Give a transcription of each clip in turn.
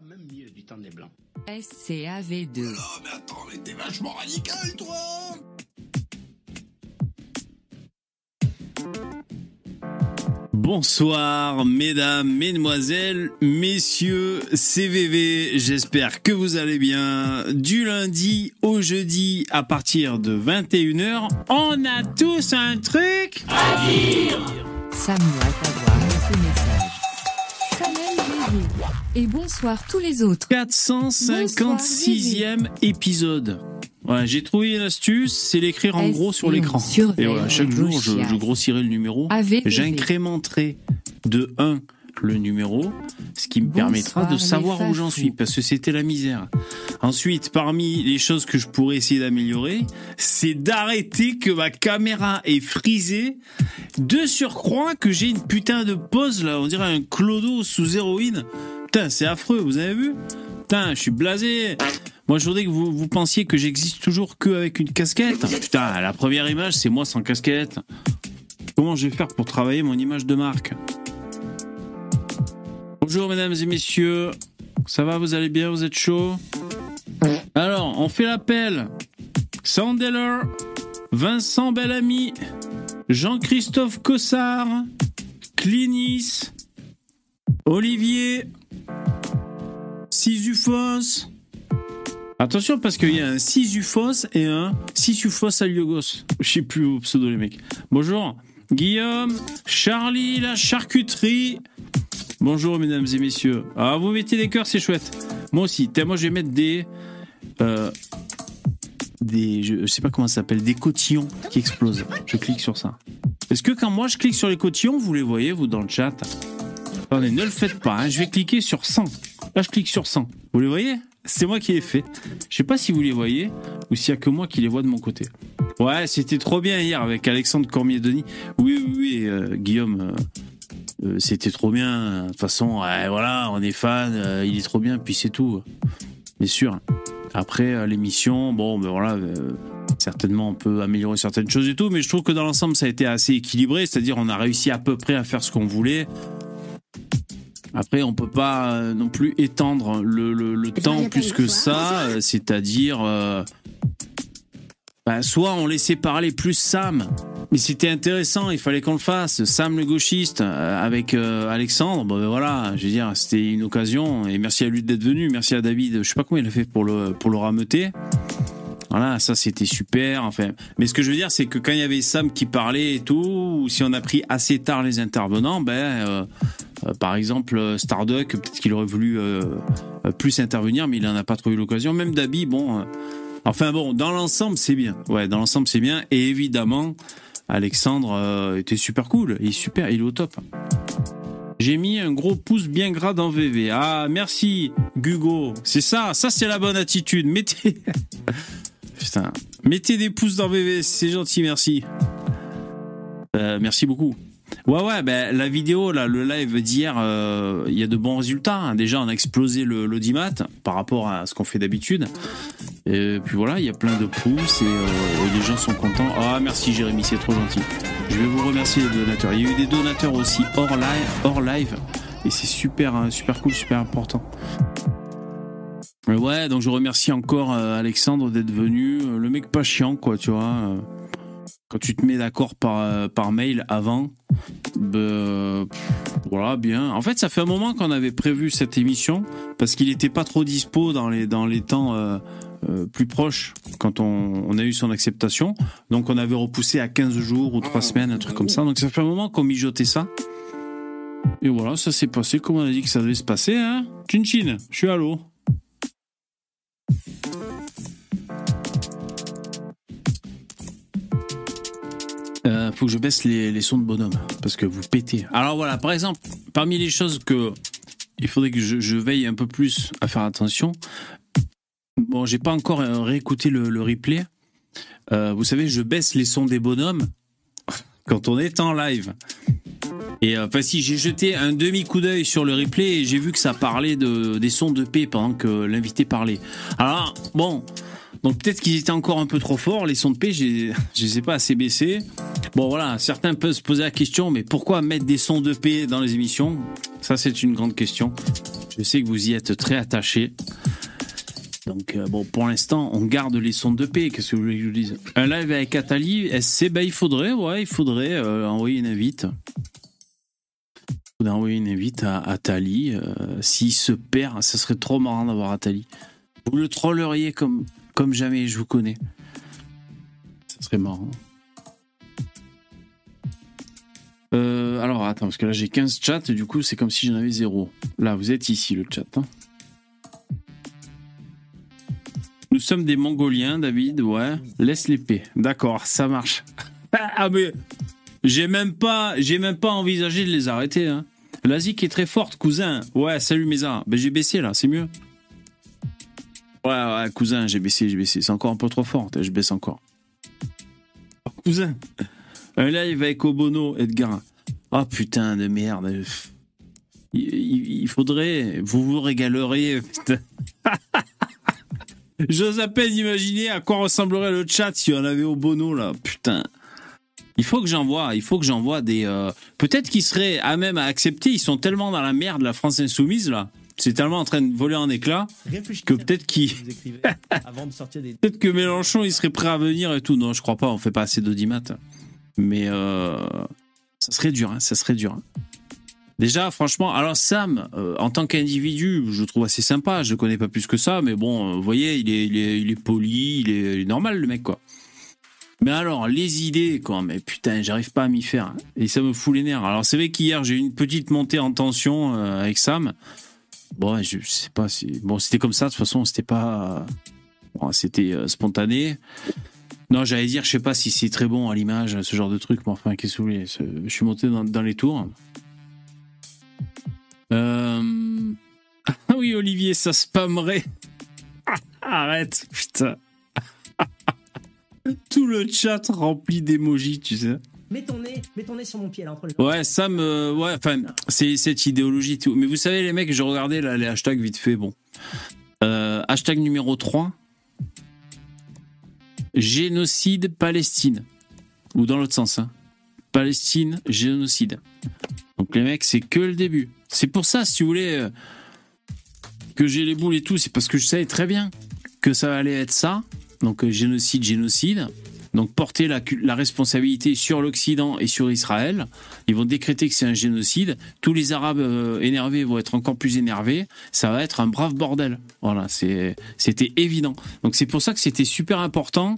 quand même mieux du temps des Blancs. SCAV2. Oh, mais attends, mais t'es vachement radical, toi Bonsoir, mesdames, mesdemoiselles, messieurs, CVV, j'espère que vous allez bien. Du lundi au jeudi, à partir de 21h, on a tous un truc à dire Samuel Et bonsoir tous les autres. 456e épisode. Ouais, j'ai trouvé une astuce, c'est l'écrire en gros sur l'écran. Et voilà, chaque jour, je, grossirai le numéro. J'incrémenterai de 1 le numéro, ce qui me Bonsoir, permettra de savoir où j'en suis, parce que c'était la misère. Ensuite, parmi les choses que je pourrais essayer d'améliorer, c'est d'arrêter que ma caméra est frisée, de surcroît que j'ai une putain de pose là, on dirait un clodo sous héroïne. Putain, c'est affreux, vous avez vu? Putain, je suis blasé. Moi, je voudrais que vous, pensiez que j'existe toujours que avec une casquette. Putain, la première image, c'est moi sans casquette. Comment je vais faire pour travailler mon image de marque? Bonjour, mesdames et messieurs. Ça va, vous allez bien, vous êtes chaud? Alors, on fait l'appel. Sandeller, Vincent Bellamy, Jean-Christophe Cossard, Clinis, Olivier, Sisufos. Attention parce qu'il y a un Sisufos et un Sisufos Aliogos. Je sais plus pseudo les mecs. Bonjour. Guillaume, Charlie, la charcuterie. Bonjour mesdames et messieurs. Ah vous mettez des cœurs, c'est chouette. Moi aussi. Moi je vais mettre des euh, des je, je sais pas comment ça s'appelle des cotillons qui explosent. Je clique sur ça. Est-ce que quand moi je clique sur les cotillons, vous les voyez vous dans le chat? Attendez, ne le faites pas. hein. Je vais cliquer sur 100. Là, je clique sur 100. Vous les voyez? C'est moi qui les fait. Je sais pas si vous les voyez ou s'il y a que moi qui les vois de mon côté. Ouais, c'était trop bien hier avec Alexandre Cormier-Denis. Oui, oui, oui, euh, Guillaume. euh, euh, c'était trop bien. De toute façon, voilà, on est fan. il est trop bien, puis c'est tout. Bien sûr. Après l'émission, bon, ben voilà. certainement, on peut améliorer certaines choses et tout, mais je trouve que dans l'ensemble, ça a été assez équilibré. C'est-à-dire, on a réussi à peu près à faire ce qu'on voulait. Après, on peut pas euh, non plus étendre le, le- le temps plus que ça, euh, c'est-à-dire, euh, bah, soit on laissait parler plus Sam, mais c'était intéressant, il fallait qu'on le fasse. Sam le gauchiste avec euh, Alexandre, ben voilà, je veux dire, c'était une occasion et merci à lui d'être venu, merci à David, je sais pas comment il a fait pour le pour le rameuter. Voilà, ça c'était super. Enfin, mais ce que je veux dire, c'est que quand il y avait Sam qui parlait et tout, ou si on a pris assez tard les intervenants, ben, euh, euh, par exemple, Starduck, peut-être qu'il aurait voulu euh, plus intervenir, mais il n'en a pas trop eu l'occasion. Même Dabi, bon. enfin bon, dans l'ensemble, c'est bien. Ouais, dans l'ensemble, c'est bien. Et évidemment, Alexandre était super cool. Il est super, il est au top. J'ai mis un gros pouce bien gras dans VV. Ah, merci, Gugo. C'est ça, ça c'est la bonne attitude. Mettez. Putain. Mettez des pouces dans VV, c'est gentil, merci. Euh, merci beaucoup. Ouais, ouais, ben, la vidéo, là, le live d'hier, euh, il y a de bons résultats. hein. Déjà, on a explosé l'audimat par rapport à ce qu'on fait d'habitude. Et puis voilà, il y a plein de pouces et, euh, et les gens sont contents. Ah, merci Jérémy, c'est trop gentil. Je vais vous remercier les donateurs. Il y a eu des donateurs aussi hors live, hors live et c'est super, hein, super cool, super important. Ouais, donc je remercie encore euh, Alexandre d'être venu. Euh, Le mec pas chiant, quoi, tu vois. euh, Quand tu te mets d'accord par, par mail avant, pff, voilà, bien. En fait, ça fait un moment qu'on avait prévu cette émission parce qu'il était pas trop dispo dans les, dans les temps euh, plus proches quand on, on a eu son acceptation. Donc, on avait repoussé à 15 jours ou 3 semaines, un truc comme ça. Donc, ça fait un moment qu'on mijotait ça. Et voilà, ça s'est passé comme on a dit que ça devait se passer, hein. Chin chin, je suis à l'eau. Euh, faut que je baisse les, les sons de bonhomme parce que vous pétez. Alors voilà, par exemple, parmi les choses que il faudrait que je, veille un peu plus à faire attention. Bon, j'ai pas encore euh, réécouté le, replay. Euh, vous savez, je baisse les sons des bonhommes quand on est en live. Et euh, enfin, si j'ai jeté un demi coup d'œil sur le replay j'ai vu que ça parlait de des sons de paix pendant que l'invité parlait. Alors bon, donc peut-être qu'ils étaient encore un peu trop forts les sons de paix. Je les ai pas assez baissés. Bon voilà, certains peuvent se poser la question, mais pourquoi mettre des sons de paix dans les émissions? Ça c'est une grande question. Je sais que vous y êtes très attachés. Donc euh, bon, pour l'instant, on garde les sons de paix. Qu'est-ce que vous voulez que je vous dise? Un live avec Atali, SC, ben, il faudrait, ouais, il faudrait euh, envoyer une invite. Il faudrait envoyer une invite à Atali. Euh, S'il se perd, ça serait trop marrant d'avoir Atali. Vous le trolleriez comme, comme jamais, je vous connais. Ça serait marrant. Euh, alors attends, parce que là j'ai 15 chats, et du coup c'est comme si j'en avais zéro. Là, vous êtes ici le chat. hein. Nous sommes des Mongoliens, David, ouais. Laisse l'épée. D'accord, ça marche. ah mais j'ai même pas, même pas envisagé de les arrêter. Hein. Est très forte, cousin. Ouais, salut Méza. Ben j'ai baissé là, c'est mieux. Ouais, ouais, cousin, j'ai baissé, j'ai baissé. C'est encore un peu trop fort. Je baisse encore. Cousin. Un live avec Obono, Edgar. Oh putain de merde. Il faudrait. Vous vous régaleriez. putain. J'ose à peine imaginer à quoi ressemblerait le chat si on avait Obono là. Putain. Il faut que j'envoie, il faut que j'envoie des. euh, Peut-être qu'ils seraient à même à accepter. Ils sont tellement dans la merde, la France insoumise là. C'est tellement en train de voler en Réfléchissez que peut-être des. Peut-être que Mélenchon, il serait prêt à venir et tout. Non, je crois pas, on fait pas assez d'audimat. Mais euh, ça serait dur, hein, ça serait dur. hein. Déjà, franchement, alors Sam, euh, en tant qu'individu, je le trouve assez sympa. Je le connais pas plus que ça, mais bon, euh, vous voyez, il est, il est, il est poli, il est, il est normal, le mec, quoi. Mais alors, les idées, quoi, mais putain, j'arrive pas à m'y faire. hein. Et ça me fout les nerfs. Alors, c'est vrai qu'hier, j'ai eu une petite montée en tension euh, avec Sam. Bon, je sais pas si. Bon, c'était comme ça, de toute façon, c'était pas. Bon, c'était euh, spontané. Non, j'allais dire, je sais pas si c'est très bon à l'image, ce genre de truc, mais enfin, qu'est-ce que vous Je suis monté dans, les tours. Ah oui, Olivier, ça spammerait. Arrête, putain. Tout le chat rempli d'émojis, tu sais. Mets ton nez, mets ton nez sur mon pied là entre les. Ouais, ça me. Ouais, enfin, c'est cette idéologie tout. Mais vous savez, les mecs, je regardais là, les hashtags vite fait. Bon. Euh, hashtag numéro 3. Génocide Palestine. Ou dans l'autre sens. hein. Palestine, génocide. Donc les mecs, c'est que le début. C'est pour ça, si vous voulez, euh, que j'ai les boules et tout, c'est parce que je savais très bien que ça allait être ça. Donc euh, génocide, génocide. Donc porter la, responsabilité sur l'Occident et sur Israël. Ils vont décréter que c'est un génocide. Tous les Arabes euh, énervés vont être encore plus énervés. Ça va être un brave bordel. Voilà, c'était évident. Donc c'est pour ça que c'était super important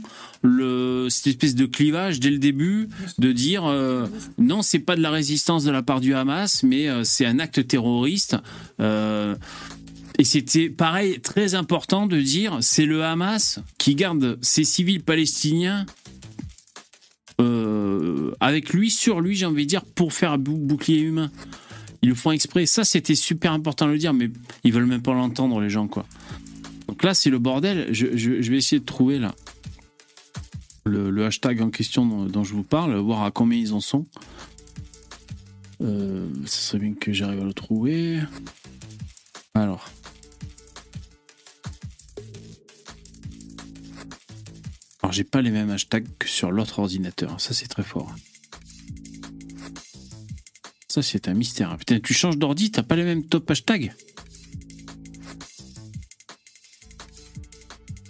cette espèce de clivage dès le début de dire euh, non, c'est pas de la résistance de la part du Hamas, mais euh, c'est un acte terroriste. Et c'était pareil, très important de dire c'est le Hamas qui garde ses civils palestiniens euh, avec lui, sur lui, j'ai envie de dire, pour faire bou- bouclier humain. Ils le font exprès. Ça, c'était super important de le dire, mais ils veulent même pas l'entendre, les gens, quoi. Donc là, c'est le bordel. Je, vais essayer de trouver là le, hashtag en question dont, dont je vous parle, voir à combien ils en sont. Euh, ça serait bien que j'arrive à le trouver. Alors. Alors, j'ai pas les mêmes hashtags que sur l'autre ordinateur. Ça, c'est très fort. Ça, c'est un mystère. Putain, tu changes d'ordi, t'as pas les mêmes top hashtags?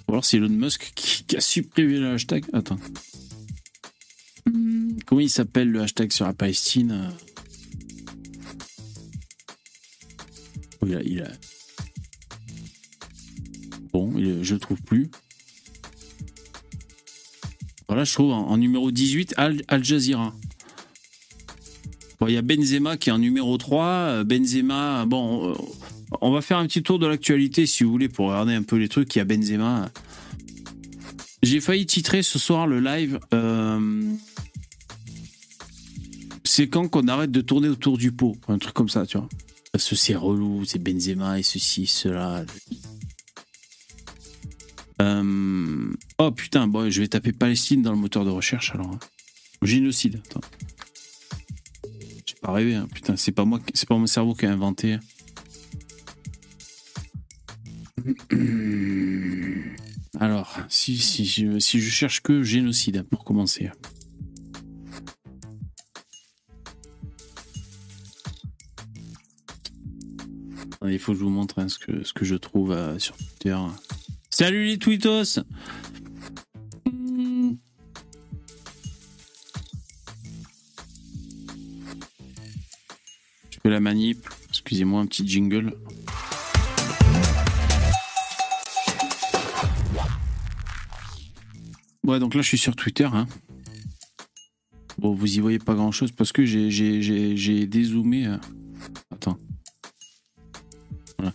Ou alors c'est Elon Musk qui, qui a supprimé le hashtag. Attends. Hmm, Comment il s'appelle le hashtag sur la Palestine? Oh, il a, il a- Bon, je le trouve plus. Voilà, je trouve en, numéro 18 Al, Al Jazeera. Bon, il y a Benzema qui est en numéro 3. euh, Benzema, bon, euh, on va faire un petit tour de l'actualité si vous voulez pour regarder un peu les trucs. Il y a Benzema. J'ai failli titrer ce soir le live. euh, c'est quand qu'on arrête de tourner autour du pot, un truc comme ça, tu vois. Parce que c'est relou, c'est Benzema et ceci, cela. Euh, oh putain, bon, je vais taper Palestine dans le moteur de recherche alors. Hein. Génocide. Attends. J'ai pas rêvé, hein, putain, c'est pas moi, c'est pas mon cerveau qui a inventé. Alors, si, je cherche que génocide hein, pour commencer. Il faut que je vous montre ce, que, je trouve euh, sur Twitter. Salut les tweetos. Je fais la manip. Excusez-moi, un petit jingle. Ouais, donc là, je suis sur Twitter. Hein. Bon, vous y voyez pas grand-chose parce que j'ai dézoomé. euh. Attends. Voilà.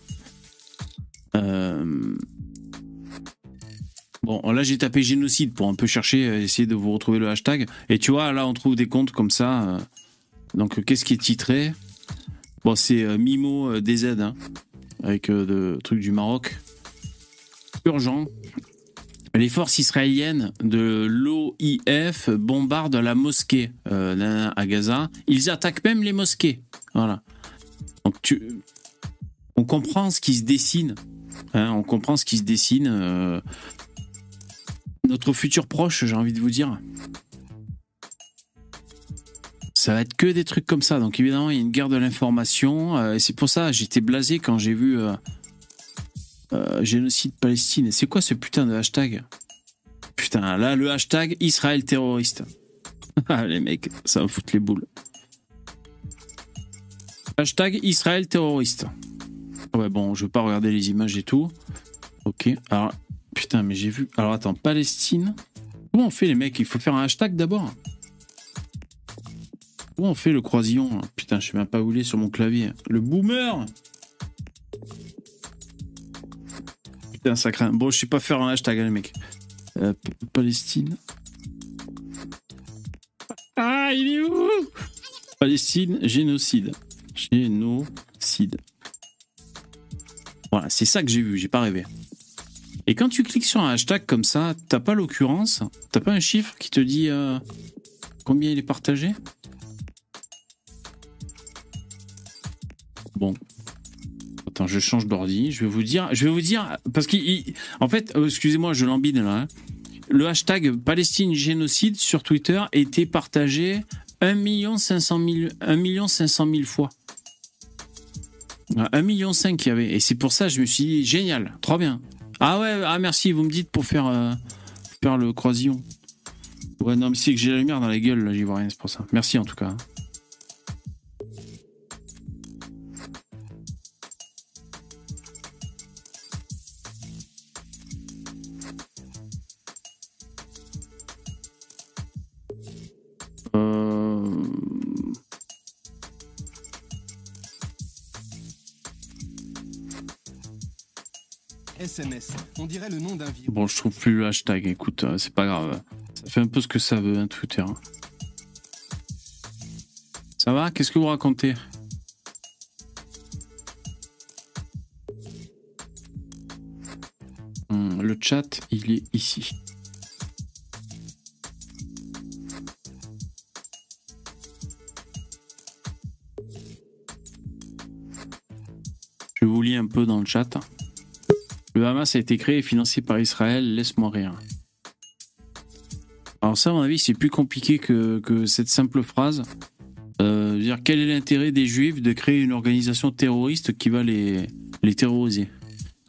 Euh, Bon, là, j'ai tapé génocide pour un peu chercher, euh, essayer de vous retrouver le hashtag. Et tu vois, là, on trouve des comptes comme ça. euh. Donc, euh, qu'est-ce qui est titré? Bon, c'est Mimo DZ, hein, avec euh, de trucs du Maroc. Urgent. Les forces israéliennes de l'OIF bombardent la mosquée à Gaza. Ils attaquent même les mosquées. Voilà. Donc tu, on comprend ce qui se dessine. hein, on comprend ce qui se dessine. Notre futur proche, j'ai envie de vous dire. Ça va être que des trucs comme ça. Donc évidemment, il y a une guerre de l'information. euh, et c'est pour ça j'étais blasé quand j'ai vu euh, euh, génocide Palestine. C'est quoi ce putain de hashtag? Putain, là, le hashtag Israël terroriste. Ah, les mecs, ça va foutre les boules. Hashtag Israël terroriste. Ouais, bon, je veux pas regarder les images et tout. Ok, alors, putain, mais j'ai vu. Alors, attends, Palestine. Comment on fait, les mecs? Il faut faire un hashtag d'abord Comment on fait le croisillon? Putain, je sais même pas où il est sur mon clavier. Le boomer Putain, ça craint. Bon, je sais pas faire un hashtag, hein, les mecs. Euh, Palestine. Ah, il est où? Palestine, génocide. Génocide. Voilà, c'est ça que j'ai vu, j'ai pas rêvé. Et quand tu cliques sur un hashtag comme ça, t'as pas l'occurrence, t'as pas un chiffre qui te dit euh, combien il est partagé? Bon. Attends, je change d'ordi. Je vais vous dire, je vais vous dire, parce qu'en fait, euh, excusez-moi, je l'embine là. hein. Le hashtag Palestine génocide sur Twitter été partagé 1 500 000, 1 500 000 fois. 1 million 5 qu'il y avait. Et c'est pour ça que je me suis dit, génial, trop bien. Ah ouais, ah merci, vous me dites pour faire, euh, faire le croisillon. Ouais, non, mais c'est que j'ai la lumière dans la gueule, là, j'y vois rien, c'est pour ça. Merci en tout cas. On dirait le nom d'un. Bon, je trouve plus le hashtag, écoute, euh, c'est pas grave. Ça fait un peu ce que ça veut, hein, Twitter. Ça va? Qu'est-ce que vous racontez? Hmm, Le chat, il est ici. Je vous lis un peu dans le chat. Le Hamas a été créé et financé par Israël, laisse-moi rire. Alors ça, à mon avis, c'est plus compliqué que, cette simple phrase. Euh, dire quel est l'intérêt des Juifs de créer une organisation terroriste qui va les, les terroriser?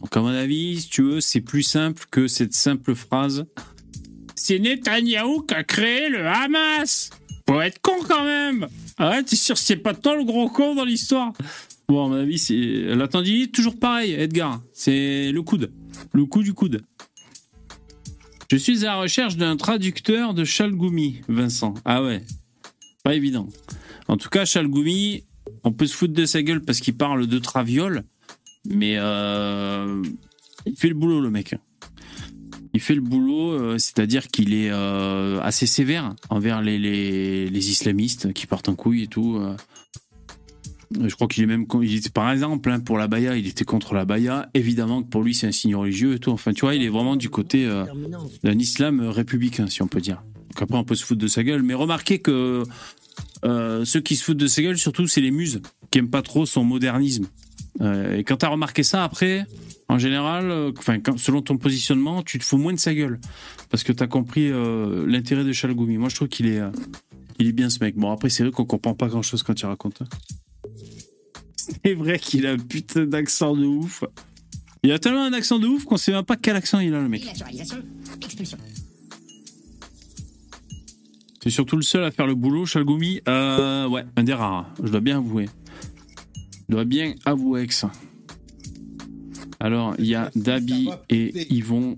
Donc à mon avis, si tu veux, c'est plus simple que cette simple phrase. C'est Netanyahou qui a créé le Hamas Pour être con quand même Ah t'es sûr c'est pas toi le gros con dans l'histoire Bon, à mon avis, c'est la toujours pareil, Edgar. C'est le coude. Le coup du coude. Je suis à la recherche d'un traducteur de Chalgoumi, Vincent. Ah ouais. Pas évident. En tout cas, Chalgoumi, on peut se foutre de sa gueule parce qu'il parle de traviole, mais euh, il fait le boulot, le mec. Il fait le boulot, euh, c'est-à-dire qu'il est euh, assez sévère envers les, les, les islamistes qui partent en couille et tout. Je crois qu'il est même, était, par exemple, hein, pour la baya, il était contre la baya. Évidemment que pour lui, c'est un signe religieux et tout. Enfin, tu vois, il est vraiment du côté euh, d'un islam républicain, si on peut dire. Donc après, on peut se foutre de sa gueule. Mais remarquez que euh, ceux qui se foutent de sa gueule, surtout, c'est les muses, qui aiment pas trop son modernisme. Euh, et quand t'as remarqué ça, après, en général, euh, selon ton positionnement, tu te fous moins de sa gueule. Parce que t'as compris l'intérêt de Chalgoumi. Moi, je trouve qu'il est, il est bien, ce mec. Bon, après, c'est vrai qu'on comprend pas grand-chose quand il raconte. C'est vrai qu'il a un putain d'accent de ouf. Il a tellement un accent de ouf qu'on sait même pas quel accent il a, le mec. C'est surtout le seul à faire le boulot, Chalgoumi. Euh, ouais, un des rares, je dois bien avouer. Je dois bien avouer que ça. Alors, il y a Dabi et Yvon.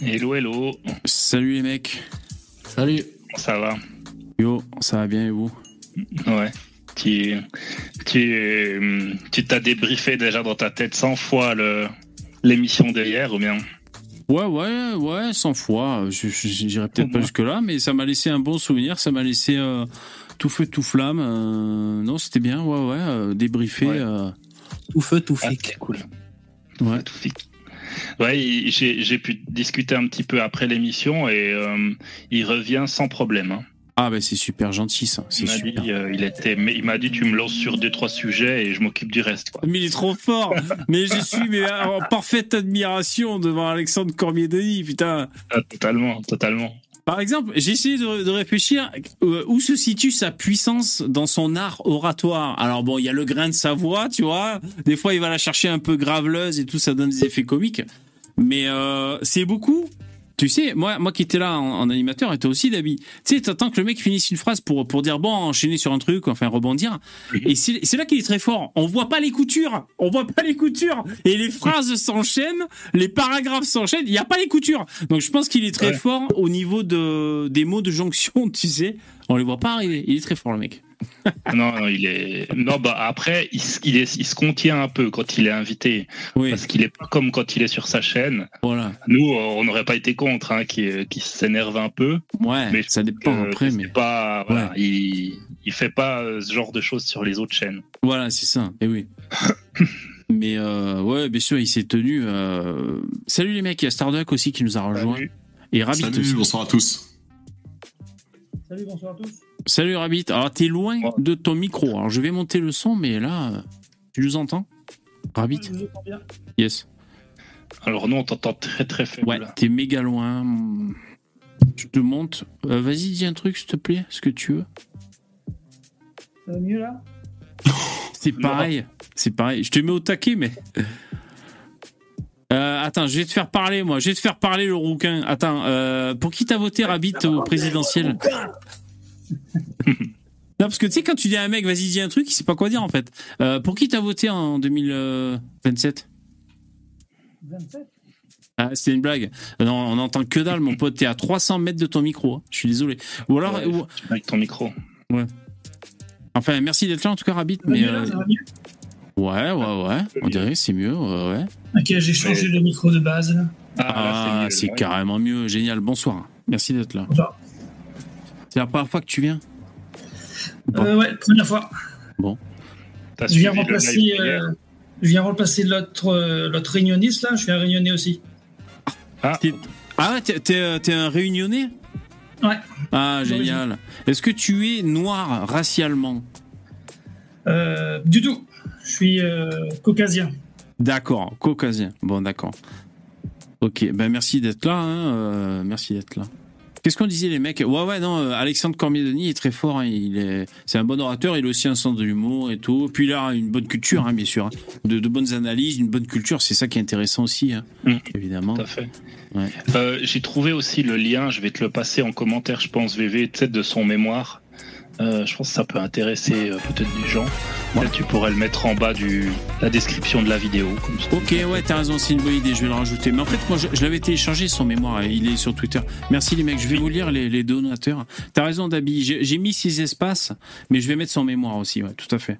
Hello, hello. Salut les mecs. Salut. Ça va? Yo, ça va bien et vous? Ouais. Tu, tu, tu t'as débriefé déjà dans ta tête 100 fois le, l'émission d'hier ou bien? Ouais, ouais, ouais, 100 fois. Je, j'irai peut-être pas jusque-là, mais ça m'a laissé un bon souvenir. Ça m'a laissé euh, tout feu, tout flamme. Euh, non, c'était bien, ouais, ouais. euh, débriefé. Ouais. Tout feu, tout Ah, cool. ouais. Tout fixe. Ouais, j'ai, j'ai pu discuter un petit peu après l'émission et il revient sans problème. hein. Ah, bah c'est super gentil, ça. Il m'a dit, euh, il était, il m'a dit, tu me lances sur deux trois sujets et je m'occupe du reste. Quoi. Mais il est trop fort. mais je suis mais, en parfaite admiration devant Alexandre Cormier-Denis, putain. Ah, totalement, totalement. Par exemple, j'ai essayé de, de réfléchir euh, où se situe sa puissance dans son art oratoire. Alors bon, il y a le grain de sa voix, tu vois. Des fois, il va la chercher un peu graveleuse et tout, ça donne des effets comiques. Mais euh, c'est beaucoup. Tu sais, moi, moi qui étais là en, en animateur, était aussi d'habit. Tu sais, t'attends que le mec finisse une phrase pour pour dire bon, enchaîner sur un truc, enfin rebondir. Et c'est là qu'il est très fort. On voit pas les coutures. On voit pas les coutures. Et les phrases s'enchaînent, les paragraphes s'enchaînent. Il y a pas les coutures. Donc je pense qu'il est très Ouais. fort au niveau de des mots de jonction. Tu sais, on les voit pas arriver. Il est très fort le mec. Non, non, il est. Non, bah après, il, s- il, est, il se contient un peu quand il est invité, Oui, parce qu'il est pas comme quand il est sur sa chaîne. voilà. Nous, on n'aurait pas été contre, hein, qui, qui s'énerve un peu. Ouais, Mais ça dépend Euh, après, mais pas, voilà, il, il fait pas euh, ce genre de choses sur les autres chaînes. voilà, c'est ça. Et oui. mais euh, ouais, bien sûr, il s'est tenu. euh, Salut les mecs, il y a Starduck aussi qui nous a rejoint Salut. et Rabbit Salut, aussi. bonsoir à tous. Salut, bonsoir à tous. Salut Rabbit. Alors t'es loin Ouais. de ton micro. Alors je vais monter le son, mais là, euh, tu nous entends? Rabbit Je vous entends bien. Yes. Alors nous, on t'entend très très faible. Ouais, t'es méga loin. Je te monte. Euh, Vas-y, dis un truc, s'il te plaît, ce que tu veux. Ça va mieux là? C'est pareil. C'est pareil. Je te mets au taquet, mais. Euh, attends, je vais te faire parler, moi. Je vais te faire parler, le rouquin. Attends, euh, pour qui t'as voté, Rabbit, au présidentiel? Non, parce que tu sais, quand tu dis à un mec, vas-y, dis un truc, il sait pas quoi dire, en fait. Euh, pour qui t'as voté en 2027 27 Ah, c'était une blague. Non, on entend que dalle, mon pote. T'es à 300 mètres de ton micro. hein. Je suis désolé. Ou alors, Ouais, ou- Avec ton micro. enfin, merci d'être là, en tout cas, Rabbit. Mais là euh, ouais, ouais, ouais. On dirait que c'est mieux. Ouais, ouais. Ok, j'ai changé le micro de base là. Ah, là, c'est ouais. carrément mieux. Génial. Bonsoir. Merci d'être là. Bonsoir. C'est la première fois que tu viens Bon. Euh, ouais, première fois. T'as Je viens remplacer, euh, je viens remplacer l'autre euh, l'autre réunionniste là. Je suis un réunionnais aussi. Ah, T'es- Ah, ouais, t'es- t'es t'es un réunionnais Ouais. Ah, génial. Est-ce que tu es noir racialement Euh, du tout. Je suis euh, caucasien. D'accord, caucasien. Bon, d'accord. Ok, ben merci d'être là. hein, euh, merci d'être là. Qu'est-ce qu'on disait les mecs? Ouais, ouais, non. euh, Alexandre Cormier-Denis est très fort. hein, il est, c'est un bon orateur. Il a aussi un sens de l'humour et tout. Puis il a une bonne culture, hein, bien sûr. hein. De, de bonnes analyses, une bonne culture. C'est ça qui est intéressant aussi, Mm. évidemment. Tout à fait. Ouais. Euh, J'ai trouvé aussi le lien, je vais te le passer en commentaire, je pense, VV, sais, de son mémoire. Euh, je pense que ça peut intéresser euh, peut-être des gens. Peut-être tu pourrais le mettre en bas de la description de la vidéo. Comme. Ok, ouais, t'as raison, c'est une bonne idée, je vais le rajouter. Mais en fait, moi, je, je l'avais téléchargé son mémoire, et il est sur Twitter. Merci les mecs, je vais vous lire les, donateurs. T'as raison, Dabi, j'ai mis six espaces, mais je vais mettre son mémoire aussi, ouais, tout à fait.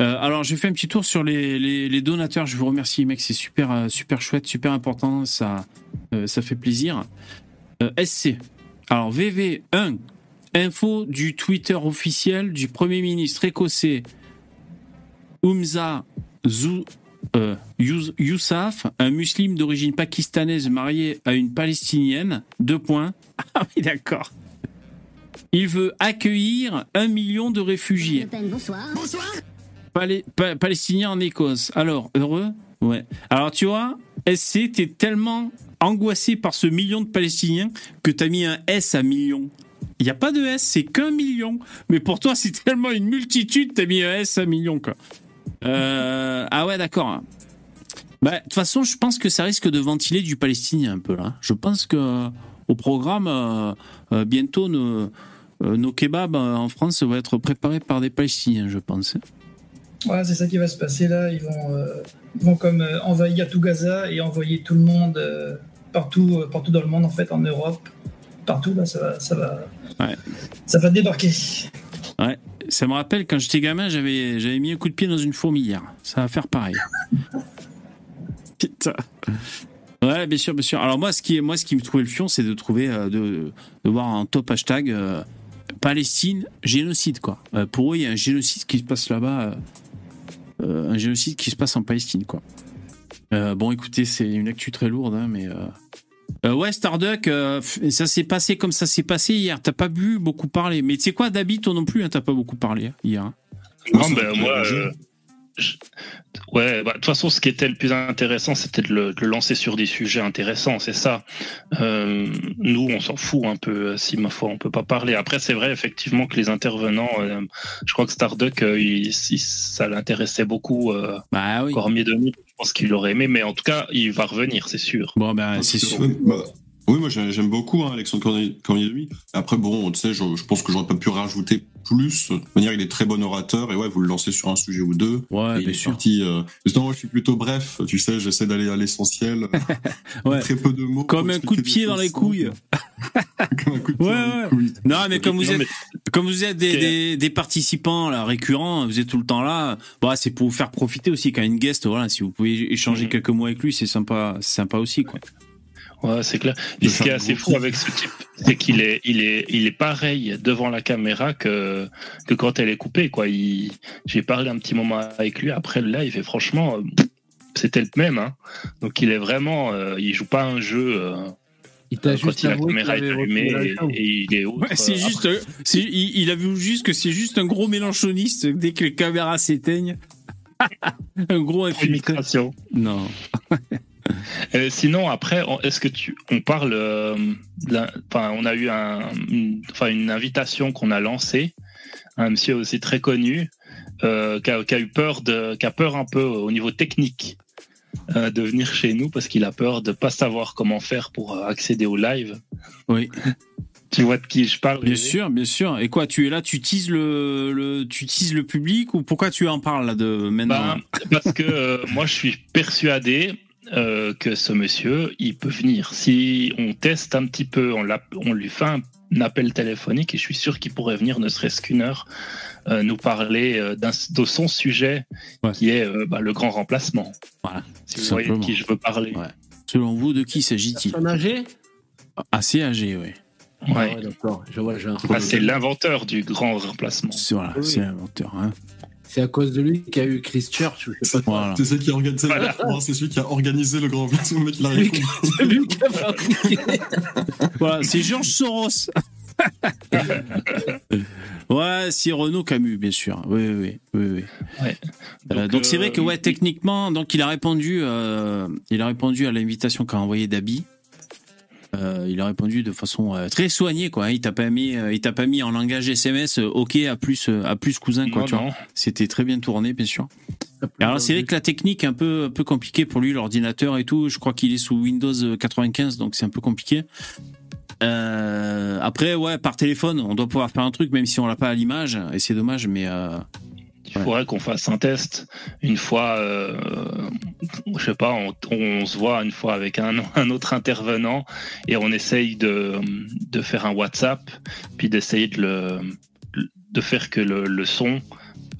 Euh, alors, j'ai fait un petit tour sur les, les, donateurs. Je vous remercie, les mecs, c'est super, euh, super chouette, super important, ça, ça fait plaisir. SC. Alors, VV1, info du Twitter officiel du Premier ministre écossais Umza Zou, euh, Yous- Youssaf, un musulman d'origine pakistanaise marié à une palestinienne. Deux points. Ah oui, d'accord. Il veut accueillir un million de réfugiés Bonsoir. Palais- pa- palestiniens en Écosse. Alors, heureux? Ouais. Alors, tu vois, SC, t'es tellement angoissé par ce million de Palestiniens que t'as mis un S à million. Il n'y a pas de S, c'est qu'un million. Mais pour toi, c'est tellement une multitude, t'as mis un S, un million, quoi. Euh, ah ouais, d'accord. Bah, de toute façon, je pense que ça risque de ventiler du palestinien un peu, là. Je pense que au programme, euh, euh, bientôt, nos, nos kebabs en France vont être préparés par des palestiniens, je pense. Ouais, c'est ça qui va se passer là. Ils vont, vont comme envahir tout Gaza et envoyer tout le monde partout, partout dans le monde, en fait, en Europe. Partout, là, ça va, ça va, Ouais. ça va débarquer. Ouais. Ça me rappelle quand j'étais gamin, j'avais j'avais mis un coup de pied dans une fourmilière. Ça va faire pareil. Putain. Ouais, bien sûr, bien sûr. Alors moi, ce qui, moi, ce qui me trouvait le fion, c'est de trouver, euh, de, de voir un top hashtag euh, Palestine génocide, quoi. Euh, pour eux, il y a un génocide qui se passe là-bas, un génocide qui se passe en Palestine, quoi. Bon, écoutez, c'est une actu très lourde, hein, mais. Euh... ouais, Starduck, euh, ça s'est passé comme ça s'est passé hier. T'as pas bu beaucoup parler. Mais tu sais quoi, Dabi, toi non plus, hein, t'as pas beaucoup parlé hein, hier. hein. Non, ben moi, euh, je- ouais, bah, de toute façon, ce qui était le plus intéressant, c'était de le, de le lancer sur des sujets intéressants, c'est ça. Euh, nous, on s'en fout un peu, euh, si ma foi, on peut pas parler. Après, c'est vrai, effectivement, que les intervenants, euh, je crois que Starduck, euh, il- il- ça l'intéressait beaucoup, euh, Bah oui. Cormier de nous, je pense qu'il aurait aimé, mais en tout cas, il va revenir, c'est sûr. Bon, ben, c'est sûr. Bah, oui, moi j'ai- j'aime beaucoup hein, Alexandre lui. Après, bon, tu sais, je, je pense que j'aurais pas pu rajouter plus. De toute manière, il est très bon orateur et ouais, vous le lancez sur un sujet ou deux. Ouais, il bien est sûr. parti. Euh... Justement, moi, je suis plutôt bref. Tu sais, j'essaie d'aller à l'essentiel. Ouais. Très peu de mots. Comme un coup de pied dans les couilles. Comme un coup de pied Ouais, dans les ouais. couilles. Non, mais comme vous Non, êtes, mais- comme vous êtes des, Ok. des, des participants là, récurrents, vous êtes tout le temps là. Bon, c'est pour vous faire profiter aussi quand une guest. Voilà, si vous pouvez échanger Mhm. quelques mots avec lui, c'est sympa, sympa aussi, quoi. Ouais, c'est clair. Et ce qui est assez fou avec ce type, c'est qu'il est, il est, il est pareil devant la caméra que, que quand elle est coupée, quoi. Il, j'ai parlé un petit moment avec lui après le live et franchement, euh, c'était le même, hein. Donc il est vraiment, euh, il joue pas un jeu, euh, Il t'a quand juste il la caméra est allumée et, et il est autre. Ouais, c'est euh, juste, euh, c'est, il, il a vu juste que c'est juste un gros mélanchoniste dès que les caméras s'éteignent. un gros filtration. Non. Euh, sinon, après, est-ce que tu, on parle, euh, enfin, on a eu un, une, enfin, une invitation qu'on a lancée, un monsieur aussi très connu, euh, qui, a, qui a eu peur de, qui a peur un peu au niveau technique de venir chez nous parce qu'il a peur de pas savoir comment faire pour accéder au live. Oui. Tu vois de qui je parle Bien sûr, bien sûr. Et quoi, tu es là, tu teases le, le, tu teases le public ou pourquoi tu en parles là de maintenant Ben, parce que euh, moi, je suis persuadé euh, que ce monsieur, il peut venir. Si on teste un petit peu, on, lui fait un, appel téléphonique et je suis sûr qu'il pourrait venir, ne serait-ce qu'une heure, euh, nous parler euh, de son sujet Ouais. qui est euh, bah, le grand remplacement. Voilà, Si vous voyez de qui je veux parler. Ouais. Selon vous, de qui s'agit-il? Personne âgée? Assez âgé, oui. Ouais. Ah ouais, d'accord. Je vois, j'ai un- Ah, c'est l'inventeur du grand remplacement. C'est voilà, Oui. c'est l'inventeur. Hein. C'est à cause de lui qu'il y a eu Christchurch. Je sais pas. Voilà. C'est celui qui a organisé. Voilà. C'est celui qui a organisé le grand remplacement. Le mec, il a Lui répondu. C'est lui qui a fabriqué. Voilà, c'est Georges Soros. ouais, c'est Renaud Camus, bien sûr. Oui, oui, oui, oui. Ouais. Euh, donc c'est euh, vrai que ouais, techniquement, donc il a répondu, euh, il a répondu à l'invitation qu'a envoyé Dabi. Euh, il a répondu de façon euh, très soignée, quoi. Il t'a pas mis, euh, il t'a pas mis en langage SMS. euh, ok, à plus, euh, à plus cousin, quoi. Non, tu vois. non. C'était très bien tourné, bien sûr. Alors c'est vrai que la technique est un peu, un peu compliquée pour lui, l'ordinateur et tout. Je crois qu'il est sous Windows 95, donc c'est un peu compliqué. Euh, après, ouais, par téléphone, on doit pouvoir faire un truc, même si on l'a pas à l'image. Et c'est dommage, mais Il faudrait qu'on fasse un test une fois, euh, je sais pas, on, on se voit une fois avec un, un autre intervenant et on essaye de, de faire un WhatsApp, puis d'essayer de, le, de faire que le, le son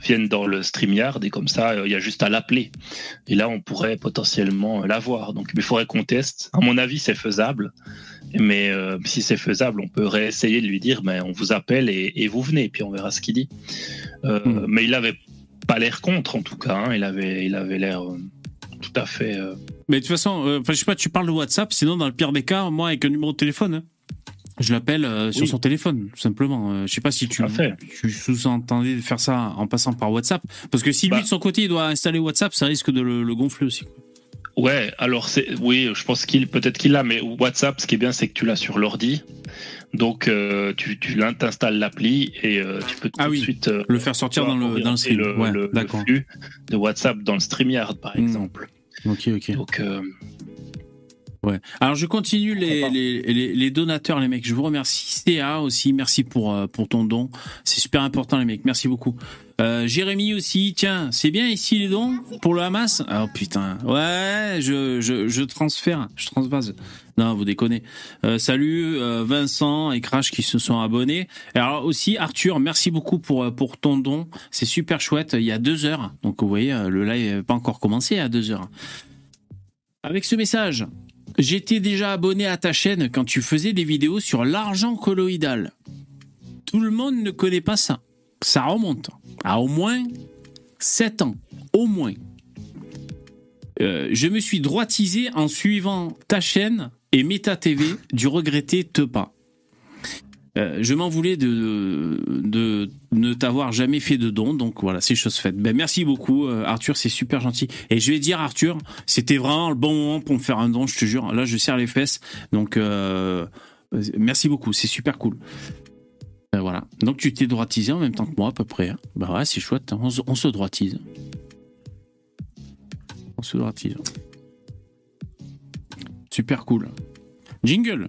vienne dans le StreamYard et comme ça, euh, il y a juste à l'appeler. Et là, on pourrait potentiellement l'avoir. Donc, il faudrait qu'on teste. À mon avis, c'est faisable. Mais euh, si c'est faisable, on peut réessayer de lui dire, mais on vous appelle et, et vous venez, puis on verra ce qu'il dit. Euh, Hmm. Mais il avait pas l'air contre, en tout cas. hein. Il avait, il avait l'air euh, tout à fait. Mais de toute façon, je sais pas, tu parles de WhatsApp, sinon dans le pire des cas, moi avec un numéro de téléphone, hein, je l'appelle sur son téléphone, tout simplement. Je sais pas si tu, sous-entendais de faire ça en passant par WhatsApp, parce que si lui Bah. de son côté il doit installer WhatsApp, ça risque de le, le gonfler aussi. Ouais, alors c'est oui, je pense qu'il peut-être qu'il l'a, mais WhatsApp, ce qui est bien, c'est que tu l'as sur l'ordi. Donc euh, tu, tu t'installes l'appli et euh, tu peux tout Ah de suite euh, Le faire sortir dans le, dans le stream. le, ouais, le- le d'accord. flux de WhatsApp dans le StreamYard, par Hmm. exemple. Ok, ok. Donc Ouais. Alors je continue les, les, les, les donateurs, les mecs. Je vous remercie. CA aussi, merci pour, pour ton don. C'est super important, les mecs. Merci beaucoup. Euh, Jérémy aussi, tiens, c'est bien ici les dons pour le Hamas? Oh putain, ouais, je, je, transfère, je transvase. Non, vous déconnez. Euh, salut euh, Vincent et Crash qui se sont abonnés. Alors aussi Arthur, merci beaucoup pour, pour ton don. C'est super chouette. Il y a deux heures, donc vous voyez, le live n'est pas encore commencé à deux heures. Avec ce message, J'étais déjà abonné à ta chaîne quand tu faisais des vidéos sur l'argent colloïdal. Tout le monde ne connaît pas ça. Ça remonte à au moins 7 ans. Au moins. Euh, je me suis droitisé en suivant ta chaîne et Meta TV du regretté Tepa. Euh, je m'en voulais de, ne t'avoir jamais fait de don, donc voilà, c'est chose faite. Ben, merci beaucoup, euh, Arthur, c'est super gentil. Et je vais dire, Arthur, c'était vraiment le bon moment pour me faire un don, je te jure. Là, je serre les fesses, donc merci beaucoup, c'est super cool. Euh, voilà. Donc tu t'es droitisé en même temps que moi, à peu près. hein. Bah ouais, c'est chouette, hein. on, on se droitise. On se droitise. Super cool. Jingle.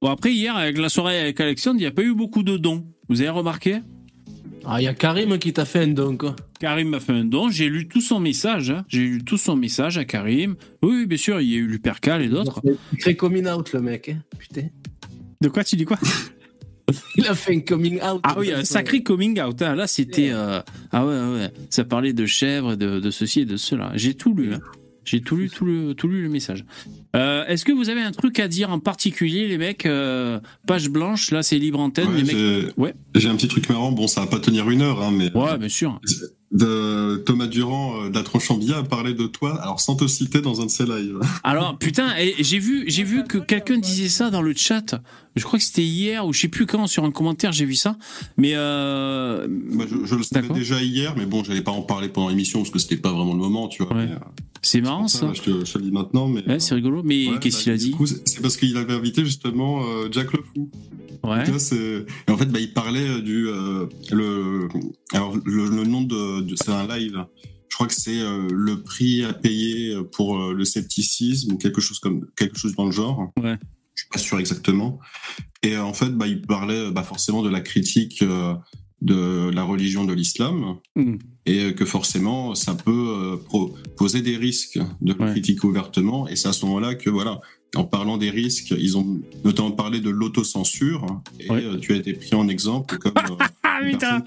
Bon, après, hier, avec la soirée avec Alexandre, il n'y a pas eu beaucoup de dons. Vous avez remarqué? Ah, il y a Karim qui t'a fait un don, quoi. Karim m'a fait un don, j'ai lu tout son message. hein. J'ai lu tout son message à Karim. Oui, oui, bien sûr, il y a eu Lupercal et d'autres. Il fait coming out, le mec. hein. Putain. De quoi tu dis quoi? Il a fait un coming out. Ah oui, un sacré coming out. hein. Là, c'était. euh, Ah ouais, ouais, ouais. Ça parlait de chèvres, de, de ceci et de cela. J'ai tout lu. hein. J'ai tout lu, tout lu, tout lu le message. Euh, Est-ce que vous avez un truc à dire en particulier, les mecs Euh, Page blanche, là, c'est libre antenne. Ouais, les mecs. Ouais. j'ai un petit truc marrant. Bon, ça va pas tenir une heure, hein, mais Ouais, bien sûr. De Thomas Durand euh, d'Atranchambia a parlé de toi, alors sans te citer dans un de ses lives. Alors putain, j'ai vu, j'ai vu que quelqu'un disait ça dans le chat. Je crois que c'était hier ou je sais plus quand sur un commentaire j'ai vu ça. Mais euh, je, je le savais déjà hier, mais bon, j'allais pas en parler pendant l'émission parce que c'était pas vraiment le moment, tu vois. Ouais. euh, c'est marrant pour ça. Je te, je te le dis maintenant, mais. Ouais, c'est rigolo. Mais Ouais, qu'est-ce bah, qu'il a dit c'est parce qu'il avait invité justement euh, Jack Le Fou. Ouais. Et en fait, bah, il parlait du le alors le, le nom de, de- c'est un live. Je crois que c'est euh, le prix à payer pour euh, le scepticisme ou quelque chose comme quelque chose dans le genre. Ouais. Je suis pas sûr exactement. Et euh, en fait, bah, il parlait bah, forcément de la critique de la religion de l'islam Mm. et que forcément ça peut poser des risques de Ouais. critiquer ouvertement. Et c'est à ce moment-là que voilà, en parlant des risques, ils ont notamment parlé de l'autocensure et Ouais. tu as été pris en exemple comme Ah putain.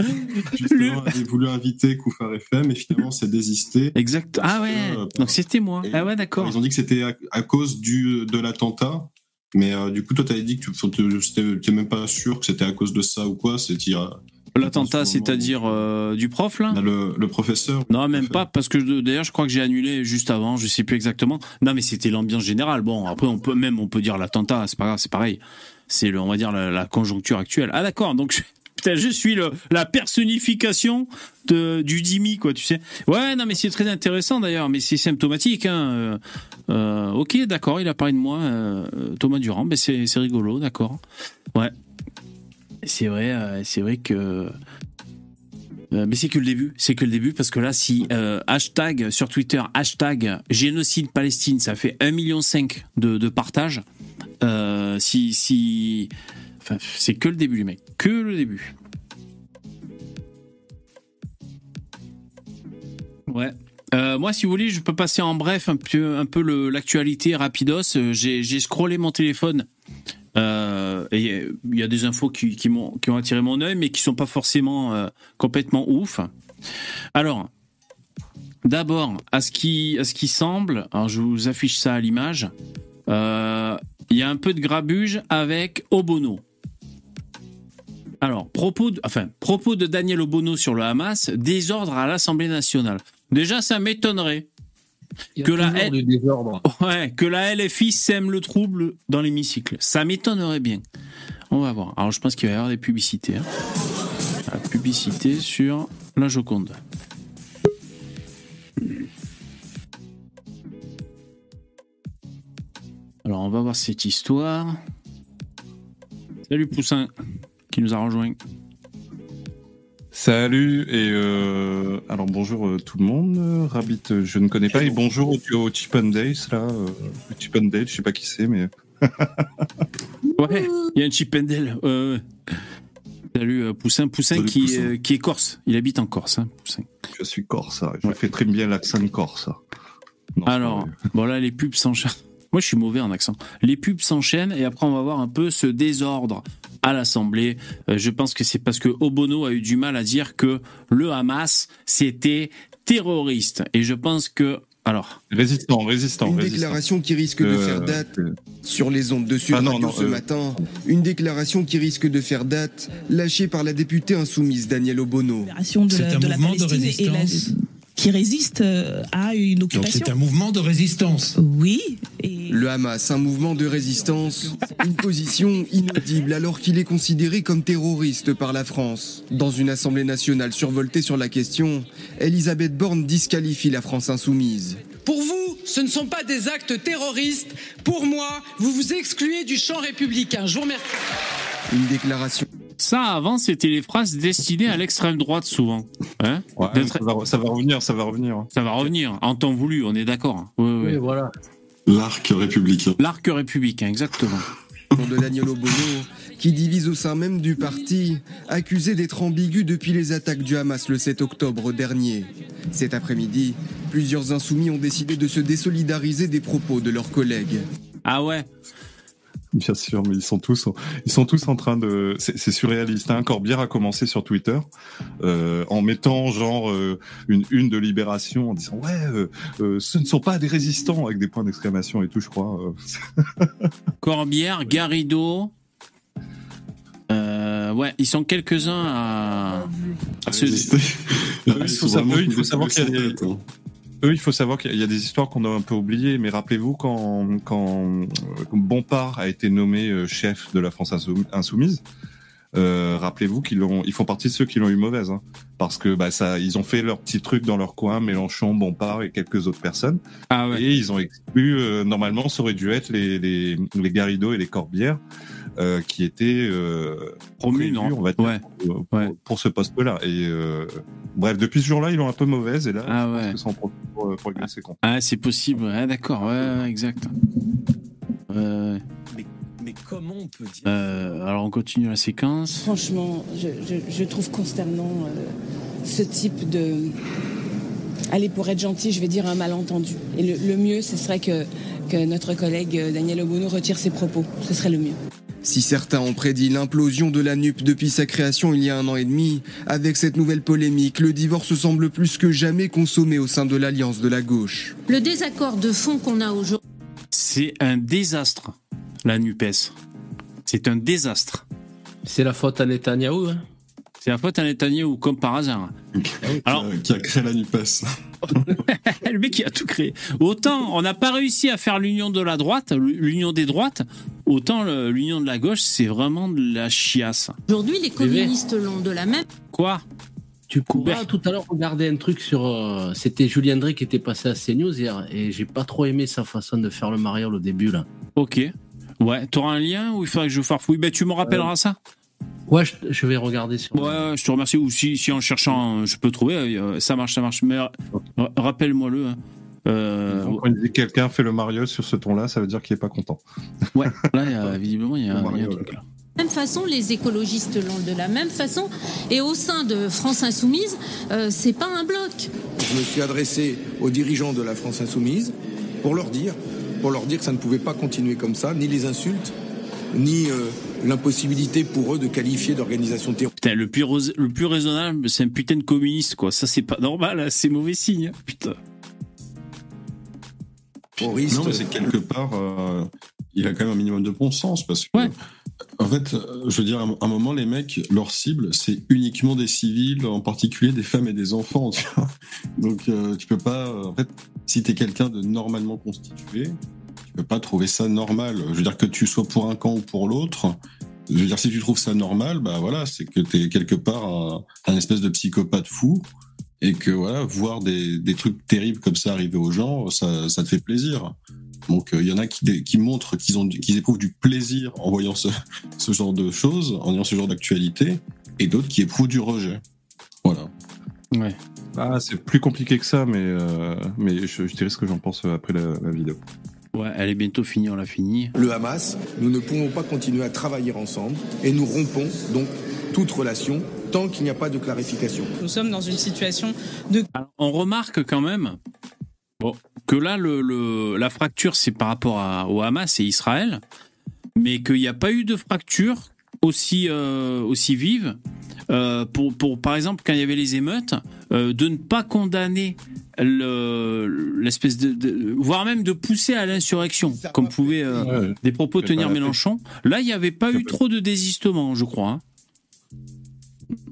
justement avait voulu inviter Koufar FM et finalement s'est désisté. Exact. Ah ouais. Euh, Donc c'était moi. Ah ouais, d'accord. Ils ont dit que c'était à, à cause du de l'attentat. Mais euh, du coup, toi, t'avais dit que tu n'étais même pas sûr que c'était à cause de ça ou quoi. C'est dire L'attentat, c'est-à-dire euh, du prof là? le, le professeur. Non, même pas, parce que je- d'ailleurs, je crois que j'ai annulé juste avant, je sais plus exactement. Non, mais c'était l'ambiance générale. Bon, après, on peut même, on peut dire l'attentat, c'est pas grave, c'est pareil. C'est le, on va dire la, la conjoncture actuelle. Ah d'accord, donc putain, je suis le, la personnification de, du Dimi, quoi, tu sais. Ouais, non, mais c'est très intéressant d'ailleurs, mais c'est symptomatique. Hein. Euh, euh, ok, d'accord, il a parlé de moi, euh, Thomas Durand, ben c'est rigolo, d'accord. Ouais. C'est vrai, c'est vrai que. Mais c'est que le début, c'est que le début parce que là, si hashtag sur Twitter, hashtag génocide Palestine, ça fait 1,5 million de, de partages. Si, si, enfin, c'est que le début, les mecs, que le début. Ouais. Euh, moi, si vous voulez, je peux passer en bref un peu, l'actualité rapidos. Euh, J'ai scrollé mon téléphone euh, et il y a des infos qui, qui ont attiré mon œil, mais qui sont pas forcément complètement ouf. Alors, d'abord, à ce qui à ce qui semble, alors je vous affiche ça à l'image. Il y a un peu de grabuge avec Obono. Alors, propos de, enfin, propos de Daniel Obono sur le Hamas, désordre à l'Assemblée nationale. Déjà, ça m'étonnerait la. Ouais, que la LFI sème le trouble dans l'hémicycle. Ça m'étonnerait bien. On va voir. Alors, je pense qu'il va y avoir des publicités. hein. La publicité sur la Joconde. Alors, on va voir cette histoire. Salut Poussin, qui nous a rejoint. Salut et euh, alors bonjour euh, tout le monde. Euh, Rabbit, euh, je ne connais pas et bonjour au duo Chip and Dale là. Euh, Chip and Dale, je sais pas qui c'est mais Ouais, il y a un. Ouais, ouais. Salut euh, Poussin, Poussin Salut, qui, Poussin. qui est corse. Il habite en Corse. hein, Poussin. je suis corse. hein. Je Ouais. fais très bien l'accent corse. Non, Alors, bon là, les pubs s'enchaînent. Moi, je suis mauvais en accent. Les pubs s'enchaînent et après, on va voir un peu ce désordre à l'Assemblée. Euh, je pense que c'est parce que Obono a eu du mal à dire que le Hamas, c'était terroriste. Et je pense que... Alors, résistant, résistant, Une résistant. déclaration qui risque de Euh, faire date euh, sur les ondes de Sud Ah non, Radio non, ce euh, matin. Une déclaration qui risque de faire date, lâchée par la députée insoumise Danielle Obono. C'est un de la mouvement de résistance. Qui résiste euh, à une Donc occupation. c'est un mouvement de résistance. Oui. Et Le Hamas, un mouvement de résistance, une position inaudible alors qu'il est considéré comme terroriste par la France. Dans une assemblée nationale survoltée sur la question, Elisabeth Borne disqualifie la France insoumise. Pour vous, ce ne sont pas des actes terroristes. Pour moi, vous vous excluez du champ républicain. Je vous remercie. Une déclaration ça, avant, c'était les phrases destinées à l'extrême droite, souvent. Hein ouais, ça, va, ça va revenir, ça va revenir. Ça va revenir, en temps voulu, on est d'accord. Oui, oui. Oui, voilà. L'arc républicain. L'arc républicain, exactement. de Daniel Obono, qui divise au sein même du parti, accusé d'être ambigu depuis les attaques du Hamas le 7 octobre dernier. Cet après-midi, plusieurs insoumis ont décidé de se désolidariser des propos de leurs collègues. Ah ouais Bien sûr, mais ils sont tous, ils sont tous en train de. C'est surréaliste. Hein. Corbière a commencé sur Twitter euh, en mettant genre euh, une une de Libération en disant ouais, euh, euh, ce ne sont pas des résistants avec des points d'exclamation et tout, je crois. Corbière, Garrido. Euh, ouais, ils sont quelques-uns à, à se- il faut savoir- il faut savoir qu'il y a des-. Eux, il faut savoir qu'il y a des histoires qu'on a un peu oubliées, mais rappelez-vous quand, quand euh, Bompard a été nommé euh, chef de la France Insou- Insoumise, euh, rappelez-vous qu'ils ont, ils font partie de ceux qui l'ont eu mauvaise, hein, parce que bah ça, ils ont fait leur petit truc dans leur coin, Mélenchon, Bompard et quelques autres personnes, Ah ouais. et ils ont exclu. euh, normalement, ça aurait dû être les les, les Garrido et les Corbières euh, qui étaient euh, prévus, non on va dire, Ouais. pour, pour- Ouais. pour ce poste-là. Et euh, bref, depuis ce jour-là, ils l'ont un peu mauvaise, et là, Ah je pense ouais. que en profite pour, pour régler ses comptes. Ah, c'est possible. Ouais, d'accord. Ouais, ouais, exact. Euh, Mais, mais comment on peut dire euh, alors, on continue la séquence. Franchement, je, je- je trouve consternant euh, ce type de... Allez, pour être gentil, je vais dire un malentendu. Et le, le mieux, ce serait que, que notre collègue euh, Daniel Obono retire ses propos. Ce serait le mieux. Si certains ont prédit l'implosion de la NUP depuis sa création il y a un an et demi, avec cette nouvelle polémique, le divorce semble plus que jamais consommé au sein de l'alliance de la gauche. Le désaccord de fond qu'on a aujourd'hui. C'est un désastre, la NUPES. C'est un désastre. C'est la faute à Netanyahou. Hein. C'est la faute à Netanyahu, comme par hasard. Alors- qui, a, qui créé la NUPES. Le mec, il a tout créé. Autant on n'a pas réussi à faire l'union de la droite, l'union des droites, autant l'union de la gauche, c'est vraiment de la chiasse. Aujourd'hui, les communistes l'ont de la même. Quoi? Tu pourras tout à l'heure regarder un truc sur. euh, C'était Julien Drey qui était passé à CNews hier et j'ai pas trop aimé sa façon de faire le mariole au début là. Ok. Ouais, t'auras un lien ou il faudrait que je farfouille? Ben, tu me rappelleras ça Ouais, je, je vais regarder sur. Ouais, je te remercie. Ou si, si en cherchant, euh, je peux trouver, euh, ça marche, ça marche. Mais ra- rappelle-moi-le. hein. Euh, Donc, quand il dit que quelqu'un fait le Mario sur ce ton-là, ça veut dire qu'il est pas content. ouais, là, il y a- visiblement, il y a, Le il y a un truc là. De la même façon, les écologistes l'ont de la même façon. Et au sein de France Insoumise, euh, c'est pas un bloc. Je me suis adressé aux dirigeants de la France Insoumise pour leur dire, pour leur dire que ça ne pouvait pas continuer comme ça, ni les insultes, ni euh, l'impossibilité pour eux de qualifier d'organisation terroriste. Putain, le plus, le plus raisonnable, c'est un putain de communiste, quoi. Ça, c'est pas normal, hein, c'est mauvais signe. hein, Putain. Non, mais c'est quelque part, euh, il a quand même un minimum de bon sens parce que, Ouais. en fait, euh, je veux dire, à un- moment, les mecs, leur cible, c'est uniquement des civils, en particulier des femmes et des enfants. Tu vois Donc, euh, tu peux pas, en fait, si t'es quelqu'un de normalement constitué, tu peux pas trouver ça normal. Je veux dire que tu sois pour un camp ou pour l'autre, Je veux dire, si tu trouves ça normal, bah voilà, c'est que t'es quelque part un, un espèce de psychopathe fou et que voilà, voir des, des trucs terribles comme ça arriver aux gens, ça, ça te fait plaisir. Donc il y en a qui, qui montrent qu'ils ont qu'ils éprouvent du plaisir en voyant ce, ce genre de choses, en voyant ce genre d'actualité, et d'autres qui éprouvent du rejet. Voilà. Ouais. Ah, c'est plus compliqué que ça, mais, euh, mais je, je dirais ce que j'en pense après la, la vidéo. Ouais, elle est bientôt finie, on l'a fini. Le Hamas, nous ne pouvons pas continuer à travailler ensemble et nous rompons donc toute relation tant qu'il n'y a pas de clarification. Nous sommes dans une situation de... Alors, on remarque quand même bon, que là, le, le- la fracture, c'est par rapport à, au Hamas et Israël, mais qu'il n'y a pas eu de fracture aussi, euh, aussi vive. euh, pour, pour, par exemple, quand il y avait les émeutes, euh, de ne pas condamner le- l'espèce de, de- voire même de pousser à l'insurrection, comme pouvait euh, Ouais. des propos tenir Mélenchon. Là, il n'y avait pas eu trop de désistement, je crois. hein.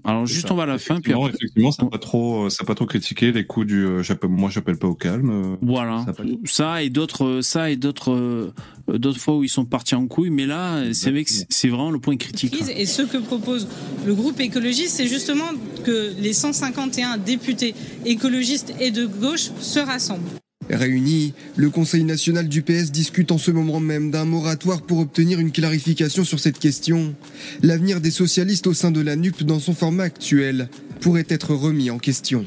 Alors, juste, on va à la fin, puis Effectivement, après- effectivement, ça n'a pas trop, ça a pas trop critiqué les coups du. euh, j'appelle- moi, j'appelle pas au calme. euh, Voilà, ça ça et d'autres, ça et d'autres, euh, d'autres fois où ils sont partis en couille. Mais là, c'est vrai que c'est- vraiment le point critique. Et ce que propose le groupe écologiste, c'est justement que les 151 députés écologistes et de gauche se rassemblent. Réunis, le Conseil national du PS discute en ce moment même d'un moratoire pour obtenir une clarification sur cette question. L'avenir des socialistes au sein de la NUP dans son format actuel pourrait être remis en question.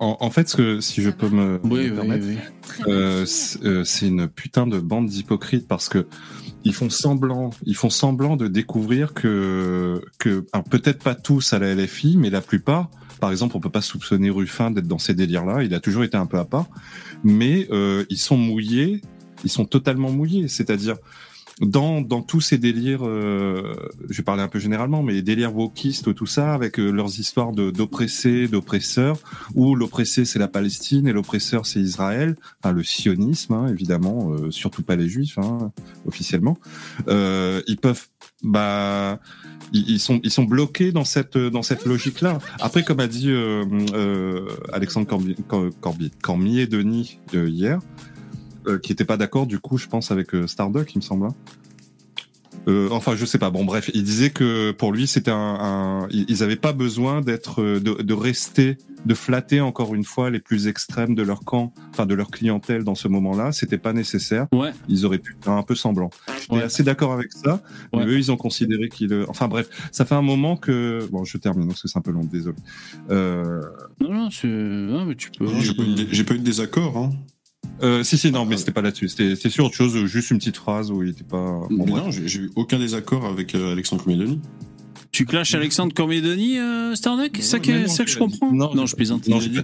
En, en fait, ce que, si je peux me, Oui, me oui, permettre, oui. euh, c'est euh, c'est une putain de bande d'hypocrites parce que ils font semblant, ils font semblant de découvrir que, peut-être pas tous à la LFI, mais la plupart. Par exemple, on peut pas soupçonner Ruffin d'être dans ces délires-là. Il a toujours été un peu à part, mais euh, ils sont mouillés. Ils sont totalement mouillés. C'est-à-dire dans, dans tous ces délires, euh, je vais parler un peu généralement, mais les délires wokistes, tout ça, avec euh, leurs histoires d'oppressés, d'oppresseurs, où l'oppressé c'est la Palestine et l'oppresseur c'est Israël, enfin le sionisme hein, évidemment, euh, surtout pas les juifs hein, officiellement. Euh, ils peuvent, bah, ils, sont bloqués dans cette dans cette logique là. Après, comme a dit euh, euh, Alexandre Cormier Denis euh, hier, qui était pas d'accord du coup, je pense avec Stardock, il me semble. Hein. Euh, enfin, je sais pas. Bon, bref, il disait que pour lui, c'était un, un- ils ils avaient pas besoin d'être, euh, de, de rester, de flatter encore une fois les plus extrêmes de leur camp, enfin de leur clientèle dans ce moment-là. C'était pas nécessaire. Ouais. Ils auraient pu faire un peu semblant. J'étais Ouais. assez d'accord avec ça. Mais eux, ils ont considéré qu'il, euh, enfin bref, ça fait un moment que, bon, je termine parce que c'est un peu long, désolé. Euh... Non, non, c'est- non, mais tu peux. J'ai pas, eu de- j'ai pas eu de désaccord. Hein. Euh, si, si, non, mais c'était pas là-dessus. C'était sur autre chose, juste une petite phrase où il était pas. Bon, non, j'ai j'ai eu aucun désaccord avec euh, Alexandre Comédoni. Tu clashes Alexandre Cormier-Denis, euh, Starduck C'est ça, que, non, ça que je comprends? Non, je plaisante. non, il dit.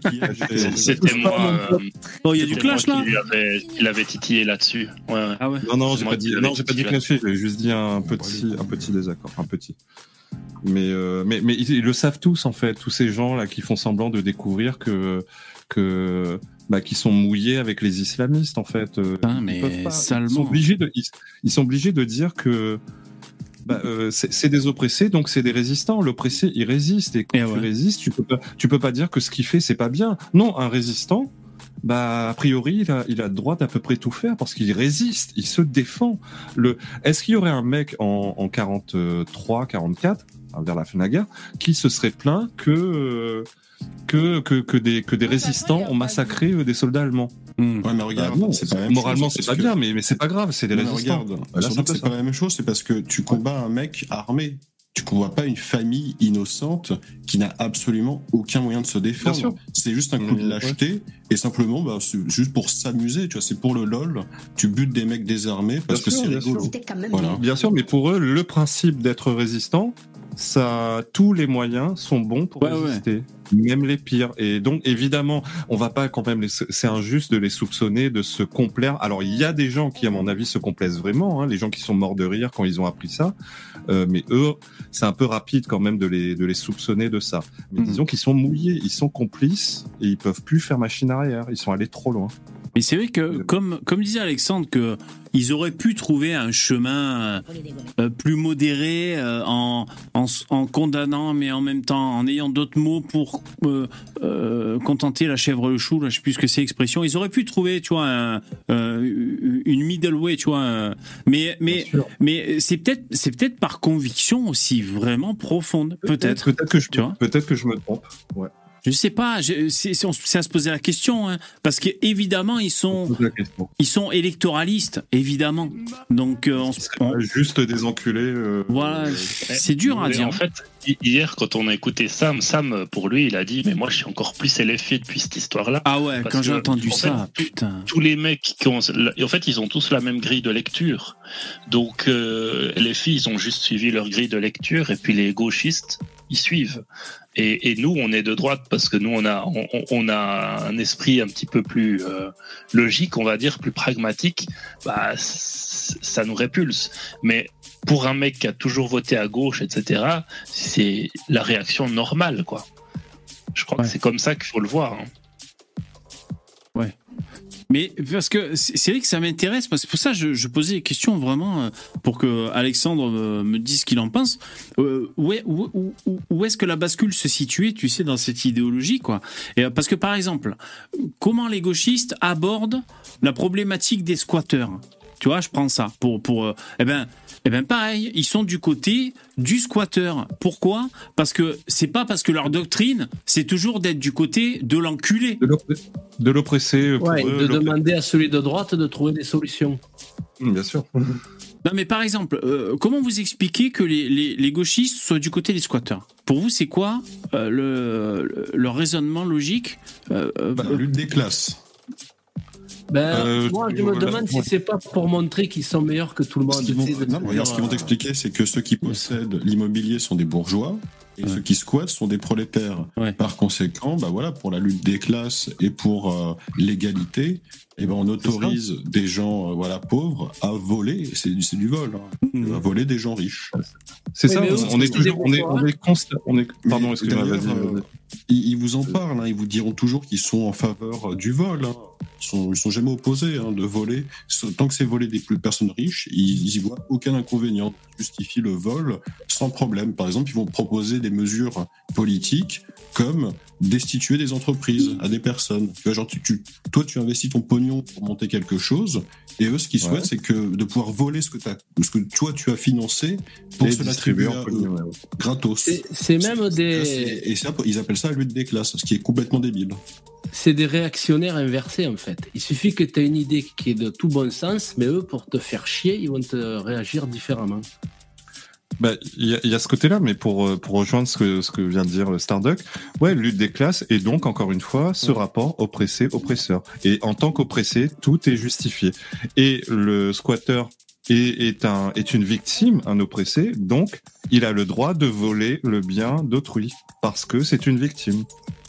j'ai- C'était moi. euh, Oh, il y a du clash là lui avait, titillé là-dessus. Ouais, ouais. Ah ouais Non, non, j'ai pas dit, non, j'ai pas dit clasher, j'ai juste dit un petit, un petit désaccord, un petit. Mais, euh, mais, mais ils, ils le savent tous en fait, tous ces gens là qui font semblant de découvrir que, que, bah, qui sont mouillés avec les islamistes en fait. euh, Putain, ils mais pas-. Ils sont obligés de, ils, ils sont obligés de dire que. Bah, euh, c'est des oppressés, donc c'est des résistants. L'oppressé, il résiste, et quand Et tu ouais. résistes, tu peux pas, tu peux pas dire que ce qu'il fait c'est pas bien. Non, un résistant, bah a priori il a, il a le droit d'à peu près tout faire parce qu'il résiste, il se défend. Le, est-ce qu'il y aurait un mec en, en 43, 44, hein, vers la fin de la guerre, qui se serait plaint que euh, que, que, que des, que des résistants ont massacré euh, des soldats allemands. Ouais, mais regarde, Bah c'est pas la même moralement c'est pas que- bien, mais, mais c'est pas grave, c'est des Non, résistants. regarde, c'est pas la même chose, c'est parce que tu combats un mec armé. Tu combats pas une famille innocente qui n'a absolument aucun moyen de se défendre. C'est juste un coup de Mmh, lâcheté et simplement, bah, c'est juste pour s'amuser. Tu vois, c'est pour le lol. Tu butes des mecs désarmés parce Bien que c'est rigolo. Voilà. Bien sûr, mais pour eux, le principe d'être résistant, ça, tous les moyens sont bons pour Ouais, ouais. résister, même les pires. Et donc, évidemment, on va pas quand même, les- c'est injuste de les soupçonner de se complaire. Alors, il y a des gens qui, à mon avis, se complaisent vraiment, hein, les gens qui sont morts de rire quand ils ont appris ça. Euh, mais eux, c'est un peu rapide quand même de les, de les soupçonner de ça. Mais Mhm. disons qu'ils sont mouillés, ils sont complices et ils peuvent plus faire machine arrière. Ils sont allés trop loin. Mais c'est vrai que, comme, comme disait Alexandre, que ils auraient pu trouver un chemin euh, plus modéré euh, en, en, condamnant, mais en même temps en ayant d'autres mots pour euh, euh, contenter la chèvre le chou. Là, je sais plus ce que c'est l'expression. Ils auraient pu trouver, tu vois, un, euh, une middle way, tu vois. un- mais mais mais c'est peut-être c'est peut-être par conviction aussi vraiment profonde, peut-être. Peut-être que je peut-être que je me trompe. Ouais. Je sais pas, c'est à se poser la question, hein, parce qu'évidemment ils sont, ils sont électoralistes, évidemment. Donc euh, on se- on- Juste des enculés. euh, voilà, euh, c'est dur à dire. En fait, hier, quand on a écouté Sam, Sam, pour lui, il a dit Mais moi, je suis encore plus LFI depuis cette histoire-là. Ah ouais, Parce quand j'ai entendu en ça, fait, putain. tous les mecs qui ont. En fait, ils ont tous la même grille de lecture. Donc, euh, les filles, ils ont juste suivi leur grille de lecture, et puis les gauchistes, ils suivent. Et, et nous, on est de droite parce que nous, on a, on, on a un esprit un petit peu plus euh, logique, on va dire, plus pragmatique. Bah, ça nous répulse. Mais pour un mec qui a toujours voté à gauche, etc., c'est la réaction normale, quoi. Je crois que c'est comme ça qu'il faut le voir. hein. Ouais. Mais parce que c'est vrai que ça m'intéresse, c'est pour ça que je, je posais des questions vraiment euh, pour que Alexandre euh, me dise ce qu'il en pense. Euh, où est- où- où- où- est-ce que la bascule se situait, tu sais, dans cette idéologie, quoi? Et, Parce que par exemple, comment les gauchistes abordent la problématique des squatteurs? Tu vois, je prends ça pour pour euh, eh ben eh ben pareil, ils sont du côté du squatteur. Pourquoi? Parce que c'est pas parce que leur doctrine, c'est toujours d'être du côté de l'enculé. De l'oppressé. euh, Ouais, eux, de demander à celui de droite de trouver des solutions. Mm, Bien sûr. Non, mais par exemple, euh, comment vous expliquez que les, les, les gauchistes soient du côté des squatteurs? Pour vous, c'est quoi euh, le, le, leur raisonnement logique euh, euh, Bah, La lutte des classes. Ben, Euh, moi, je me demande si c'est pas pour montrer qu'ils sont meilleurs que tout le monde. vont, non, regarde, ce qu'ils vont euh, t'expliquer, c'est que ceux qui possèdent l'immobilier sont des bourgeois et ceux qui squattent sont des prolétaires. Par conséquent, bah voilà, pour la lutte des classes et pour euh, l'égalité, eh ben on autorise des gens euh, voilà pauvres à voler. C'est du, vol, hein, à voler des gens riches. C'est ça, on est toujours, on est, on est constant, on est, pardon, excusez-moi, euh, ils, ils vous en parlent, hein, ils vous diront toujours qu'ils sont en faveur euh, du vol. hein. Ils sont, ils sont jamais opposés hein, de voler. Tant que c'est voler des plus personnes riches, ils, ils y voient aucun inconvénient. Ils justifient le vol sans problème. Par exemple, ils vont proposer des mesures politiques comme destituer des entreprises à des personnes. Tu vois, genre, tu, tu- toi, tu investis ton pognon pour monter quelque chose, et eux, ce qu'ils Ouais. souhaitent, c'est que de pouvoir voler ce que, t'as- ce que toi, tu as financé pour Et se l'attribuer ouais. gratos. C'est- même des- c'est- Et ça, ils appellent ça la lutte des classes, ce qui est complètement débile. C'est des réactionnaires inversés en fait. Il suffit que tu aies une idée qui est de tout bon sens, mais eux, pour te faire chier, ils vont te réagir différemment. Bah, il y, a- il y a ce côté-là, mais pour, euh, pour rejoindre ce que, ce que vient de dire Starduck, ouais, lutte des classes, et donc, encore une fois, ce rapport oppressé-oppresseur. Et en tant qu'oppressé, tout est justifié. Et le squatter est, est, un, est une victime, un oppressé, donc, il a le droit de voler le bien d'autrui, parce que c'est une victime.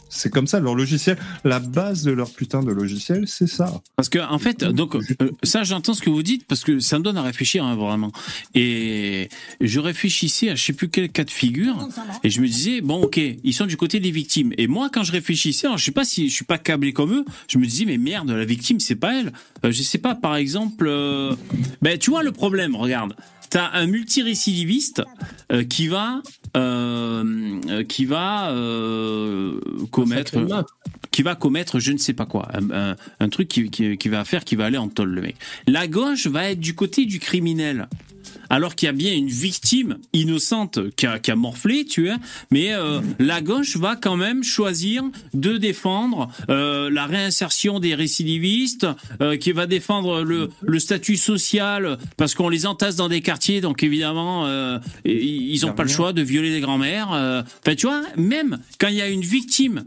C'est comme ça, leur logiciel, la base de leur putain de logiciel, c'est ça. Parce que en fait, donc euh, ça, j'entends ce que vous dites parce que ça me donne à réfléchir hein, vraiment. Et je réfléchissais à je sais plus quel cas de figure et je me disais bon, ok, ils sont du côté des victimes. Et moi, quand je réfléchissais, alors je sais pas si je suis pas câblé comme eux, je me disais mais merde, la victime c'est pas elle. Euh, je sais pas, par exemple, euh, ben tu vois le problème, regarde. T'as un multirécidiviste euh, qui va euh, euh, qui va euh, commettre qui va commettre je ne sais pas quoi. Un, un- un truc qui, qui, qui va faire qui va aller en tôle le mec. La gauche va être du côté du criminel alors qu'il y a bien une victime innocente qui a, qui a morflé, tu vois, mais euh, la gauche va quand même choisir de défendre euh, la réinsertion des récidivistes, euh, qui va défendre le, le statut social parce qu'on les entasse dans des quartiers, donc évidemment ils n'ont pas le choix de violer les grands-mères. Enfin, tu vois, même quand il y a une victime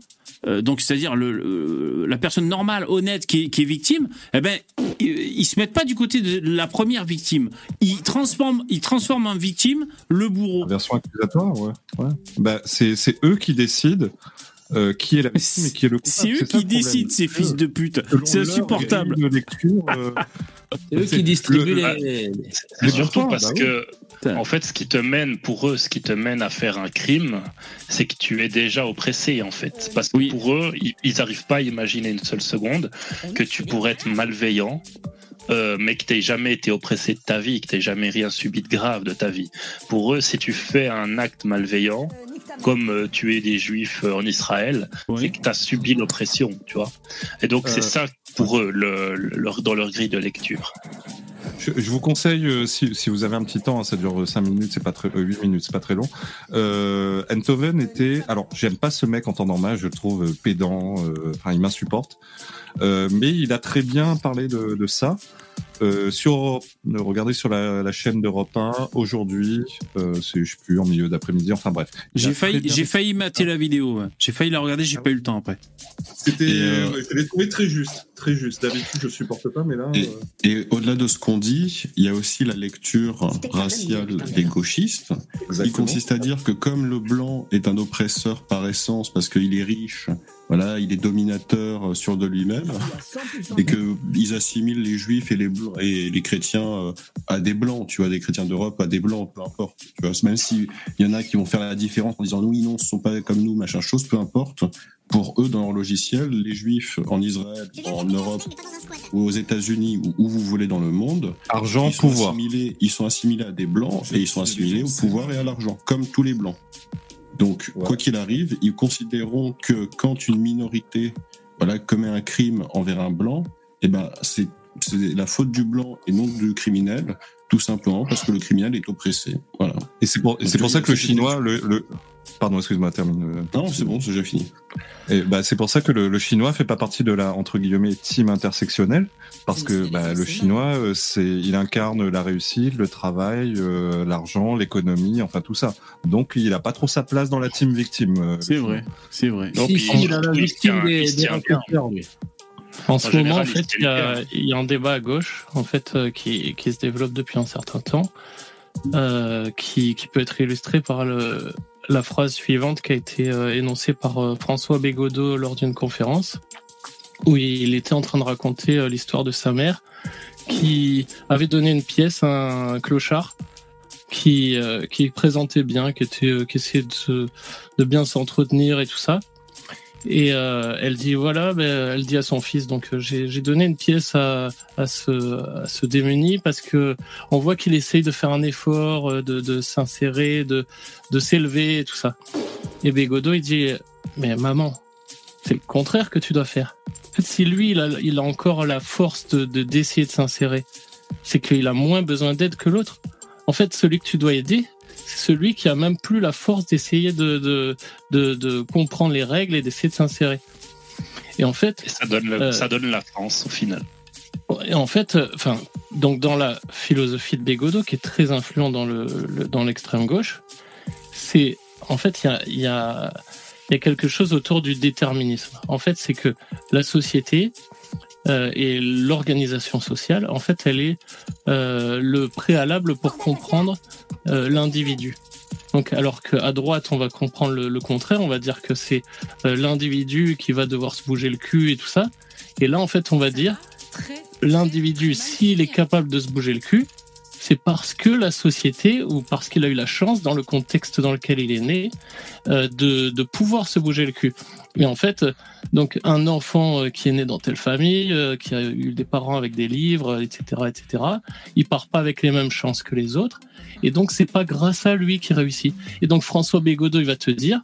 euh, donc c'est-à-dire le, le- la personne normale, honnête qui est, qui est victime, eh ben ils, ils se mettent pas du côté de la première victime. Ils transforment, ils transforment en victime le bourreau. Version accusatoire, ouais. ouais. Bah, c'est, c'est eux qui décident euh, qui est la victime et qui est le coupable. C'est eux qui décident, ces fils de pute. C'est insupportable. euh, C'est eux qui distribuent le- les. C'est surtout parce bah oui. En fait, ce qui te mène, pour eux, ce qui te mène à faire un crime, c'est que tu es déjà oppressé, en fait. Parce que pour eux, ils- n'arrivent pas à imaginer une seule seconde que tu pourrais être malveillant, euh, mais que tu jamais été oppressé de ta vie, que tu jamais rien subi de grave de ta vie. Pour eux, si tu fais un acte malveillant, comme euh, tuer des juifs euh, en Israël, c'est que tu as subi l'oppression, tu vois. Et donc, c'est Euh, ça pour eux, le- le- leur- dans leur grille de lecture. Je, je vous conseille, euh, si, si vous avez un petit temps, hein, ça dure 5 minutes, c'est pas très, euh, 8 minutes, c'est pas très long. Euh, était, alors j'aime pas ce mec en temps normal, je le trouve euh, pédant, euh, enfin il m'insupporte, Euh, mais il a très bien parlé de, de ça. Euh, sur, euh, regardez sur la, la chaîne d'Europe 1 aujourd'hui, euh, c'est je sais plus en milieu d'après-midi, enfin bref. J'ai failli, j'ai failli mater la vidéo. ouais. J'ai failli la regarder, j'ai pas eu le temps après. C'était, euh, ouais, je l'ai trouvé très juste, très juste. D'habitude, je supporte pas, mais là. Et- euh, Et au-delà de ce qu'on dit, il y a aussi la lecture raciale des gauchistes, qui Exactement. consiste à dire que comme le blanc est un oppresseur par essence parce qu'il est riche, voilà, il est dominateur sur de lui-même, et que ils assimilent les juifs et les blancs et les chrétiens euh, à des blancs, tu vois, des chrétiens d'Europe à des blancs, peu importe. Tu vois, même si il y en a qui vont faire la différence en disant oui, non, ce sont pas comme nous, machin chose, peu importe. Pour eux, dans leur logiciel, les juifs en Israël, en Europe ou aux États-Unis ou où vous voulez dans le monde, Argent, ils sont pouvoir. assimilés- ils sont assimilés à des blancs et ils sont assimilés au pouvoir et à l'argent, comme tous les blancs. Donc, quoi qu'il arrive, ils considéreront que quand une minorité voilà, commet un crime envers un blanc, eh ben, c'est c'est la faute du blanc et non du criminel, tout simplement parce que le criminel est oppressé. Voilà. Et c'est pour, et c'est pour ça que le chinois, le, le... pardon, excuse-moi, termine. euh. Non, c'est bon, c'est déjà fini. Et bah, c'est pour ça que le, le chinois fait pas partie de la entre guillemets team intersectionnelle parce que bah, le chinois, euh, c'est, il incarne la réussite, le travail, euh, l'argent, l'économie, enfin tout ça. Donc il a pas trop sa place dans la team victime. euh, C'est vrai, c'est vrai. Si, si, il a la victime des, des lui. En En ce moment, général, en fait, il il y, a, il y a un débat à gauche, en fait, euh, qui, qui se développe depuis un certain temps, euh, qui, qui peut être illustré par le, la phrase suivante qui a été euh, énoncée par euh, François Bégodeau lors d'une conférence, où il était en train de raconter euh, l'histoire de sa mère, qui avait donné une pièce à un clochard qui, qui présentait bien, qui, était, qui essayait de, de bien s'entretenir et tout ça. Et euh, elle dit voilà, ben, elle dit à son fils donc euh, j'ai donné une pièce à, à ce à ce démuni parce que on voit qu'il essaye de faire un effort, euh, de, de s'insérer, de de s'élever et tout ça. Et Bégodeau il dit mais maman, c'est le contraire que tu dois faire. En fait, si lui il a il a encore la force de de- d'essayer de s'insérer, c'est qu'il a moins besoin d'aide que l'autre. En fait, celui que tu dois aider, c'est celui qui a même plus la force d'essayer de, de, de, de comprendre les règles et d'essayer de s'insérer. Et en fait, Et ça donne, le- Euh, ça donne la France au final. et en fait, euh, enfin, donc dans la philosophie de Bégodeau, qui est très influent dans le, le- dans l'extrême gauche, c'est en fait il y a, il y a il y a quelque chose autour du déterminisme. En fait, c'est que la société euh, et l'organisation sociale, en fait, elle est euh, le préalable pour comprendre euh, l'individu. Donc, alors qu'à droite, on va comprendre le, contraire, on va dire que c'est l'individu qui va devoir se bouger le cul et tout ça. Et là, en fait, on va dire l'individu, s'il est capable de se bouger le cul, c'est parce que la société ou parce qu'il a eu la chance, dans le contexte dans lequel il est né, de pouvoir se bouger le cul. Mais en fait, donc un enfant euh, qui est né dans telle famille, euh, qui a eu des parents avec des livres, etc., etc., il part pas avec les mêmes chances que les autres, et donc c'est pas grâce à lui qu'il réussit. Et donc François Bégodeau, il va te dire,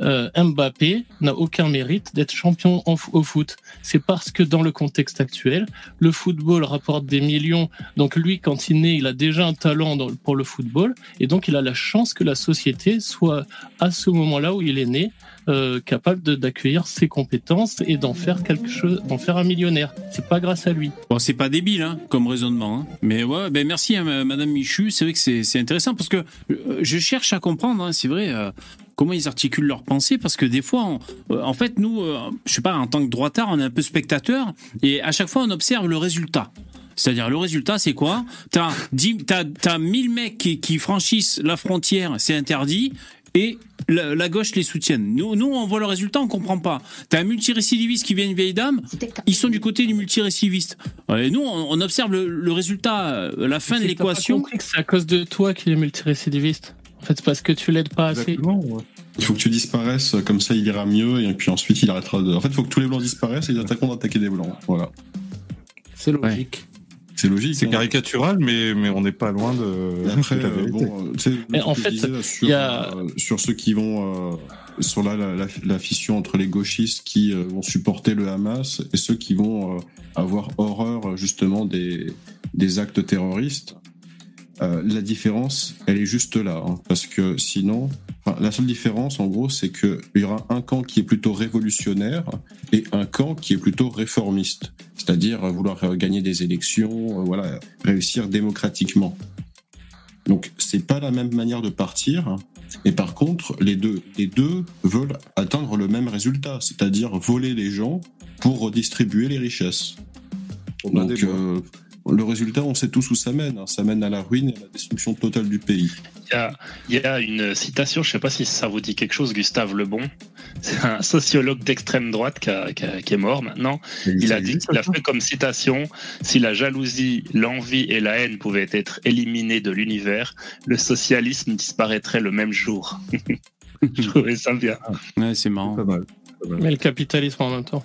euh, Mbappé n'a aucun mérite d'être champion au foot. C'est parce que dans le contexte actuel, le football rapporte des millions. Donc lui, quand il naît, il a déjà un talent pour le football, et donc il a la chance que la société soit à ce moment-là où il est né euh, capable d'accueillir ses compétences et d'en faire quelque chose, d'en faire un millionnaire. C'est pas grâce à lui. Bon, c'est pas débile hein, comme raisonnement, hein. mais ouais, ben merci hein, Madame Michu. C'est vrai que c'est intéressant parce que euh, je cherche à comprendre. hein, c'est vrai comment ils articulent leurs pensées parce que des fois, on- euh, en fait, nous, euh, je sais pas, en tant que droitard, on est un peu spectateur et à chaque fois, on observe le résultat. C'est-à-dire, le résultat, c'est quoi? T'as 10 t'as, t'as 1000 mecs qui, qui franchissent la frontière, c'est interdit. et la, la gauche les soutienne. Nous, nous, on voit le résultat, on comprend pas. T'as un multirécidiviste qui vient une vieille dame, ils sont du côté du multirécidiviste. Et nous, on, on observe le, le résultat, euh, la fin de l'équation. C'est à cause de toi qu'il est multirécidiviste? En fait, c'est parce que tu l'aides pas assez. Il faut que tu disparaisses, comme ça il ira mieux, et puis ensuite il arrêtera de. En fait, il faut que tous les blancs disparaissent et les attaquants d'attaquer des blancs. Voilà. C'est logique. C'est logique. C'est hein. caricatural, mais, mais on n'est pas loin de, Et après, euh, vérité. bon, euh, tu sais, Mais en fait, disais, là, sur, il y a- euh, sur ceux qui vont. euh, sur là, la, la, la fission entre les gauchistes qui euh, vont supporter le Hamas et ceux qui vont euh, avoir horreur justement des, des actes terroristes. Euh, la différence, elle est juste là, hein, parce que sinon, la seule différence, en gros, c'est que il y aura un camp qui est plutôt révolutionnaire et un camp qui est plutôt réformiste, c'est-à-dire euh, vouloir euh, gagner des élections, euh, voilà, réussir démocratiquement. Donc, c'est pas la même manière de partir. Et par contre, les deux, les deux veulent atteindre le même résultat, c'est-à-dire voler les gens pour redistribuer les richesses. On a Donc, des euh, le résultat, on sait tous où ça mène. hein. Ça mène à la ruine et à la destruction totale du pays. Il y a, il y a une citation, je ne sais pas si ça vous dit quelque chose, Gustave Lebon. C'est un sociologue d'extrême droite qui, a- qui a- qui est mort maintenant. Il a dit, il a fait comme citation si la jalousie, l'envie et la haine pouvaient être éliminées de l'univers, le socialisme disparaîtrait le même jour. je trouvais ça bien. Ouais, c'est marrant. Pas mal. Mais le capitalisme en même temps.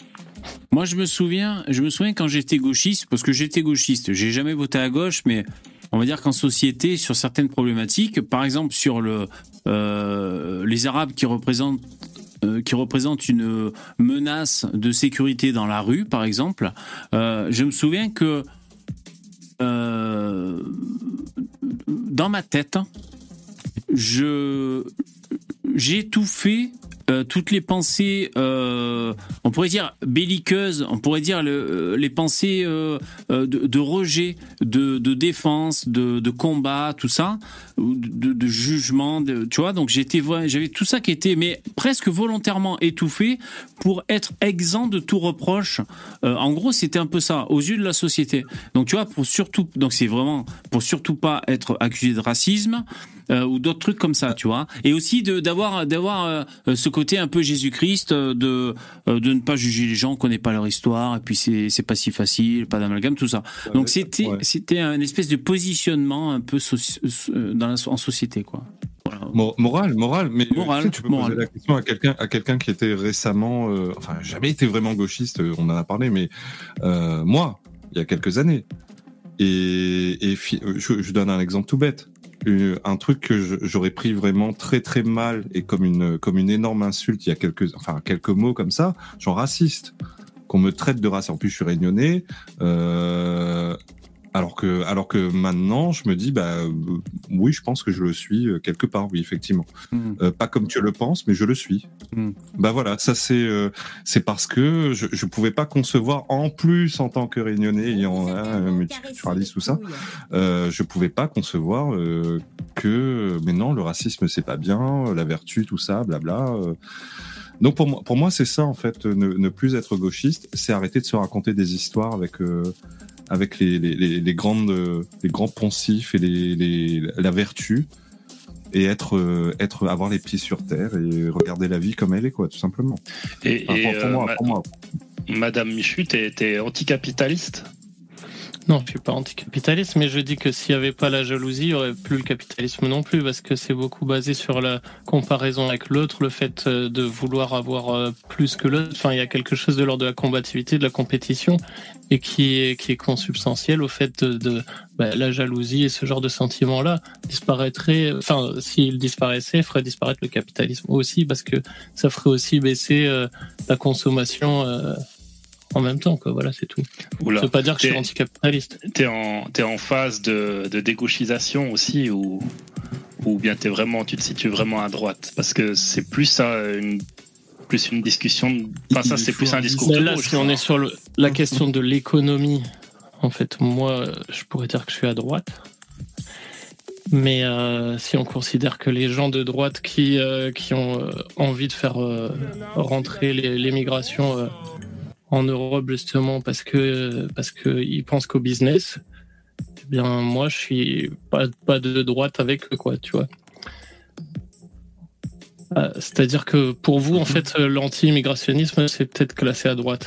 Moi, je me souviens, je me souviens quand j'étais gauchiste, parce que j'étais gauchiste, j'ai jamais voté à gauche, mais on va dire qu'en société, sur certaines problématiques, par exemple sur euh, les Arabes qui représentent euh, qui représentent une menace de sécurité dans la rue, par exemple, euh, je me souviens que dans ma tête, j'ai tout euh, toutes les pensées, euh, on pourrait dire belliqueuses, on pourrait dire euh, les pensées de, rejet, de, défense, de, de combat, tout ça, de, jugement, tu vois. Donc j'avais tout ça qui était, mais presque volontairement étouffé pour être exempt de tout reproche. En gros, c'était un peu ça aux yeux de la société. Donc tu vois, pour surtout, donc c'est vraiment pour surtout pas être accusé de racisme euh, ou d'autres trucs comme ça, tu vois. Et aussi de d'avoir d'avoir euh, ce côté un peu Jésus-Christ euh, de euh, de ne pas juger les gens, on connaît pas leur histoire et puis c'est c'est pas si facile, pas d'amalgame, tout ça. Donc c'était c'était un espèce de positionnement un peu euh, dans la, en société quoi. Mo- Moral, moral, mais euh, Moral, tu, sais, tu peux moral. poser la question à quelqu'un, à quelqu'un qui était récemment, euh, enfin, jamais été vraiment gauchiste, euh, on en a parlé, mais euh, moi, il y a quelques années, et, et euh, je donne un exemple tout bête, Euh, un truc que j'aurais pris vraiment très très mal et comme une comme énorme insulte, il y a quelques, enfin quelques mots comme ça, genre raciste, qu'on me traite de raciste. En plus, je suis réunionnais. Euh, alors que, alors que maintenant, je me dis, bah, euh, oui, je pense que je le suis euh, quelque part, oui, effectivement. Euh, pas comme tu le penses, mais je le suis. Bah voilà, ça c'est, euh, c'est parce que je, je pouvais pas concevoir, en plus en tant que réunionnais ayant multiculturaliste tout ça, euh, je pouvais pas concevoir euh, que, mais non, le racisme c'est pas bien, la vertu, tout ça, blabla. euh. Donc pour moi, pour moi c'est ça en fait, ne, ne plus être gauchiste, c'est arrêter de se raconter des histoires avec euh, avec les, les, les, les grandes les grands poncifs et les, la vertu et être euh, être avoir les pieds sur terre et regarder la vie comme elle est quoi tout simplement. Et, Enfin, et, pour, pour euh, moi, pour moi. Madame Michu, t'es t'es anticapitaliste? Non, je suis pas anticapitaliste, mais je dis que s'il n'y avait pas la jalousie, il n'y aurait plus le capitalisme non plus, parce que c'est beaucoup basé sur la comparaison avec l'autre, le fait euh, de vouloir avoir euh, plus que l'autre. Enfin, il y a quelque chose de l'ordre de la combativité, de la compétition, et qui est, consubstantiel au fait de, bah, la jalousie et ce genre de sentiments-là disparaîtrait. Enfin, s'il disparaissait, ferait disparaître le capitalisme aussi, parce que ça ferait aussi baisser euh, la consommation. euh, en même temps, quoi. Voilà, c'est tout. Oula. Ça veut pas dire que je suis anticapitaliste. T'es en, t'es en phase de, de dégauchisation aussi ou, ou bien t'es vraiment, tu te situes vraiment à droite? Parce que c'est plus ça, une, plus une discussion. Enfin, ça, c'est plus un discours Mais de là, gauche. si on est sur le- la question de l'économie, en fait, moi, je pourrais dire que je suis à droite. Mais euh, si on considère que les gens de droite qui, euh, qui ont euh, envie de faire euh, rentrer les- l'immigration euh, en Europe justement parce que parce que ils pensent qu'au business, eh bien moi je suis pas, pas de droite avec eux quoi, tu vois. Euh, C'est-à-dire que pour vous, en fait, euh, l'anti-immigrationnisme, c'est peut-être classé à droite.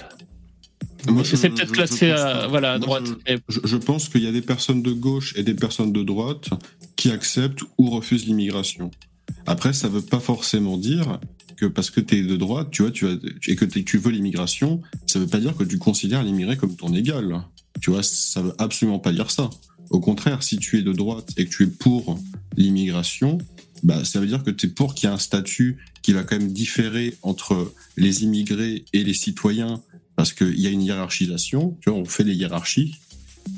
Moi, je- C'est peut-être classé à, voilà, à Moi, droite. je- Mais Je, je pense qu'il y a des personnes de gauche et des personnes de droite qui acceptent ou refusent l'immigration. Après, ça veut pas forcément dire que parce que tu es de droite, tu vois, tu as, et que tu veux l'immigration, ça veut pas dire que tu considères l'immigré comme ton égal. Tu vois, ça veut absolument pas dire ça. Au contraire, si tu es de droite et que tu es pour l'immigration, bah, ça veut dire que tu es pour qu'il y ait un statut qui va quand même différer entre les immigrés et les citoyens, parce qu'il y a une hiérarchisation, tu vois, on fait des hiérarchies,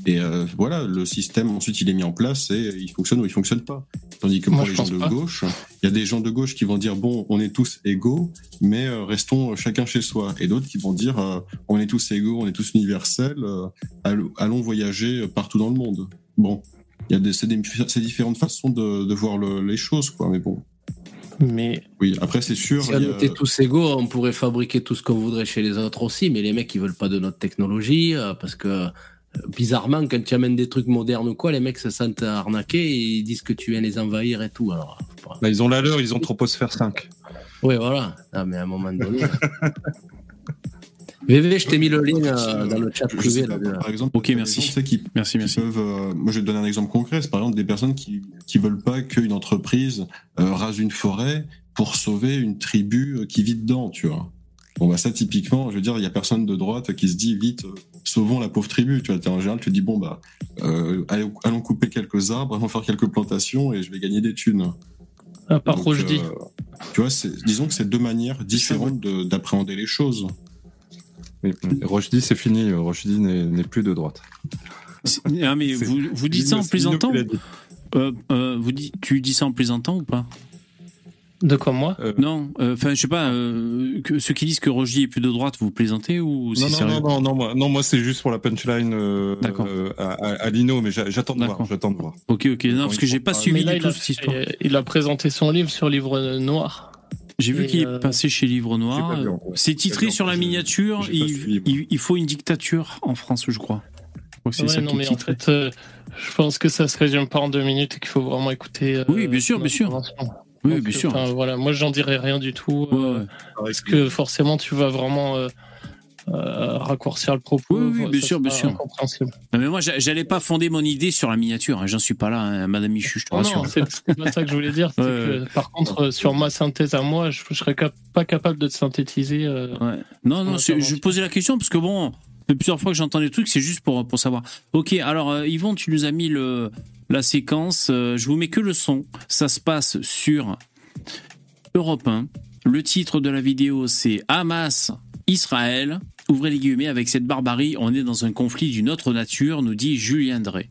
et euh, voilà, le système ensuite il est mis en place et il fonctionne ou il fonctionne pas. Tandis que Moi, pour les gens de pas. gauche, il y a des gens de gauche qui vont dire bon, on est tous égaux, mais euh, restons chacun chez soi. Et d'autres qui vont dire euh, on est tous égaux, on est tous universels, euh, allons, voyager partout dans le monde. Bon, il y a des, c'est des- c'est différentes façons de, de voir le- les choses, quoi. Mais bon, Mais oui, après c'est sûr. Si on a- était tous égaux, on pourrait fabriquer tout ce qu'on voudrait chez les autres aussi, mais les mecs, ils veulent pas de notre technologie, euh, parce que, euh, bizarrement, quand tu amènes des trucs modernes ou quoi, les mecs se sentent arnaqués et ils disent que tu viens les envahir et tout. Alors, faut pas- Bah, ils ont la leur, ils ont Troposphère 5. Oui, voilà. Ah, mais à un moment donné. VV, je t'ai mis le lien euh, dans le chat privé. là, par exemple, Ok, merci. gens, qui, Merci, qui merci. peuvent, euh, moi, je vais te donner un exemple concret. C'est par exemple des personnes qui qui veulent pas qu'une entreprise euh, rase une forêt pour sauver une tribu euh, qui vit dedans, tu vois. Bon bah ça typiquement, je veux dire, il y a personne de droite qui se dit vite euh, sauvons la pauvre tribu, tu vois. T'es en général, tu dis bon bah euh, allons, allons couper quelques arbres, allons faire quelques plantations et je vais gagner des thunes. à part Donc, Rochdi. euh, tu vois, c'est- disons que c'est deux manières différentes de- d'appréhender les choses. Oui. Et Rochdi, c'est fini. Rochdi n'est n'est plus de droite. Ah, mais vous, vous dites ça en plaisantant dit. Euh, euh, vous dites, Tu dis ça en plaisantant ou pas? De quoi moi Euh, Non, euh, enfin, je sais pas, euh, que, ceux qui disent que Roger est plus de droite, vous plaisantez ou c'est Non, non, sérieux non, non, non, moi, non, moi c'est juste pour la punchline euh, D'accord. euh, à, Lino, mais j'a- j'attends de voir. D'accord. J'attends de voir. Ok, ok, non, parce que j'ai pas suivi là, du il tout a, cette histoire. il a présenté son livre sur Livre Noir. J'ai vu qu'il est euh, passé chez Livre Noir. C'est titré sur la miniature. Il, suivi, moi. il- il faut une dictature en France, je crois. Ouais, ça non, mais en titré. fait, euh, je pense que ça se résume pas en deux minutes et qu'il faut vraiment écouter. euh, Oui, bien sûr, bien sûr. Oui, Donc, bien sûr. enfin, voilà, moi, j'en dirais rien du tout. Ouais, euh, ouais. Parce que forcément, tu vas vraiment euh, euh, raccourcir le propos. Oui, bien sûr, bien sûr. Non, mais moi, j'a- j'allais pas fonder mon idée sur la miniature. hein, J'en suis pas là, hein, Madame Michu, je te Non, rassure. non, c'est pas ça que je voulais dire. c'est Ouais, que, par contre, euh, sur ma synthèse à moi, je, je serais cap- pas capable de te synthétiser. euh, Ouais. Non, non, je posais la question parce que bon, plusieurs fois que j'entends des trucs, c'est juste pour, pour savoir. Ok, alors euh, Yvon, tu nous as mis le, la séquence, euh, je vous mets que le son. Ça se passe sur Europe 1. Le titre de la vidéo, c'est Hamas, Israël. Ouvrez les guillemets, avec cette barbarie, on est dans un conflit d'une autre nature, nous dit Julien Drey.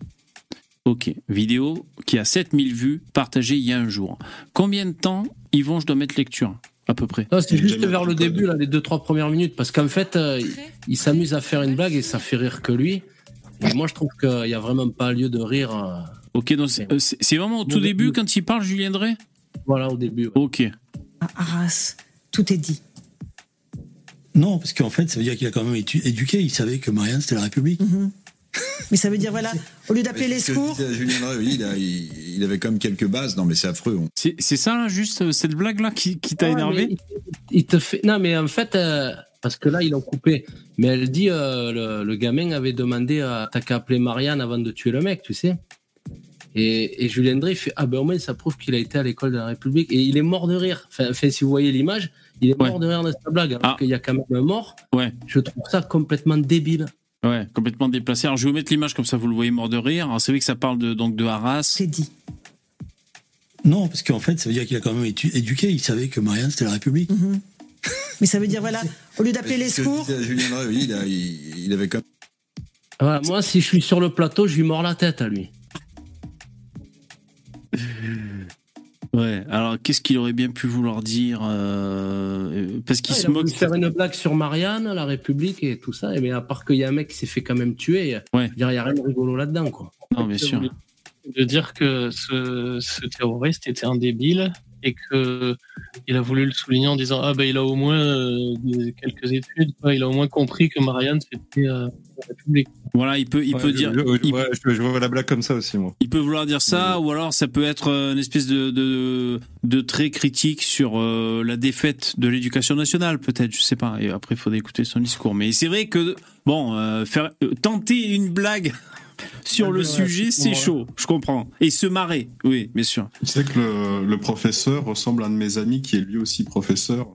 Ok, vidéo qui a 7000 vues, partagée il y a un jour. Combien de temps, Yvon, je dois mettre lecture À peu près? Non, c'est juste vers le début, là, les deux, trois premières minutes, parce qu'en fait, euh, il, il s'amuse à faire une blague et ça fait rire que lui. Et moi, je trouve qu'il n'y a vraiment pas lieu de rire. euh, Ok, donc c'est euh, c'est- c'est vraiment au tout début quand il parle, Julien Drey? Voilà, au début. ouais. Ok. À Arras, tout est dit. Non, parce qu'en fait, ça veut dire qu'il a quand même été éduqué. Il savait que Marianne, c'était la République. Mhm. Mais ça veut dire, voilà, au lieu d'appeler les secours, Julien Drey, oui, il, a- il- il avait quand même quelques bases. Non, mais c'est affreux. on- C'est c'est ça, là, juste euh, cette blague-là qui, qui t'a Ouais, énervé? il te fait. Non, mais en fait, euh, parce que là, ils l'ont coupé. Mais elle dit euh, le, le gamin avait demandé à t'as qu'à appeler Marianne avant de tuer le mec, tu sais. Et, et Julien Drey fait Ah ben au moins, ça prouve qu'il a été à l'école de la République. Et il est mort de rire. Enfin, enfin, si vous voyez l'image, il est Ouais. mort de rire de cette blague. Alors Ah. qu'il y a quand même un mort. Ouais, Je trouve ça complètement débile. ouais, complètement déplacé. Alors, je vais vous mettre l'image comme ça, vous le voyez mort de rire. Alors, c'est vrai que ça parle de, donc de Arras. c'est dit. Non, parce qu'en fait, ça veut dire qu'il a quand même été éduqué. Il savait que Marianne, c'était la République. Mhm. Mais ça veut dire, voilà, au lieu d'appeler les secours, Julien Drey, oui, il, a- il- il avait même Voilà, moi, si je suis sur le plateau, je lui mords la tête à lui. Ouais, alors qu'est-ce qu'il aurait bien pu vouloir dire euh, Parce qu'il Ah, il se a moque. voulu faire une blague sur Marianne, la République et tout ça. Et mais à part qu'il y a un mec qui s'est fait quand même tuer, Ouais. il n'y a rien de rigolo là-dedans, quoi. Non, bien sûr. de dire que ce, ce terroriste était un débile et que il a voulu le souligner en disant ah ben il a au moins euh, des- quelques études, quoi. il a au moins compris que Marianne c'était euh, la République. Voilà, il peut, il Ouais, peut je- dire. je- il- ouais, je, je vois la blague comme ça aussi, moi. Il peut vouloir dire ça, ou alors ça peut être euh, une espèce de, de, de trait critique sur euh, la défaite de l'éducation nationale, peut-être, je sais pas. Et après, il faudrait écouter son discours. Mais c'est vrai que, bon, euh, faire, euh, tenter une blague sur le Ouais, sujet, c'est ouais. chaud, je comprends. Et se marrer, oui, bien sûr. Tu sais que le, le professeur ressemble à un de mes amis qui est lui aussi professeur.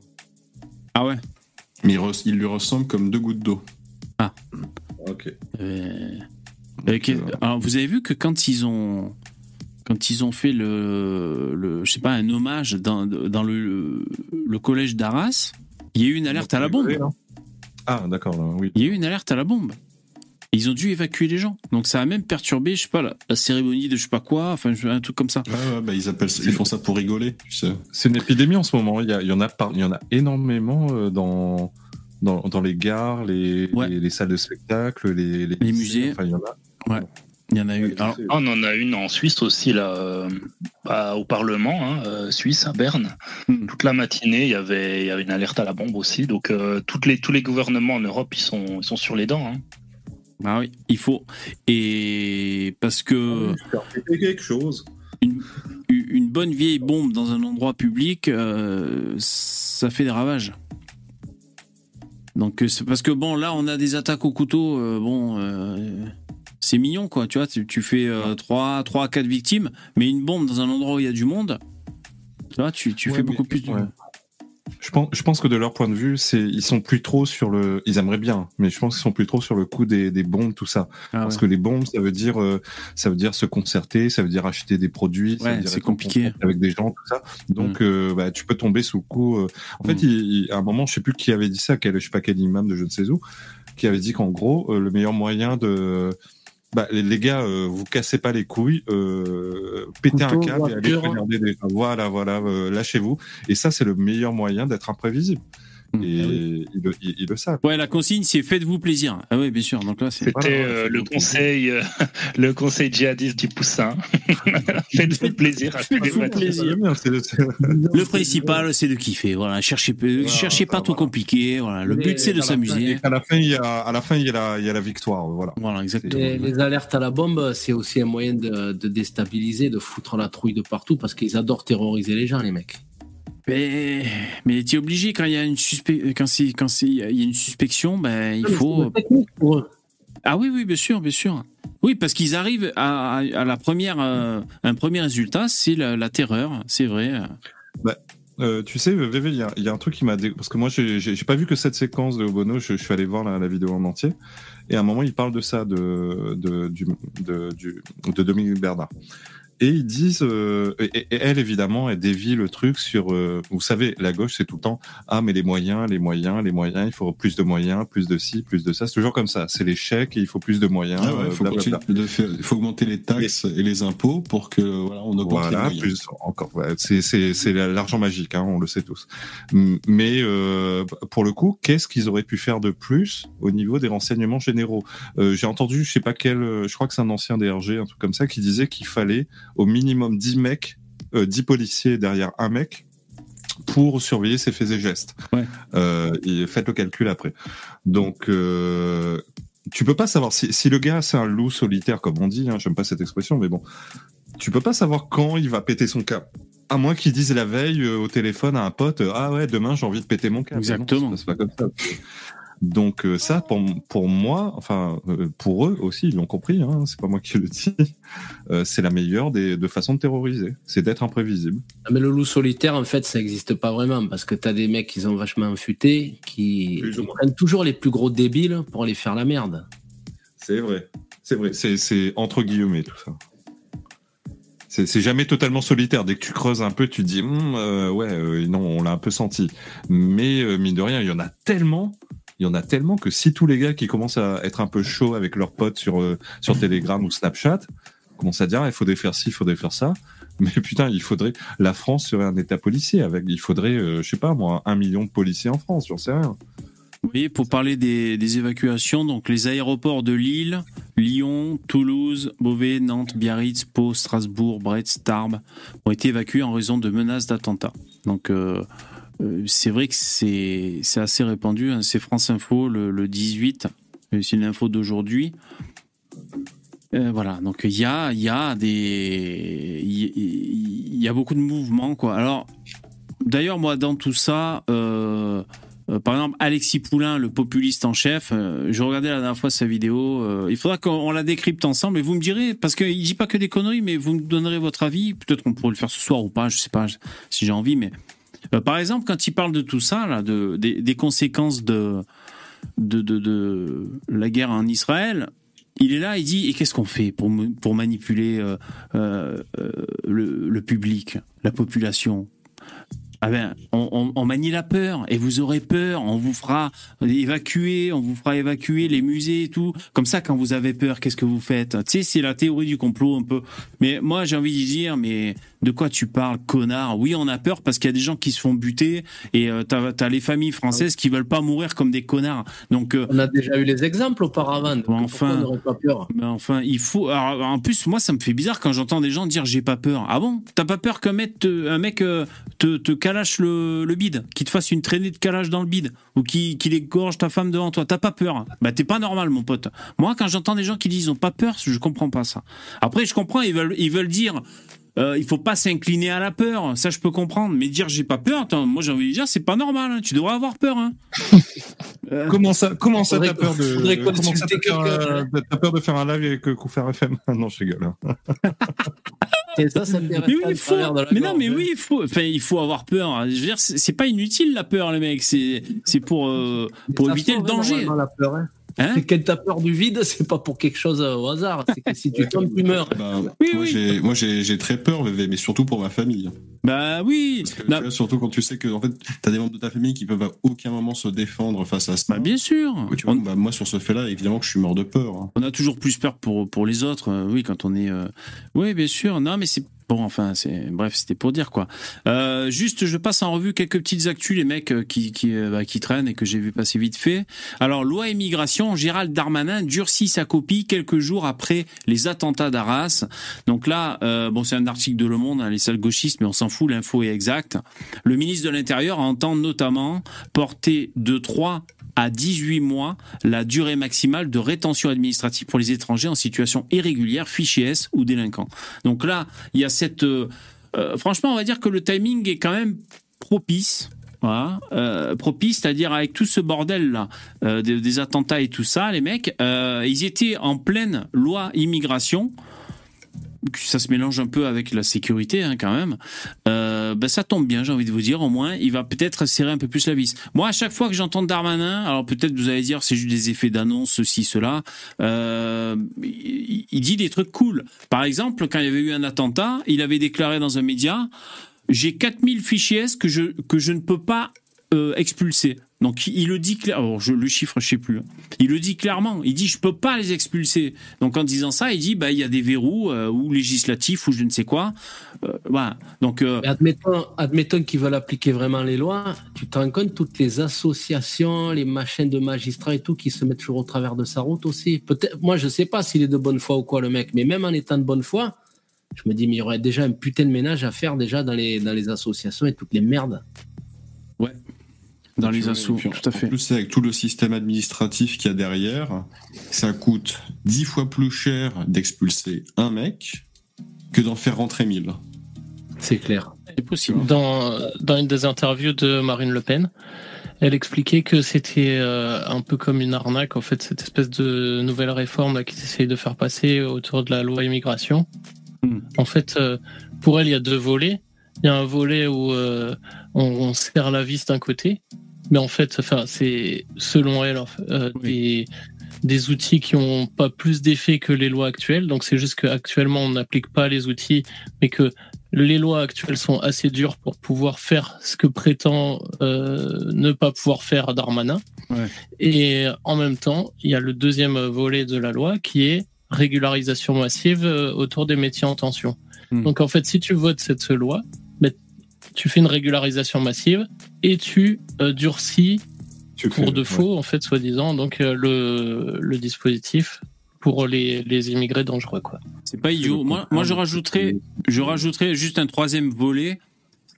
Ah ouais? Mais il lui ressemble comme deux gouttes d'eau. Ah. Ok. Euh, euh, alors, vous avez vu que quand ils ont quand ils ont fait le, le je sais pas un hommage dans, dans le, le collège d'Arras, il y a eu une alerte à la bombe. Ah, d'accord, oui. Il y a eu une alerte à la bombe. Ils ont dû évacuer les gens. Donc ça a même perturbé, je sais pas, la, la cérémonie de je sais pas quoi, enfin un truc comme ça. Ouais, ouais, bah, ils, appellent, ils font ça pour rigoler, tu sais. C'est une épidémie en ce moment. Il y, a- il y en a, par- il y en a énormément euh, dans, dans, dans les gares, les, les, les salles de spectacle, les, les, Les musées. Enfin, il y en a. Ouais. Il y en a eu. Alors, Ah, on en a une en Suisse aussi, là, euh, bah, au Parlement hein, euh, suisse, à Berne. Hmm. Toute la matinée, il y avait, il y avait une alerte à la bombe aussi. Donc, euh, toutes les, tous les gouvernements en Europe, ils sont, ils sont sur les dents. hein. bah oui, il faut. Et parce que quelque chose. Une, une bonne vieille bombe dans un endroit public, euh, ça fait des ravages. Donc euh, c'est parce que bon là on a des attaques au couteau, euh, bon euh, c'est mignon quoi, tu vois, tu, tu fais 3 3 à 4 victimes, mais une bombe dans un endroit où il y a du monde, tu vois, tu, tu Ouais, fais beaucoup plus de ouais. Je pense, je pense que de leur point de vue, c'est ils sont plus trop sur le. Ils aimeraient bien, mais je pense qu'ils sont plus trop sur le coup des, des bombes, tout ça. Ah Parce ouais. que les bombes, ça veut dire, euh, ça veut dire se concerter, ça veut dire acheter des produits, Ouais, c'est compliqué. Mm. avec des gens, tout ça. Donc, euh, bah, tu peux tomber sous le coup. euh. En fait, il- il- à un moment, je sais plus qui avait dit ça, quel, je sais pas quel imam de je ne sais où, qui avait dit qu'en gros, euh, le meilleur moyen de bah, les, gars, euh, vous cassez pas les couilles, euh, pétez Couteau, un câble et allez regarder des... Voilà, voilà, euh, lâchez-vous. Et ça, c'est le meilleur moyen d'être imprévisible. Mm. Et ils, le, ils- ils le savent. Ouais, la consigne c'est faites-vous plaisir. Ah oui, bien sûr. Donc là c'est C'était euh, le conseil, euh, le conseil djihadiste du poussin. Faites-vous plaisir. Faites-vous plaisir. Le principal, c'est de kiffer. Voilà, cherchez, cherchez pas trop compliqué. Voilà, le but c'est de s'amuser. À la fin, il y a, à la fin, il y a la, il y a la victoire. Voilà. Voilà, exactement. Les, les alertes à la bombe, c'est aussi un moyen de, de déstabiliser, de foutre la trouille de partout parce qu'ils adorent terroriser les gens, les mecs. Mais, mais tu es obligé quand il y a une suspe- quand c'est quand c'est il y a une suspicion, ben il faut. c'est une technique pour eux. Ah oui, oui, bien sûr, bien sûr. Oui, parce qu'ils arrivent à, à- à la première, euh, un premier résultat, c'est la, la terreur, c'est vrai. Bah, euh, tu sais, VV, il y a, il y a un truc qui m'a... dé- Parce que moi, j'ai j'ai j'ai pas vu que cette séquence de Obono, je, je suis allé voir la, la vidéo en entier. Et à un moment, il parle de ça, de, de, du, de, du, de Dominique Bernard. Et ils disent, euh, et, et elle évidemment, elle dévie le truc sur, euh, vous savez, la gauche c'est tout le temps, ah mais les moyens, les moyens, les moyens, il faut plus de moyens, plus de ci, plus de ça, c'est toujours comme ça, c'est les chèques et il faut plus de moyens. Ah ouais, euh, faut, blablabla. continuer de faire- il faut augmenter les taxes et les impôts pour que voilà, on augmente Voilà, les moyens. plus encore. ouais, C'est l'argent magique, hein, on le sait tous. Mais euh, pour le coup, qu'est-ce qu'ils auraient pu faire de plus au niveau des renseignements généraux? J'ai entendu, je sais pas quel, je crois que c'est un ancien DRG, un truc comme ça, qui disait qu'il fallait au minimum 10 mecs, euh, 10 policiers derrière un mec pour surveiller ses faits et gestes. Euh, et faites le calcul après. Donc euh, tu peux pas savoir si, si le gars c'est un loup solitaire comme on dit, hein, j'aime pas cette expression, mais bon, tu peux pas savoir quand il va péter son câble. À moins qu'il dise la veille euh, au téléphone à un pote, euh, ah ouais, demain j'ai envie de péter mon câble. Exactement. C'est pas comme ça. Donc euh, ça, pour, pour moi, enfin euh, pour eux aussi, ils l'ont compris, hein, c'est pas moi qui le dis, euh, c'est la meilleure des de façons de terroriser, c'est d'être imprévisible. Ah, Mais le loup solitaire, en fait, ça n'existe pas vraiment parce que t'as des mecs qui sont vachement infûtés, qui, prennent toujours les plus gros débiles pour les faire la merde. C'est vrai. C'est vrai. C'est, c'est entre guillemets tout ça. C'est, jamais totalement solitaire. Dès que tu creuses un peu, tu te dis, Hum, euh, ouais, euh, non, on l'a un peu senti. Mais mine de rien, il y en a tellement. Il y en a tellement que si tous les gars qui commencent à être un peu chauds avec leurs potes sur euh, sur Telegram ou Snapchat commencent à dire, Ah, il faut défaire ci, il faut défaire ça. Mais putain, il faudrait. La France serait un État policier avec. Il faudrait, euh, je sais pas moi, un million de policiers en France. J'en sais rien. Voyez, pour parler des, des évacuations, donc les aéroports de Lille, Lyon, Toulouse, Beauvais, Nantes, Biarritz, Pau, Strasbourg, Brest, Tarbes ont été évacués en raison de menaces d'attentats. Donc euh, c'est vrai que c'est c'est assez répandu. hein. C'est France Info le, le 18, euh, c'est l'info d'aujourd'hui. Euh, voilà, donc il y a, y a des, il y, a beaucoup de mouvements quoi. Alors, d'ailleurs moi dans tout ça, euh, euh, par exemple Alexis Poulain, le populiste en chef, euh, je regardais la dernière fois sa vidéo. euh, il faudra qu'on la décrypte ensemble et vous me direz parce qu'il dit pas que des conneries, mais vous me donnerez votre avis. Peut-être qu'on pourrait le faire ce soir ou pas, je sais pas si j'ai envie, mais euh, par exemple quand il parle de tout ça là, de des, conséquences de la guerre en Israël, il est là, il dit et qu'est-ce qu'on fait pour, manipuler euh, euh, le, public, la population? Ah ben, on, on- on manie la peur et vous aurez peur. On vous fera évacuer, on vous fera évacuer les musées et tout. Comme ça, quand vous avez peur, qu'est-ce que vous faites? Tu sais, c'est la théorie du complot un peu. Mais moi, j'ai envie de dire, mais de quoi tu parles, connard? Oui, on a peur parce qu'il y a des gens qui se font buter et euh, t'as as les familles françaises qui veulent pas mourir comme des connards. Donc, euh, On a déjà eu les exemples auparavant. enfin, on pas peur? Mais enfin, il faut. alors, en plus, moi, ça me fait bizarre quand j'entends des gens dire j'ai pas peur. Ah bon? T'as pas peur qu'un mec, te, un mec euh, te, te calache le, le bide, qu'il te fasse une traînée de calage dans le bide, ou qu'il qu'il égorge ta femme devant toi? T'as pas peur? Bah t'es pas normal, mon pote. Moi, quand j'entends des gens qui disent ils ont pas peur, je comprends pas ça. Après, je comprends, ils veulent, ils veulent dire. Euh, il faut pas s'incliner à la peur, ça je peux comprendre. Mais dire j'ai pas peur, attends, moi j'ai envie de dire c'est pas normal. hein. Tu devrais avoir peur. Hein. Euh, Comment ça, comment ça t'as peur de, comment ça, consulter t'as peur, quelqu'un. euh, t'as peur de faire un live avec euh, Couffer FM Non, je rigole. hein. Et ça, ça Mais oui, il faut. travers de la Mais non, mais hein. oui, il faut. Enfin, il faut avoir peur. Je veux dire, c'est pas inutile la peur, les mecs. C'est c'est pour euh, pour éviter le hein, danger. normalement, la peur, hein. Hein C'est quand t'as peur du vide, c'est pas pour quelque chose au hasard. C'est que si tu tombes, tu meurs. Bah, moi, j'ai- moi, j'ai j'ai très peur, mais surtout pour ma famille. Bah oui. Parce que, tu vois, surtout quand tu sais que en fait, t'as des membres de ta famille qui peuvent à aucun moment se défendre face à ça. Bah bien sûr. Tu vois, bah, moi sur ce fait-là, évidemment que je suis mort de peur. hein. On a toujours plus peur pour pour les autres. euh, oui, quand on est. euh, Oui, bien sûr. Non, mais c'est Enfin, c'est bref, c'était pour dire quoi. Euh, juste, je passe en revue quelques petites actus, les mecs euh, qui euh, bah, qui traînent et que j'ai vu passer vite fait. Alors, loi immigration, Gérald Darmanin durcit sa copie quelques jours après les attentats d'Arras. Donc là, bon, c'est un article de Le Monde, hein, les salles gauchistes, mais on s'en fout, l'info est exacte. Le ministre de l'Intérieur entend notamment porter de 3 à 18 mois la durée maximale de rétention administrative pour les étrangers en situation irrégulière, fichier S ou délinquants. Donc là, il y a euh, euh, franchement, on va dire que le timing est quand même propice. Euh, propice, c'est-à-dire avec tout ce bordel là, des, attentats et tout ça, les mecs, ils étaient en pleine loi immigration ça se mélange un peu avec la sécurité hein, quand même. Euh, ben ça tombe bien, j'ai envie de vous dire. Au moins, il va peut-être serrer un peu plus la vis. Moi, à chaque fois que j'entends Darmanin, alors peut-être vous allez dire c'est juste des effets d'annonce, ceci, cela. Euh, il, dit des trucs cool. Par exemple, quand il y avait eu un attentat, il avait déclaré dans un média j'ai 4000 fichiers S que je que je ne peux pas euh, expulser. Donc il le dit clairement. Je, le chiffre, je sais plus. hein. Il le dit clairement. Il dit je peux pas les expulser. Donc en disant ça, il dit bah il y a des verrous euh, ou législatifs ou je ne sais quoi. Euh, voilà. Donc euh, admettons qu'ils veulent appliquer vraiment les lois. Tu te rends compte toutes les associations, les machines de magistrats et tout qui se mettent toujours au travers de sa route aussi. Peut-être, moi je sais pas s'il est de bonne foi ou quoi le mec, mais même en étant de bonne foi, je me dis mais il y aurait déjà un putain de ménage à faire déjà dans les dans les associations et toutes les merdes. Dans les assauts, tout à fait. En plus, avec tout le système administratif qu'il y a derrière, ça coûte dix fois plus cher d'expulser un mec que d'en faire rentrer mille. C'est clair. C'est possible. Dans, dans une des interviews de Marine Le Pen, elle expliquait que c'était euh, un peu comme une arnaque, en fait, cette espèce de nouvelle réforme là, qu'ils essayent de faire passer autour de la loi immigration. Hmm. En fait, euh, pour elle, il y a deux volets. Il y a un volet où euh, on, on serre la vis d'un côté, mais en fait, enfin, c'est selon elle euh, des, des outils qui ont pas plus d'effet que les lois actuelles. Donc c'est juste qu'actuellement on n'applique pas les outils, mais que les lois actuelles sont assez dures pour pouvoir faire ce que prétend euh, ne pas pouvoir faire Darmanin. Ouais. Et en même temps, il y a le deuxième volet de la loi qui est régularisation massive autour des métiers en tension. Hmm. Donc en fait, si tu votes cette loi, tu fais une régularisation massive et tu euh, durcis Tu pour crées- de faux, en fait, soi-disant, donc euh, le, le dispositif pour les, les immigrés dangereux, quoi. C'est pas idiot. Moi, moi, je rajouterais, je rajouterais juste un troisième volet.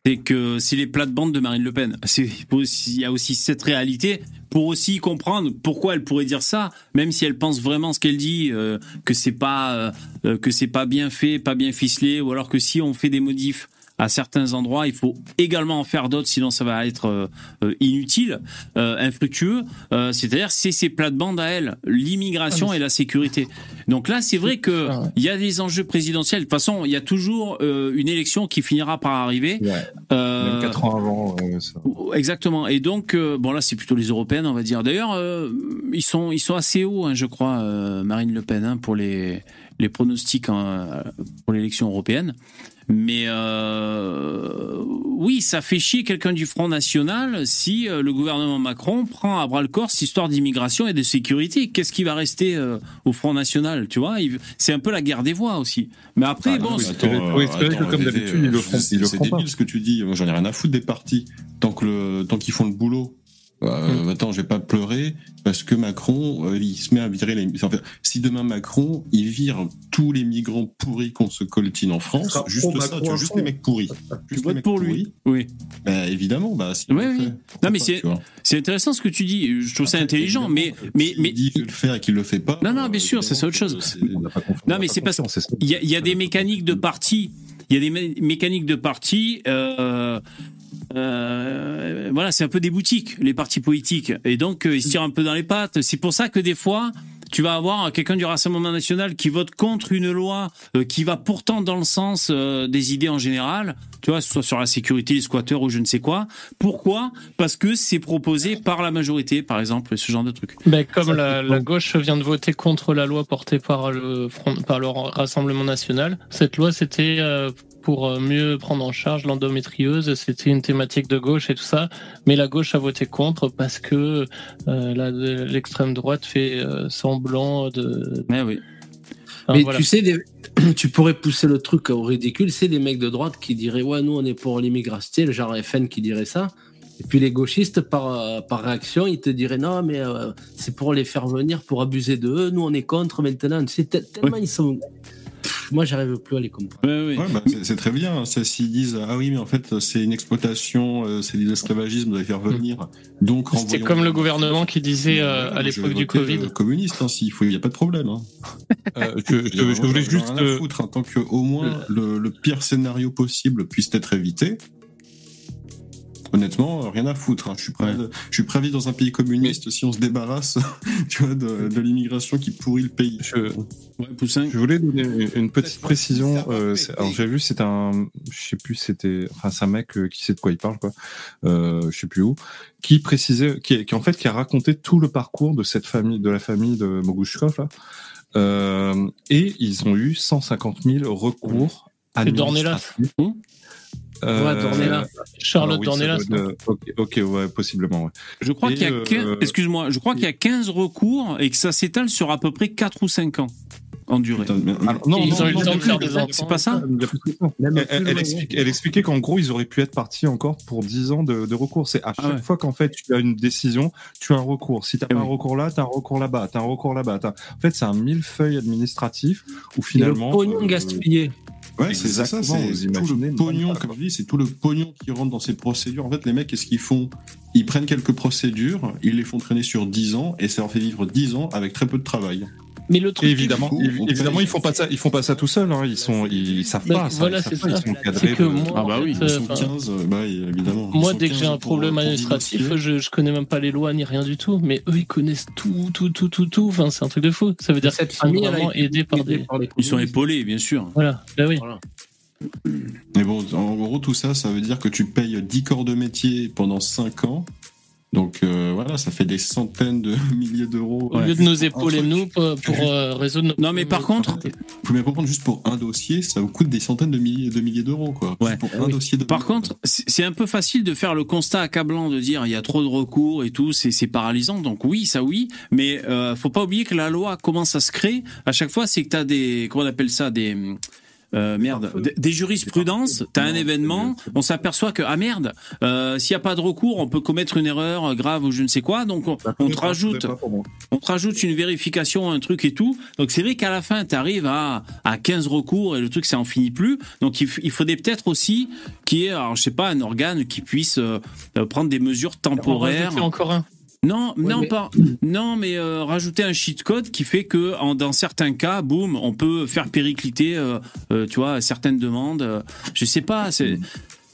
C'est que c'est les plates-bandes de Marine Le Pen. Il y a aussi cette réalité pour aussi comprendre pourquoi elle pourrait dire ça, même si elle pense vraiment ce qu'elle dit, euh, que c'est pas euh, que c'est pas bien fait, pas bien ficelé, ou alors que si on fait des modifs à certains endroits, il faut également en faire d'autres, sinon ça va être euh, euh, inutile, euh, infructueux. C'est-à-dire, c'est ces plates-bandes à elle, l'immigration et la sécurité. Donc là, c'est vrai que il y a des enjeux présidentiels. De toute façon, il y a toujours une élection qui finira par arriver. Euh, Même 4 ans avant. euh, ça. Exactement. Et donc, bon là, c'est plutôt les européennes, on va dire. D'ailleurs, euh, ils sont ils sont assez hauts, hein, je crois, Marine Le Pen, hein, pour les les pronostics hein, pour l'élection européenne. Mais euh, oui, ça fait chier quelqu'un du Front National si euh, le gouvernement Macron prend à bras le corps cette histoire d'immigration et de sécurité. Qu'est-ce qui va rester euh, au Front National Tu vois, c'est un peu la guerre des voix aussi. Mais après, Ah, bon, c'est- oui, que comme d'habitude, ils le font- c'est- pas. débile ce que tu dis. J'en ai rien à foutre des partis. Tant que le, tant qu'ils font le boulot. Euh, Attends, je vais pas pleurer parce que Macron, euh, il se met à virer les. enfin, si demain Macron, il vire tous les migrants pourris qu'on se coltine en France, juste ça, tu vois, juste fond. les mecs pourris. Juste les mecs pour lui. pourris. Oui. Bah, évidemment, bah, si. Oui, oui. Non, mais c'est c'est intéressant ce que tu dis. Je trouve ça intelligent, mais mais mais Il dit de le faire et qu'il le fait pas. non non bien sûr, c'est ça autre chose. Non mais c'est parce qu'il y, a- il y a des mécaniques de parti. Il y a des mé- mécaniques de parti. Euh, euh, voilà, c'est un peu des boutiques, les partis politiques. Et donc, euh, ils se tirent un peu dans les pattes. C'est pour ça que des fois, tu vas avoir quelqu'un du Rassemblement national qui vote contre une loi euh, qui va pourtant dans le sens euh, des idées en général, tu vois, soit sur la sécurité, les squatteurs ou je ne sais quoi. Pourquoi? Parce que c'est proposé par la majorité, par exemple, ce genre de truc. Ben, comme la, la gauche vient de voter contre la loi portée par le, Front- par le Rassemblement national, cette loi c'était euh, pour euh, mieux prendre en charge l'endométriose, c'était une thématique de gauche et tout ça, mais la gauche a voté contre parce que euh, l'extrême droite fait euh, semblant de... Mais oui. Enfin, Mais voilà. tu sais, des- tu pourrais pousser le truc au ridicule. C'est des mecs de droite qui diraient Ouais, nous, on est pour l'immigration. Tu sais, le genre FN qui dirait ça. Et puis les gauchistes, par, par réaction, ils te diraient Non, mais euh, c'est pour les faire venir, pour abuser de eux. Nous, on est contre maintenant. Tu sais, tel- tellement ils sont. Moi, j'arrive plus à les comprendre. Ouais, bah, c'est- c'est très bien. hein. C'est- S'ils disent ah oui, mais en fait c'est une exploitation, euh, c'est de l'esclavagisme, vous allez faire venir. Donc C'était renvoyons- comme le gouvernement qui disait euh, à l'époque du Covid. euh, communiste, hein, s'il faut, il n'y a pas de problème. Hein. Euh, je, voulais juste. rien à foutre, hein, tant que au moins le, le pire scénario possible puisse être évité. Honnêtement, euh, rien à foutre. hein. Je suis prêt, de- je suis prêt à vivre dans un pays communiste si on se débarrasse, tu vois, de, de l'immigration qui pourrit le pays. Je, Poussin. je voulais donner une- une petite précision. euh, alors j'ai vu, c'est un, je sais plus, c'était, enfin c'est un mec euh, qui sait de quoi il parle, quoi. Euh, je sais plus où, qui précisait, qui, qui en fait qui a raconté tout le parcours de cette famille, de la famille de Mogushkov là. Euh, et ils ont eu 150 000 recours C'est Administratifs. Ouais, Dornelas. Charlotte alors oui, doit être- Ok, ok, ouais, possiblement. Ouais. Je crois qu'il y a euh, 15, excuse-moi, je crois qu'il y a 15 recours et que ça s'étale sur à peu près 4 ou 5 ans en durée. Alors, non, Ils non, ont eu le temps de faire des enfants. C'est pas ça Elle, elle- elle explique- elle expliquait qu'en gros, ils auraient pu être partis encore pour 10 ans de, de recours. C'est à chaque ouais. fois qu'en fait tu as une décision, tu as un recours. Si tu n'as pas un recours là, tu as un recours là-bas, tu as un recours là-bas. En fait, c'est un millefeuille administratif où finalement. Et le pognon euh, gaspillé. Ouais, c'est ça, c'est tout le pognon, comme je dis, c'est tout le pognon qui rentre dans ces procédures. En fait, les mecs, qu'est-ce qu'ils font? Ils prennent quelques procédures, ils les font traîner sur 10 ans, et ça leur fait vivre 10 ans avec très peu de travail. Mais le truc, évidemment, fou, évidemment, ils font pas ça, ils font pas ça tout seuls. Hein. Ils sont, ils, ils savent pas. ça, voilà, ils savent c'est pas, ça. Ils sont C'est cadrés. que moi, Ah bah oui, Ils sont enfin, 15, euh, bah, évidemment. Ils Moi, sont dès que 15 j'ai un problème pour administratif, je, je connais même pas les lois ni rien du tout. Mais eux, ils connaissent tout, tout, tout, tout, tout. Enfin, c'est un truc de fou. Ça veut dire qu'ils sont vraiment aidés par des. Ils sont épaulés, bien sûr. Voilà, bah oui. Mais bon, en gros, tout ça, ça veut dire que tu payes 10 corps de métier pendant 5 ans. Donc euh, voilà, ça fait des centaines de milliers d'euros. Au lieu de nous épauler, nous, pour, pour euh, résoudre nos Non, mais par contre, Vous pouvez comprendre, juste pour un dossier, ça vous coûte des centaines de milliers, de milliers d'euros, quoi. Ouais. Pour un dossier de. Par contre, c'est un peu facile de faire le constat accablant de dire il y a trop de recours et tout, c'est c'est paralysant. Donc oui, ça oui, mais euh, faut pas oublier que la loi comment ça se crée à chaque fois, c'est que tu as des comment on appelle ça des euh, merde, des- des jurisprudences, t'as un événement, on s'aperçoit que, ah merde, euh, s'il n'y a pas de recours, on peut commettre une erreur grave ou je ne sais quoi, donc on, on te rajoute, on te rajoute une vérification, un truc et tout. Donc c'est vrai qu'à la fin, tu arrives à, à 15 recours et le truc, ça en finit plus. Donc il, faudrait peut-être aussi qu'il y ait, alors je sais pas, un organe qui puisse euh, prendre des mesures temporaires. encore un. Non, Ouais, non mais- pas. Non, mais euh, rajouter un cheat code qui fait que en, dans certains cas, boum, on peut faire péricliter, euh, euh, tu vois, certaines demandes. euh, je sais pas. C'est.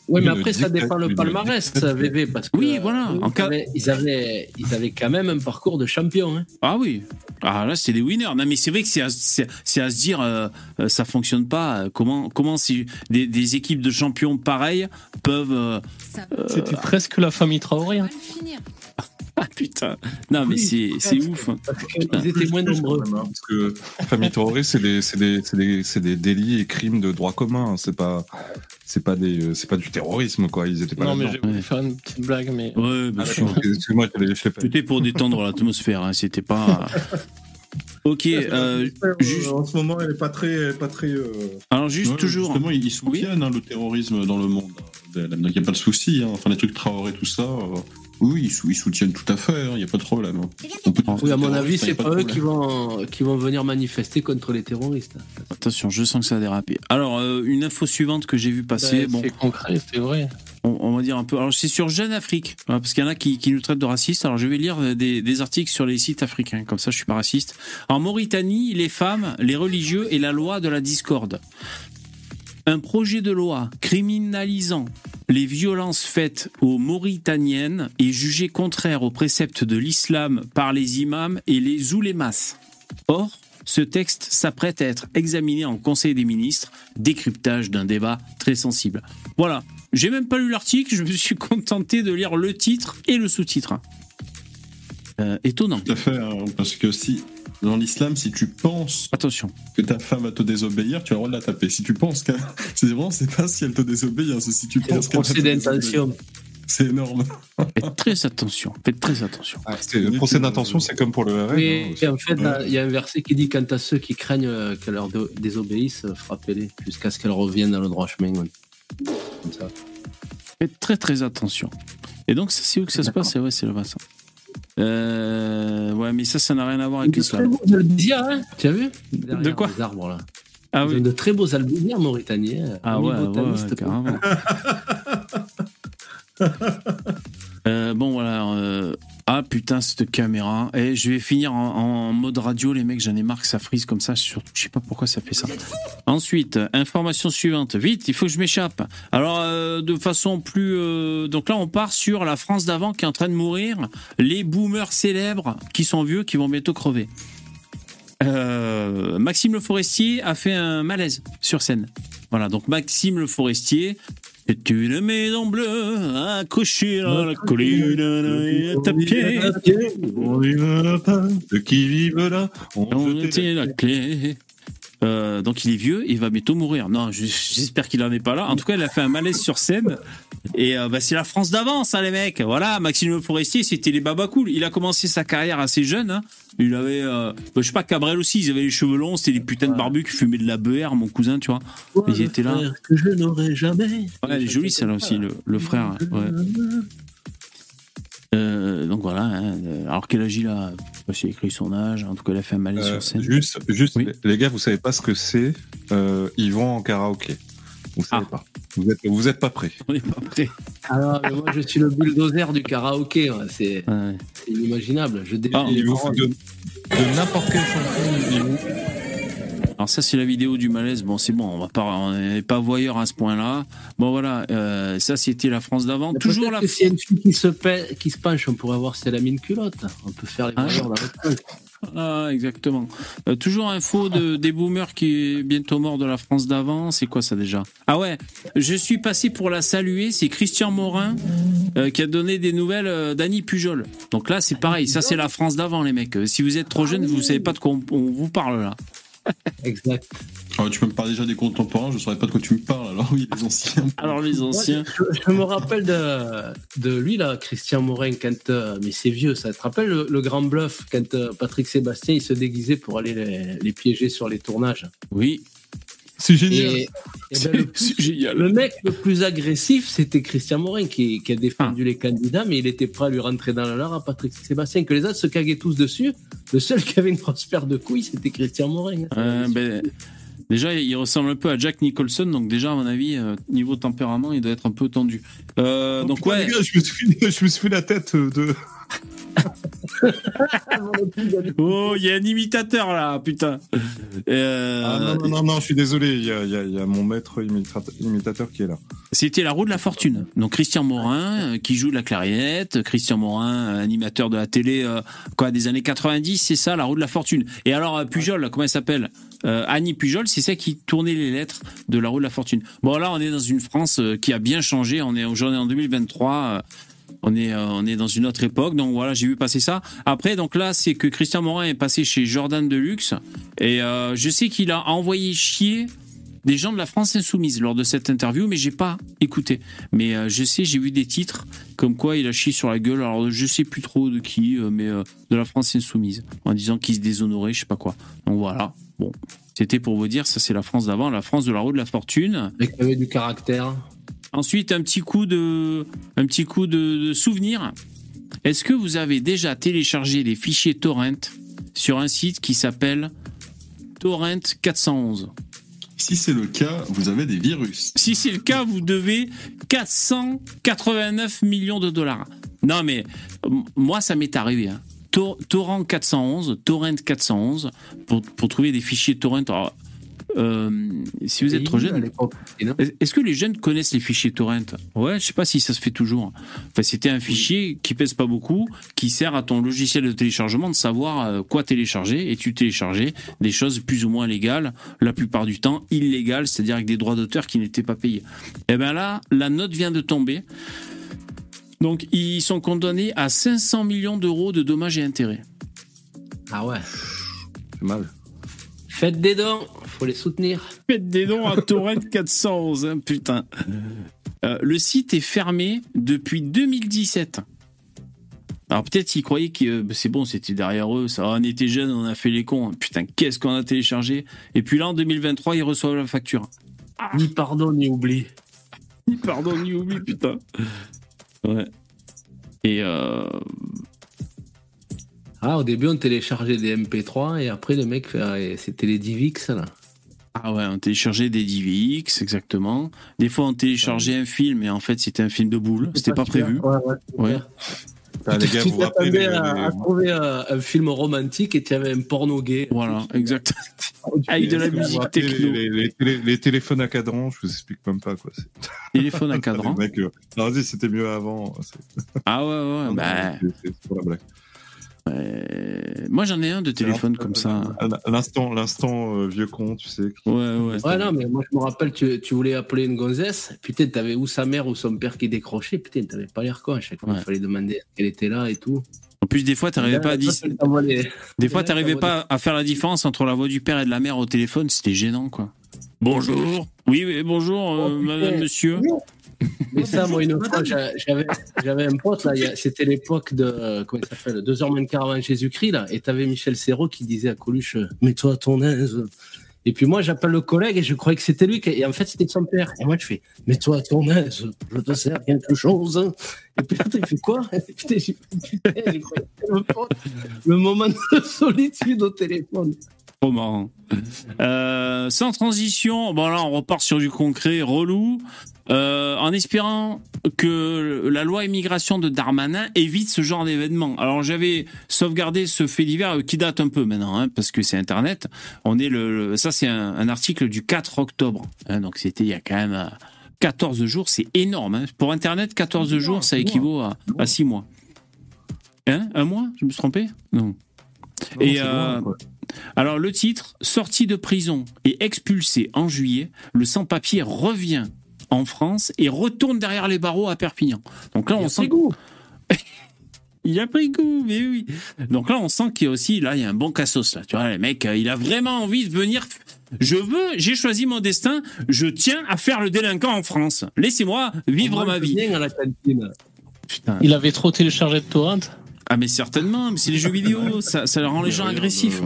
Oui, mais Le après, ça dépend le palmarès, VV, parce que. Oui, voilà. euh, En Ils, cas- avaient, ils, avaient, ils avaient quand même un parcours de champion. Hein. Ah oui. Ah là, c'est des winners. Non, mais c'est vrai que c'est à, c'est- c'est à se dire, euh, ça fonctionne pas. Comment, comment si des, des équipes de champions pareilles peuvent. euh, euh, C'était presque la famille Traoré. hein. Ah putain. Non, mais c'est c'est ouf. Ils étaient moins nombreux. Parce que famille terroriste, c'est des, c'est des, c'est des, c'est des délits et crimes de droit commun. C'est pas, c'est pas des, euh, c'est pas du terrorisme quoi. Ils étaient pas Non, mais j'ai voulu faire une petite blague, mais. Ouais, bien Ah, sûr. d'accord. Excuse-moi, je l'ai- je pas. C'était pour détendre l'atmosphère. hein, C'était pas. Ok. euh, juste- En ce moment, elle est pas très, elle est pas très. euh, Alors juste Ouais, toujours. Justement, ils soutiennent hein, le terrorisme dans le monde. Donc il n'y a pas de souci. hein. Enfin, les trucs Traoré, tout ça. Oui, ils, sou- ils soutiennent tout à fait. Il n'y a pas de problème. hein. On peut Oui, à mon avis, c'est pas eux qui vont, qui vont venir manifester contre les terroristes. Attention, je sens que ça a dérapé. Alors, euh, une info suivante que j'ai vu passer. Ouais, bon, C'est concret, c'est vrai. on, on va dire un peu. Alors, c'est sur Jeune Afrique, hein, parce qu'il y en a qui, qui nous traitent de racistes. Alors, je vais lire des, des articles sur les sites africains, comme ça, je suis pas raciste. En Mauritanie, les femmes, les religieux et la loi de la discorde. Un projet de loi criminalisant les violences faites aux Mauritaniennes est jugé contraire aux préceptes de l'islam par les imams et les oulémas. Or, ce texte s'apprête à être examiné en Conseil des ministres, décryptage d'un débat très sensible. Voilà, j'ai même pas lu l'article, je me suis contenté de lire le titre et le sous-titre. Euh, étonnant. Tout à fait, hein, parce que si dans l'islam, si tu penses Attention. que ta femme va te désobéir, tu as le droit de la taper. Si tu penses qu'elle, c'est vraiment, c'est pas si elle te désobéit, hein, c'est si tu C'est penses qu'elle désobéir. d'intention. C'est énorme. Faites très attention, faites très attention. C'est- Le procès d'intention, c'est comme pour le RN. Oui, hein, et en fait, il y a un verset qui dit quant à ceux qui craignent euh, qu'elle leur dé- désobéisse, frappez-les jusqu'à ce qu'elles reviennent dans le droit chemin. ouais. Comme ça. Faites très très attention. Et donc, c'est où que ça se passe? Ouais, c'est le bassin. Euh, ouais, mais ça, ça n'a rien à voir avec l'islam. hein Tu as vu Derrière De quoi les arbres, là. Ah Ils oui. ont de très beaux albizia mauritaniens. Ah ouais, ouais, ouais, carrément. Euh, bon voilà. euh, Ah putain cette caméra. Et je vais finir en, en mode radio les mecs. J'en ai marre que ça frise comme ça. Je sais pas pourquoi ça fait ça. Ensuite, information suivante. Vite, il faut que je m'échappe. Alors euh, de façon plus. euh, Donc là on part sur la France d'avant qui est en train de mourir. Les boomers célèbres qui sont vieux qui vont bientôt crever. Euh, Maxime Le Forestier a fait un malaise sur scène. Voilà, donc Maxime Le Forestier est une maison bleue accrochée à la colline et à pied. On ceux qui vivent là, on On jetait tient la clé. Euh, donc il est vieux, il va bientôt mourir. Non, je- j'espère qu'il en est pas là. En tout cas, il a fait un malaise sur scène. Et euh, bah, c'est la France d'avance, hein, les mecs. Voilà, Maxime Forestier, c'était les baba cool. Il a commencé sa carrière assez jeune. hein. Il avait, euh, bah, je sais pas, Cabrel aussi. Ils avaient les cheveux longs, c'était des putains de barbus qui fumaient de la beurre, mon cousin, tu vois. Ils étaient là. Frère Que je n'aurai jamais. Ouais, elle est jolie celle-là aussi, le, le frère. Ouais. Euh, donc voilà. hein, euh, alors quel âge il a Je sais pas écrit son âge. En tout cas, il a fait un malaise Euh, sur scène. juste, juste les gars, vous savez pas ce que c'est. Euh, ils vont en karaoké. Vous savez pas. Vous êtes, vous êtes pas prêts. On n'est pas prêts. Alors, mais moi, je suis le bulldozer du karaoké. ouais, C'est c'est inimaginable. Je Ah, Il vous de, de n'importe chanson. Alors ça c'est la vidéo du malaise. Bon c'est bon, on va pas, on n'est pas voyeur à ce point-là. Bon voilà, euh, ça c'était la France d'avant. Toujours la. S'il y a une fille qui se, qui se penche, on pourrait voir si elle a mis une culotte. On peut faire les Ah. voyeurs dans. Ah exactement. Euh, toujours info de des boomers qui est bientôt mort de la France d'avant. C'est quoi ça déjà? Ah ouais, je suis passé pour la saluer. C'est Christian Morin euh, qui a donné des nouvelles euh, d'Annie Pujol. Donc là c'est pareil. Ça c'est la France d'avant les mecs. Si vous êtes trop jeune, vous savez pas de quoi on, on vous parle là. Exact. Ah, tu peux me parler déjà des contemporains, je saurais pas de quoi tu me parles. Alors oui, les anciens. Alors les anciens. Je, je me rappelle de, de lui, là, Christian Morin, quand. euh, mais c'est vieux, ça. Tu te rappelles le, le grand bluff quand euh, Patrick Sébastien il se déguisait pour aller les, les piéger sur les tournages? Oui. C'est génial. Et- et ben, le, plus- le mec le plus agressif, c'était Christian Morin qui, qui a Ah. défendu les candidats, mais il était prêt à lui rentrer dans la lard à Patrick Sébastien, que les autres se caguaient tous dessus. Le seul qui avait une grosse paire de couilles, c'était Christian Morin. Euh, ben, déjà, il ressemble un peu à Jack Nicholson, donc déjà, à mon avis, euh, niveau tempérament, il doit être un peu tendu. Euh, donc, Putain, ouais. les gars, je me suis, je me suis fait la tête de. Oh, il y a un imitateur là, putain. Euh, Ah, non, non, non, non, je suis désolé, il y a, y y mon maître imita- imitateur qui est là. C'était la roue de la fortune. Donc Christian Morin euh, qui joue de la clarinette, Christian Morin, euh, animateur de la télé euh, quoi des années 90, c'est ça la roue de la fortune. Et alors Pujol, comment elle s'appelle? Annie Pujol, c'est celle qui tournait les lettres de la roue de la fortune. Bon là, on est dans une France qui a bien changé, on est aujourd'hui en 2023 euh, on est, euh, on est dans une autre époque, donc voilà, j'ai vu passer ça. Après, donc là, c'est que Christian Morin est passé chez Jordan Deluxe, et euh, je sais qu'il a envoyé chier des gens de la France insoumise lors de cette interview, mais j'ai pas écouté. Mais euh, je sais, j'ai vu des titres comme quoi il a chié sur la gueule. Alors je sais plus trop de qui, mais de la France insoumise, en disant qu'il se déshonorait, je sais pas quoi. Donc voilà. Bon, c'était pour vous dire, ça c'est la France d'avant, la France de la roue de la fortune. Mec qui avait du caractère. Ensuite, un petit coup de, un petit coup de, de souvenir. Est-ce que vous avez déjà téléchargé des fichiers torrent sur un site qui s'appelle Torrent 411 Si c'est le cas, vous avez des virus. Si c'est le cas, vous devez 489 millions de dollars. Non, mais moi, ça m'est arrivé. hein. Tor- Torrent 411, Torrent 411, pour, pour trouver des fichiers torrent. Alors, euh, si vous êtes trop jeune, est-ce que les jeunes connaissent les fichiers torrent Ouais, je sais pas si ça se fait toujours. Enfin, c'était un fichier qui pèse pas beaucoup, qui sert à ton logiciel de téléchargement de savoir euh, quoi télécharger, et tu téléchargeais des choses plus ou moins légales, la plupart du temps illégales, c'est-à-dire avec des droits d'auteur qui n'étaient pas payés. Et ben là, la note vient de tomber. Donc, ils sont condamnés à 500 millions d'euros de dommages et intérêts. Ah ouais. C'est mal. Faites des dons, faut les soutenir. Faites des dons à Torrent 411, hein, putain. Euh, le site est fermé depuis 2017. Alors peut-être qu'ils croyaient que euh, bah, c'est bon, c'était derrière eux, ça, on était jeunes, on a fait les cons. Putain, qu'est-ce qu'on a téléchargé? Et puis là, en 2023, ils reçoivent la facture. Ni pardon, ni oubli. Ni pardon, ni oubli, putain. Ouais. Et euh, Ah, au début, on téléchargeait des MP3 et après, le mec, fait- ah, c'était les DivX, là. Ah ouais, on téléchargeait des DivX, exactement. Des fois, on téléchargeait un film, et en fait, c'était un film de boule. C'était pas prévu. Ouais, ouais, Ouais. clair. Ah, les gars, tu t'attendais à, à trouver un, un film romantique et tu avais un porno gay. Voilà, exact. Avec de la musique techno. Les, les- les télé- les téléphones à cadran, je vous explique même pas quoi. Téléphone à cadran. Euh, non, vas-y, c'était mieux avant. Ah ouais, ouais, bah. C'est pour la blague. Euh, moi, j'en ai un de téléphone comme ça. L'instant, l'instant euh, vieux con, tu sais. Ouais, ouais. Ouais, non, mais moi je me rappelle, tu, tu voulais appeler une gonzesse, putain, t'avais ou sa mère ou son père qui décrochait, putain, t'avais pas l'air con à chaque fois, il fallait demander qu'elle était là et tout. En plus, des fois, t'arrivais pas à dis- les- Des fois, t'arrivais pas à faire la différence entre la voix du père et de la mère au téléphone. C'était gênant, quoi. Bonjour. Oui, oui, bonjour, euh, Oh, madame, monsieur. Mais ça, moi, une fois, j'a- j'avais, un pote, là, c'était l'époque de, euh, comment il s'appelle, deux heures moins le quart avant Jésus-Christ, là, et t'avais Michel Serrault qui disait à Coluche, mets-toi à ton aise. Et puis moi, j'appelle le collègue et je croyais que c'était lui, et en fait, c'était son père. Et moi, je fais, mets-toi à ton aise, je te sers quelque chose. Et puis là, il fait quoi? Putain, le. Le moment de solitude au téléphone. Trop marrant. Euh, sans transition, bon là on repart sur du concret, relou, euh, en espérant que la loi immigration de Darmanin évite ce genre d'événement. Alors j'avais sauvegardé ce fait divers euh, qui date un peu maintenant, hein, parce que c'est Internet. On est le, le- ça c'est un, un article du 4 octobre, hein, donc c'était il y a quand même euh, 14 jours, c'est énorme. hein. Pour Internet, 14 jours, ça équivaut à, à 6 mois. Hein Un mois? Je me suis trompé? Non. Et loin, euh, alors le titre, sorti de prison et expulsé en juillet, le sans-papier revient en France et retourne derrière les barreaux à Perpignan. Donc là, on sent goût. il a pris goût, mais oui. Donc là, on sent qu'il y a aussi, là, il y a un bon cassos, là. Tu vois, le mec, euh, il a vraiment envie de venir. Je veux, j'ai choisi mon destin, je tiens à faire le délinquant en France. Laissez-moi vivre ma vie. Putain. Il avait trop téléchargé de torrent Ah mais certainement, mais c'est les jeux vidéo, ça, ça rend les gens agressifs.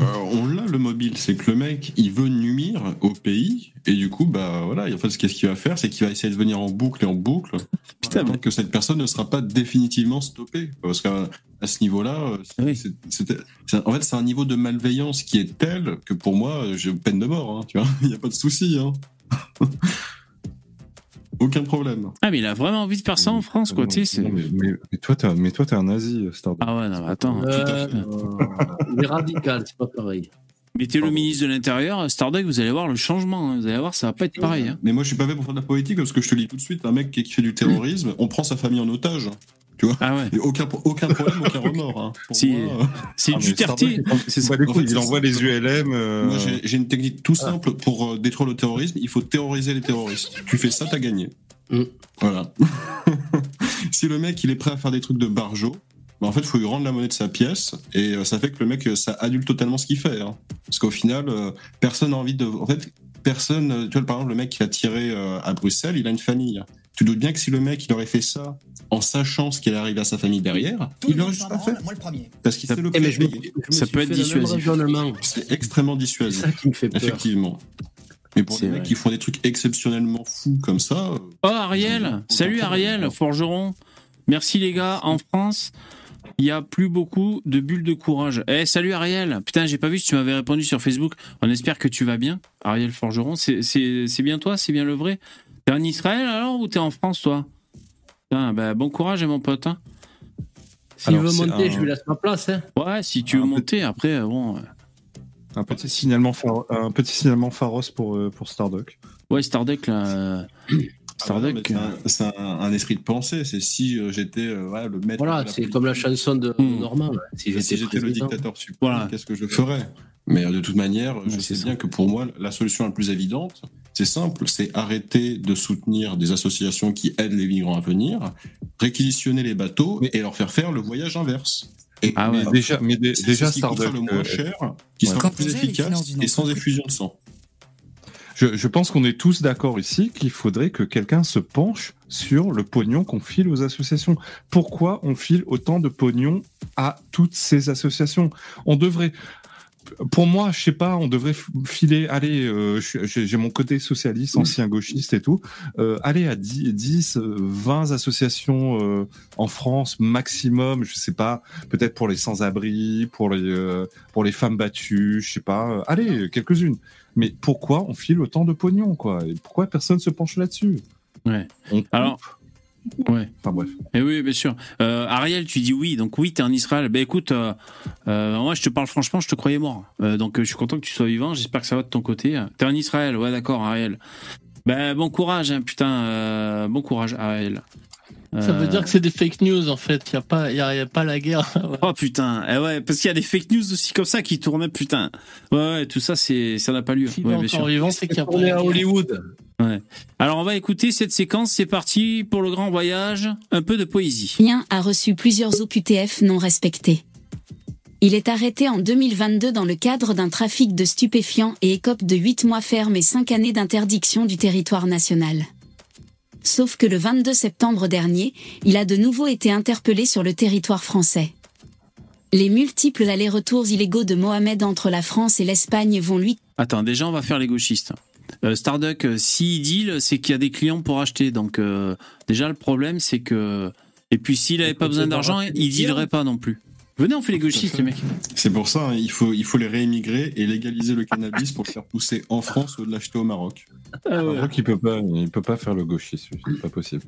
euh, on l'a le mobile, c'est que le mec, il veut nuire au pays, et du coup, bah voilà, en fait, ce qu'est-ce qu'il va faire, c'est qu'il va essayer de venir en boucle et en boucle, Putain, tant que cette personne ne sera pas définitivement stoppée. Parce qu'à à ce niveau-là, euh, c'est- en fait, c'est un niveau de malveillance qui est tel que pour moi, euh, j'ai peine de mort, hein, tu vois, il n'y a pas de souci. Hein. Aucun problème. Ah mais il a vraiment envie de faire ça en France, quoi, tu sais. mais, mais- mais toi, t'es un, mais toi, t'es un nazi, Stardust. Ah ouais, non, mais attends. Euh, il est radical, c'est pas pareil. Mettez le ministre de l'Intérieur, Starduck, vous allez voir le changement. hein. Vous allez voir, ça va pas être pareil. hein. Mais moi, je suis pas fait pour faire de la politique parce que je te lis tout de suite, un mec qui qui fait du terrorisme, on prend sa famille en otage. Tu vois Ah ouais. Et aucun, aucun problème, aucun remords. hein. Moi, euh, C'est Ah, Duterte. C'est ça. En fait, il c'est envoie les ULM. euh, Moi, j'ai j'ai une technique tout simple pour euh, détruire le terrorisme. Il faut terroriser les terroristes. Tu fais ça, t'as gagné. Mm. Voilà. si le mec, il est prêt à faire des trucs de barjo, bah, en fait, il faut lui rendre la monnaie de sa pièce. Et euh, ça fait que le mec, euh, ça annule totalement ce qu'il fait. hein. Parce qu'au final, euh, personne n'a envie de. En fait, personne. Tu vois, par exemple, le mec qui a tiré euh, à Bruxelles, il a une famille. Tu doutes bien que si le mec, il aurait fait ça en sachant ce qui allait arriver à sa famille derrière, il l'aurait juste pas fait. Moi le premier. Parce qu'il sait le je me- Ça peut être fait le même dissuasif. C'est extrêmement dissuasif. C'est ça qui me fait peur. Effectivement. Mais pour des mecs qui font des trucs exceptionnellement fous comme ça. euh, Oh Ariel, salut Ariel, forgeron. Merci les gars, en France, il y a plus beaucoup de bulles de courage. Eh salut Ariel, putain j'ai pas vu si tu m'avais répondu sur Facebook. On espère que tu vas bien, Ariel Forgeron. C'est- C'est c'est bien toi, c'est bien le vrai? T'es en Israël alors ou t'es en France toi? Putain, bah, bon courage mon pote. hein. S'il veut monter, un- je lui laisse ma place. Hein. Ouais, si tu veux Un monter après, euh, bon. euh, Un petit signalement, phar- un petit signalement Pharos pour, euh, pour Starduck. Ouais, Stardeck là. Ah bah c'est un- C'est un, un esprit de pensée. C'est si euh, j'étais euh, ouais, le maître. Voilà, c'est comme la chanson de. Normand. là. Si j'étais le dictateur suprême, Voilà. qu'est-ce que je ferais? Mais de toute manière, je Ouais, sais bien que pour moi, la solution la plus évidente, c'est simple, c'est arrêter de soutenir des associations qui aident les migrants à venir, réquisitionner les bateaux et leur faire faire le voyage inverse. Et Ah ouais. mais Déjà, mais déjà Starduck. le moins euh, cher, qui ouais. sera plus efficace et sans effusion de sang. Je, je pense qu'on est tous d'accord ici qu'il faudrait que quelqu'un se penche sur le pognon qu'on file aux associations. Pourquoi on file autant de pognon à toutes ces associations? On devrait, pour moi, je sais pas, on devrait filer, allez, euh, j'ai mon côté socialiste, ancien gauchiste et tout, euh, aller à 10, 10 euh, 20 associations euh, en France maximum, je sais pas, peut-être pour les sans-abri, pour les euh, pour les femmes battues, je sais pas, allez, quelques-unes. Mais pourquoi on file autant de pognon, quoi? Et pourquoi personne se penche là-dessus? Ouais. On. Alors, ouais. Enfin bref. Eh oui, bien sûr. Euh, Ariel, tu dis oui, donc oui, t'es en Israël. Ben écoute, euh, euh, moi je te parle franchement, je te croyais mort. Donc je suis content que tu sois vivant, j'espère que ça va de ton côté. T'es en Israël, ouais d'accord, Ariel. Ben bon courage, hein, putain, bon courage, Ariel. Ça veut Euh, dire que c'est des fake news en fait. Il n'y a, pas- y a, y a pas la guerre. Oh putain, eh ouais, parce qu'il y a des fake news aussi comme ça qui tournent, putain. Ouais, ouais, tout ça, c'est, ça n'a pas lieu. S'il Ouais, bien encore sûr. vivant, c'est qu'il y a pas On est la à. Hollywood. Ouais. Alors on va écouter cette séquence, c'est parti pour le grand voyage, un peu de poésie. Rien a reçu plusieurs OQTF non respectés. Il est arrêté en 2022 dans le cadre d'un trafic de stupéfiants et écope de 8 mois ferme et 5 années d'interdiction du territoire national. Sauf que le 22 septembre dernier, il a de nouveau été interpellé sur le territoire français. Les multiples allers-retours illégaux de Mohamed entre la France et l'Espagne vont lui Attends, déjà on va faire les gauchistes. Euh, Starduck, euh, s'il deal, c'est qu'il y a des clients pour acheter. Donc euh, déjà le problème c'est que... Et puis s'il avait pas besoin d'argent, il dealerait pas non plus. Venez, on fait les gauchistes les mecs. C'est pour ça, hein, il, faut, il faut les réémigrer et légaliser le cannabis pour le faire pousser en France ou de l'acheter au Maroc. Ah crois qu'il peut pas, il peut pas faire le gauchiste, c'est pas possible.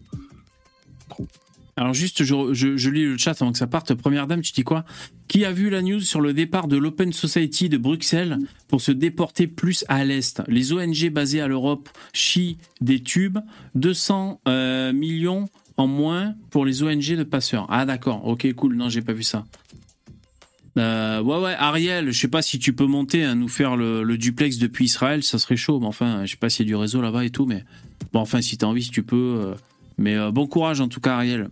Alors juste, je, je- je lis le chat avant que ça parte. Première dame, tu dis quoi? Qui a vu la news sur le départ de l'Open Society de Bruxelles pour se déporter plus à l'Est? Les ONG basées à l'Europe chient des tubes. 200 euh, millions en moins pour les ONG de passeurs. Ah d'accord, ok, cool. Non, j'ai pas vu ça. Euh, ouais, ouais, Ariel, je sais pas si tu peux monter, hein, nous faire le, le duplex depuis Israël, ça serait chaud. Mais enfin, je sais pas s'il y a du réseau là-bas et tout, mais bon, enfin, si t'as envie, si tu peux. euh, mais euh, bon courage en tout cas, Ariel.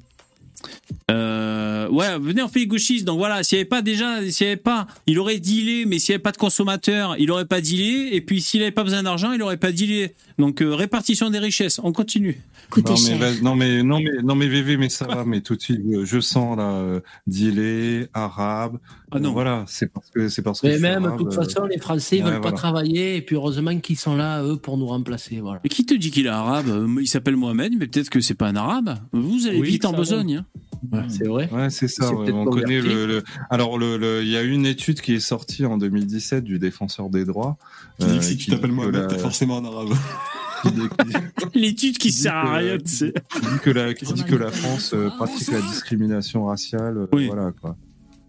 Ouais, venez, on fait les gauchistes. Donc voilà, s'il n'y avait pas déjà, s'il avait pas, il aurait dealé, mais s'il n'y avait pas de consommateurs, il aurait pas dealé. Et puis s'il n'avait pas besoin d'argent, il aurait pas dealé. Donc répartition des richesses. On continue. Non mais, non mais non mais non mais VV mais ça va mais tout de suite euh, je sens là euh, arabe Ah non. Euh, voilà c'est parce que c'est parce que Mais même, de toute euh, façon, les Français, ils ouais, veulent pas travailler, et puis heureusement qu'ils sont là, eux, pour nous remplacer. Voilà. Et qui te dit qu'il est arabe? Euh, Il s'appelle Mohamed, mais peut-être que c'est pas un arabe. Vous allez Oui, vite en besogne. hein. C'est vrai. Ouais, c'est ça. Ouais, on connaît le, le- Alors, le, le- il y a une étude qui est sortie en 2017 du défenseur des droits. Qui dit euh, que si tu t'appelles Mohamed, la- t'es forcément un arabe. L'étude qui sert à rien, tu sais. Qui dit que la, qui dit que la France euh, pratique la discrimination raciale. euh, Voilà quoi.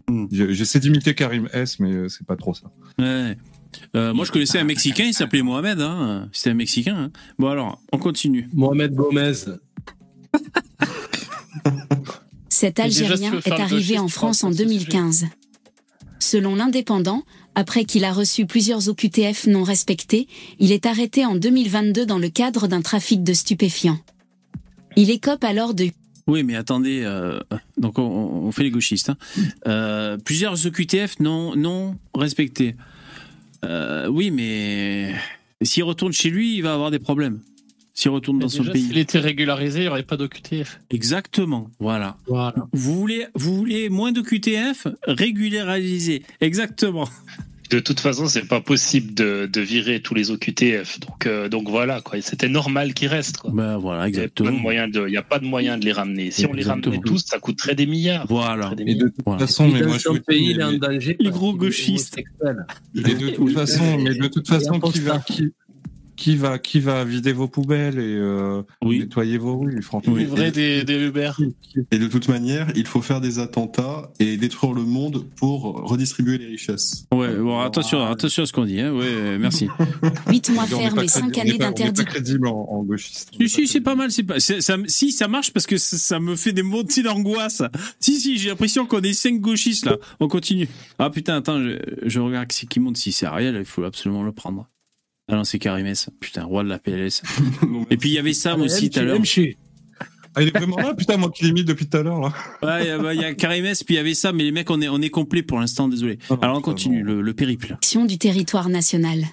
Hmm. Je- J'essaie d'imiter Karim S, mais euh, c'est pas trop ça. Ouais. Euh, moi, je connaissais un Mexicain, il s'appelait Mohamed. Hein. C'était un Mexicain. hein. Bon, alors, on continue. Mohamed Gomez. Cet Algérien est arrivé en France en parles pas de ce 2015. Selon l'Indépendant, après qu'il a reçu plusieurs OQTF non respectés, il est arrêté en 2022 dans le cadre d'un trafic de stupéfiants. Il écope alors de Oui, mais attendez, euh, donc on, fait les gauchistes. hein. Euh, plusieurs EQTF non, non respectés. Euh, oui, mais s'il retourne chez lui, il va avoir des problèmes. S'il retourne dans son pays. S'il était régularisé, il n'y aurait pas d'OQTF. Exactement, voilà. Voilà. Vous voulez, vous voulez moins de QTF Régularisé. Exactement. De toute façon, c'est pas possible de, de virer tous les OQTF. Donc, euh, donc voilà, quoi. C'était normal qu'ils restent. Quoi. Ben voilà, Il n'y a, pas exactement. de moyen de- il y a pas de moyen de les ramener. Si on les ramenait tous, ça coûterait des milliards. Voilà. Et de toute Voilà. façon, mais moi je dis, pays, il est en danger. Les gros gauchistes. de toute façon, mais de toute façon, qui va, qui, qui va, qui va vider vos poubelles et euh, nettoyer vos rues, franchement. Livrer des, des Uber. Et de toute manière, il faut faire des attentats et détruire le monde pour redistribuer les richesses. Ouais, bon, attention, attention à ce qu'on dit. Hein. Ouais, merci. 8 mois ferme et crédible- 5 on est années d'interdiction. crédible en, en gauchiste. Si, si, c'est pas mal. C'est pas, c'est- ça, si, ça marche parce que ça, ça me fait des montées d'angoisse. Si, si, j'ai l'impression qu'on est cinq gauchistes là. On continue. Ah putain, attends, je, je regarde qui, qui monte. Si c'est Ariel, il faut absolument le prendre. Ah non, c'est Karimès. Putain, roi de la PLS. Et puis il y avait Sam aussi tout à l'heure. Ah, il est vraiment là, putain, moi qui l'ai mis depuis tout à l'heure, là. Ouais, il y a- bah, il y a Karimès, puis il y avait ça, mais les mecs, on est, on est complet pour l'instant, désolé. Alors on continue le, le périple. du territoire national.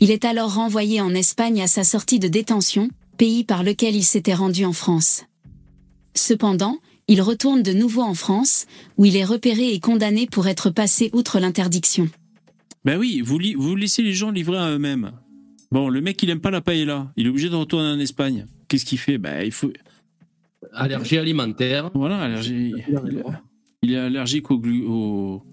Il est alors renvoyé en Espagne à sa sortie de détention, pays par lequel il s'était rendu en France. Cependant, il retourne de nouveau en France, où il est repéré et condamné pour être passé outre l'interdiction. Ben oui, vous, li- vous laissez les gens livrer à eux-mêmes. Bon, le mec, il aime pas la paella. Il est obligé de retourner en Espagne. Qu'est-ce qu'il fait? Ben, il faut. Allergie alimentaire. Voilà, allergie. Il, il est allergique au glu... au...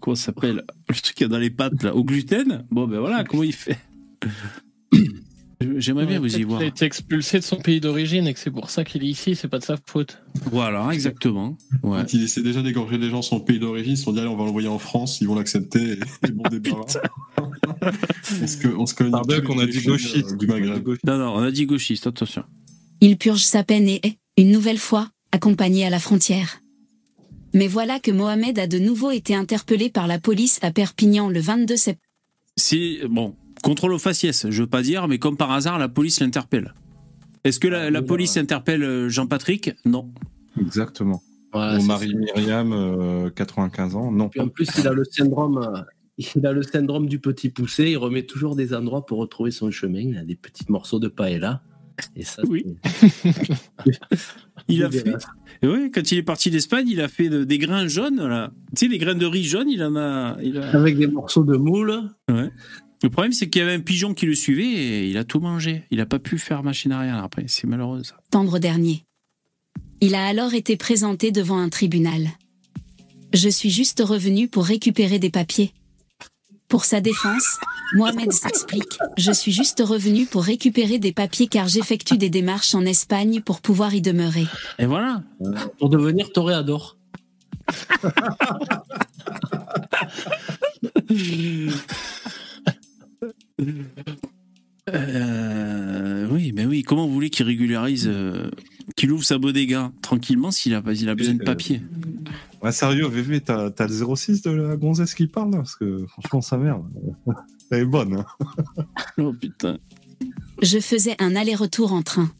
Comment ça s'appelle? Le truc qu'il y a dans les pâtes, là. Au gluten? Bon, ben voilà, comment il fait? J'aimerais bien vous y voir. qu'il a été expulsé de son pays d'origine et que c'est pour ça qu'il est ici, c'est pas de sa faute. Voilà, exactement. Ouais. Quand il essaie déjà d'égorger les gens sur le pays d'origine, ils se sont dit allez, on va l'envoyer en France, ils vont l'accepter et ils vont débarrasser. on se, on se Pardon tous qu'on les a dit gauchiste. euh, du Maghreb. Non, non, on a dit gauchiste, attention. Il purge sa peine et est, une nouvelle fois, accompagné à la frontière. Mais voilà que Mohamed a de nouveau été interpellé par la police à Perpignan le 22 septembre. C'est bon, contrôle aux faciès, je veux pas dire, mais comme par hasard, la police l'interpelle. Est-ce que la, la police interpelle euh, Jean-Patrick? Non. Exactement. Voilà, Mon c'est mari Myriam, euh, 95 ans, non. Puis en plus, il a le syndrome, euh, il a le syndrome du petit poussé. Il remet toujours des endroits pour retrouver son chemin. Il a des petits morceaux de paella. Et ça, oui. Il a fait. Et oui, quand il est parti d'Espagne, il a fait de- des grains jaunes là. Tu sais, les grains de riz jaunes, il en a. Il a... Avec des morceaux de moule. Ouais. Le problème, c'est qu'il y avait un pigeon qui le suivait et il a tout mangé. Il a pas pu faire machine arrière après. C'est malheureux. ça. septembre dernier. Il a alors été présenté devant un tribunal. Je suis juste revenu pour récupérer des papiers. Pour sa défense, Mohamed s'explique Je suis juste revenu pour récupérer des papiers car j'effectue des démarches en Espagne pour pouvoir y demeurer. Et voilà. Pour devenir toréador. Euh, oui, mais oui. Comment vous voulez qu'il régularise, euh, qu'il ouvre sa bodega tranquillement s'il a, il a besoin de papier? Ouais, sérieux, VV, t'as t'as le 06 de la gonzesse qui parle, Parce que franchement, ça merde. Elle est bonne. hein. Oh putain. Je faisais un aller-retour en train.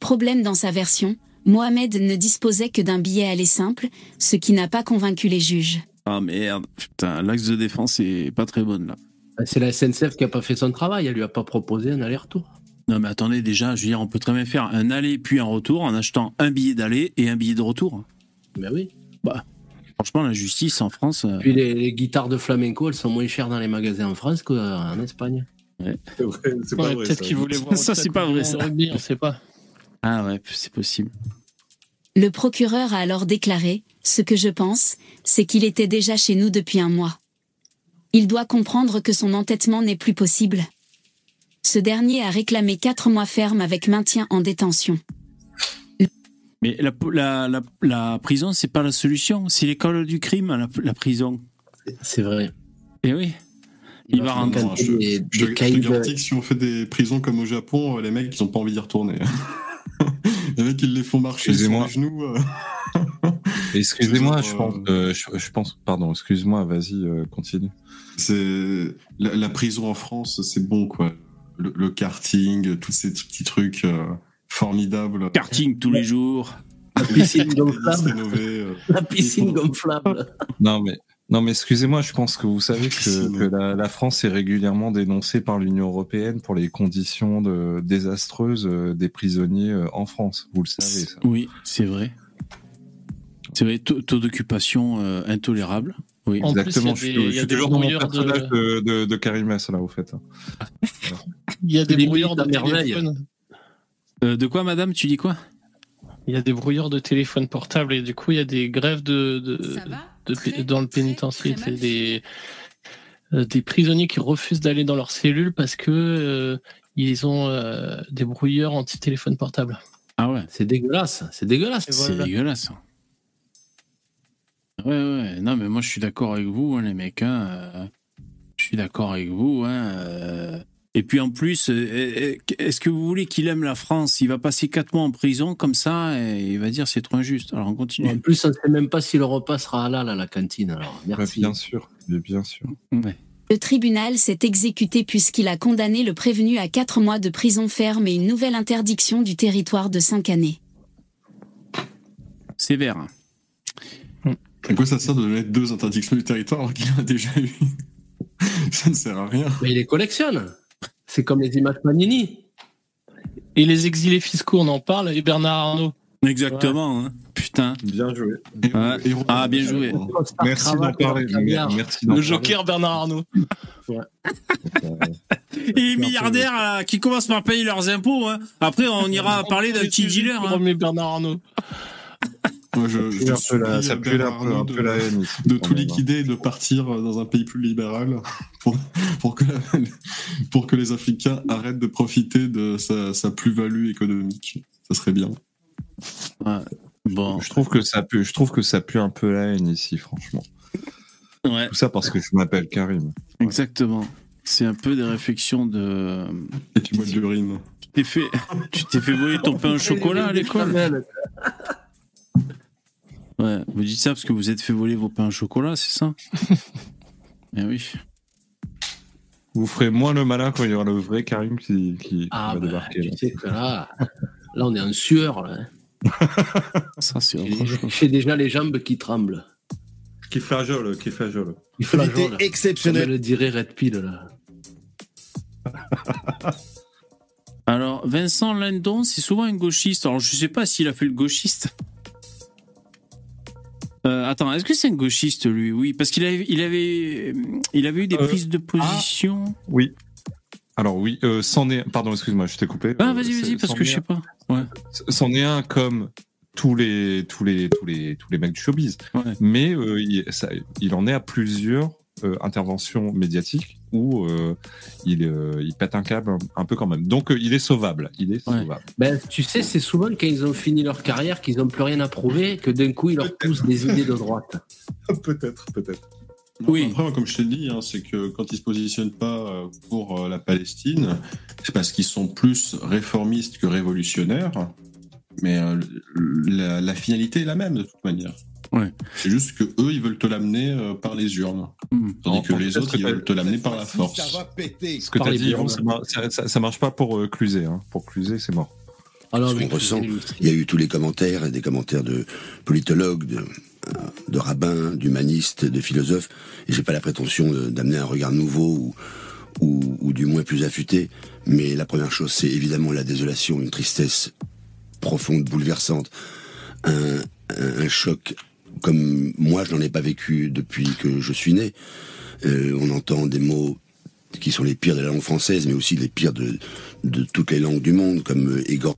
Problème dans sa version, Mohamed ne disposait que d'un billet aller simple, ce qui n'a pas convaincu les juges. Ah merde, putain, l'axe de défense est pas très bonne là. C'est la SNCF qui a pas fait son travail, elle lui a pas proposé un aller-retour. Non mais attendez, déjà, je veux dire, on peut très bien faire un aller puis un retour en achetant un billet d'aller et un billet de retour. Ben oui. Bah, franchement, la justice en France. euh, Puis les, les guitares de flamenco, elles sont moins chères dans les magasins en France qu'en Espagne. Ouais. C'est vrai, c'est pas Ouais, vrai. Peut-être qu'il voulait voir. Ça, c'est pas vrai, ça. Rugby, on sait pas. Ah ouais, c'est possible. Le procureur a alors déclaré Ce que je pense, c'est qu'il était déjà chez nous depuis un mois. Il doit comprendre que son entêtement n'est plus possible. Ce dernier a réclamé quatre mois ferme avec maintien en détention. Mais la, la, la, la prison, c'est pas la solution. C'est l'école du crime, la, la prison. C'est vrai. Et oui. Il va rentrer. Je, je, des- je- des je te garantis que si on fait des prisons comme au Japon, euh, les mecs, ils ont pas envie d'y retourner. les mecs, ils les font marcher sur Excusez-moi. les genoux. euh. Excusez-moi, Je pense, euh, je, je pense, pardon, excuse-moi, vas-y, euh, continue. C'est la, la prison en France, c'est bon quoi. Le, le karting, tous ces petits trucs euh, formidables. Karting tous les jours. La piscine gonflable. rénover, euh. La piscine gonflable. Non, mais, non, mais excusez-moi, je pense que vous savez que, la, la France est régulièrement dénoncée par l'Union européenne pour les conditions de, désastreuses euh, des prisonniers en France. Vous le savez, ça. Oui, c'est vrai. C'est vrai, taux, taux d'occupation euh, intolérable. Oui. En plus, Exactement, il y a je des- suis, je suis des toujours dans mon personnage de, de, de Karim Mess, là, au fait. Il y a des brouilleurs de téléphone. Euh, de quoi, madame Tu dis quoi? Il y a des brouilleurs de téléphone portable et du coup, il y a des grèves de, de, Ça va de- Très, dans le pénitencier. C'est des, euh, des prisonniers qui refusent d'aller dans leur cellule parce que euh, ils ont euh, des brouilleurs anti-téléphone portable. Ah ouais, C'est dégueulasse. C'est dégueulasse. c'est dégueulasse. Ouais, ouais, non, mais moi je suis d'accord avec vous, hein, les mecs. hein, euh, je suis d'accord avec vous. Hein, euh. Et puis en plus, euh, est-ce que vous voulez qu'il aime la France? Il va passer quatre mois en prison comme ça et il va dire c'est trop injuste. Alors on continue. En plus, on ne sait même pas si le repas sera halal à la cantine. Alors, Ouais, merci. bien sûr, mais bien sûr. Ouais. Le tribunal s'est exécuté puisqu'il a condamné le prévenu à quatre mois de prison ferme et une nouvelle interdiction du territoire de cinq années. Sévère. À quoi ça sert de donner deux interdictions du territoire alors qu'il en a déjà eu Ça ne sert à rien. Mais il les collectionne. C'est comme les images Panini. Et les exilés fiscaux, on en parle, et Bernard Arnault. Exactement. hein. Putain. Bien joué. Ouais. Ah, bien joué. Merci d'en parler. Merci d'en Le parler. Joker Bernard Arnault. Et les milliardaires là, qui commencent par payer leurs impôts. hein. Après, on ira parler d'un petit dealer. hein. Mais Bernard Arnault. Moi, je, je pue un peu la- supplie ça pue un peu- un Arnault peu la haine ici, de, de tout liquider et de partir dans un pays plus libéral pour, pour, que, la- pour que les Africains arrêtent de profiter de sa, sa plus-value économique. Ça serait bien. Ouais. Bon. Je trouve que ça pue, je trouve que ça pue un peu la haine ici, franchement. Ouais. Tout ça parce que je m'appelle Karim. Exactement. C'est un peu des réflexions de. Et tu bois de l'urine. Tu t'es fait, tu t'es fait voler ton pain au chocolat à l'école. Ouais. Vous dites ça parce que vous êtes fait voler vos pains au chocolat, c'est ça Eh oui. Vous ferez moins le malin quand il y aura le vrai Karim qui, qui, qui Ah, va bah, débarquer. tu là. sais que là, là, on est en sueur. Là. Ça, c'est autre J'ai- déjà les jambes qui tremblent. Qui flageole, qui flageole. Était jaune. exceptionnel. Comme le dirait Red Pill. Là. Alors, Vincent Lindon, c'est souvent un gauchiste. Alors, je sais pas s'il a fait le gauchiste. Euh, attends, est-ce que c'est un gauchiste, lui? Oui, parce qu'il avait, il avait, il avait eu des Euh, prises de position. Oui. Alors oui, euh, c'en est. Pardon, excuse-moi, je t'ai coupé. Ah, vas-y, vas-y, parce que je sais pas. Ouais. C'en est un comme tous les tous les tous les tous les mecs du showbiz. Ouais. Mais euh, il, ça- il en est à plusieurs interventions médiatiques où euh, il euh, il pète un câble un, un peu quand même. Donc euh, il est sauvable. Il est Ouais. sauvable. Ben, tu sais, c'est souvent quand ils ont fini leur carrière, qu'ils n'ont plus rien à prouver, que d'un coup, ils leur poussent des idées de droite. peut-être, peut-être. Oui. Après, comme je t'ai dit, hein, c'est que quand ils se positionnent pas pour euh, la Palestine, c'est parce qu'ils sont plus réformistes que révolutionnaires. Mais euh, la, la finalité est la même de toute manière. Ouais. C'est juste que eux, ils veulent te l'amener euh, par les urnes, Hmm. tandis En- que en les autres, ils veulent te l'amener par la Ça force. va péter. Ce que t'as les dit, Yvon, ça, ça, ça- ça marche pas pour euh, Cluzet. Hein. Pour Cluzet, c'est mort. Alors, ce qu'on ressent. Il y a eu tous les commentaires, des commentaires de politologues, de, de rabbins, d'humanistes, de philosophes. Et j'ai pas la prétention d'amener un regard nouveau ou, ou, ou du moins plus affûté. Mais la première chose, c'est évidemment la désolation, une tristesse profonde, bouleversante, un, un, un choc comme moi je n'en ai pas vécu depuis que je suis né. Euh, on entend des mots qui sont les pires de la langue française, mais aussi les pires de, de toutes les langues du monde, comme euh, égor-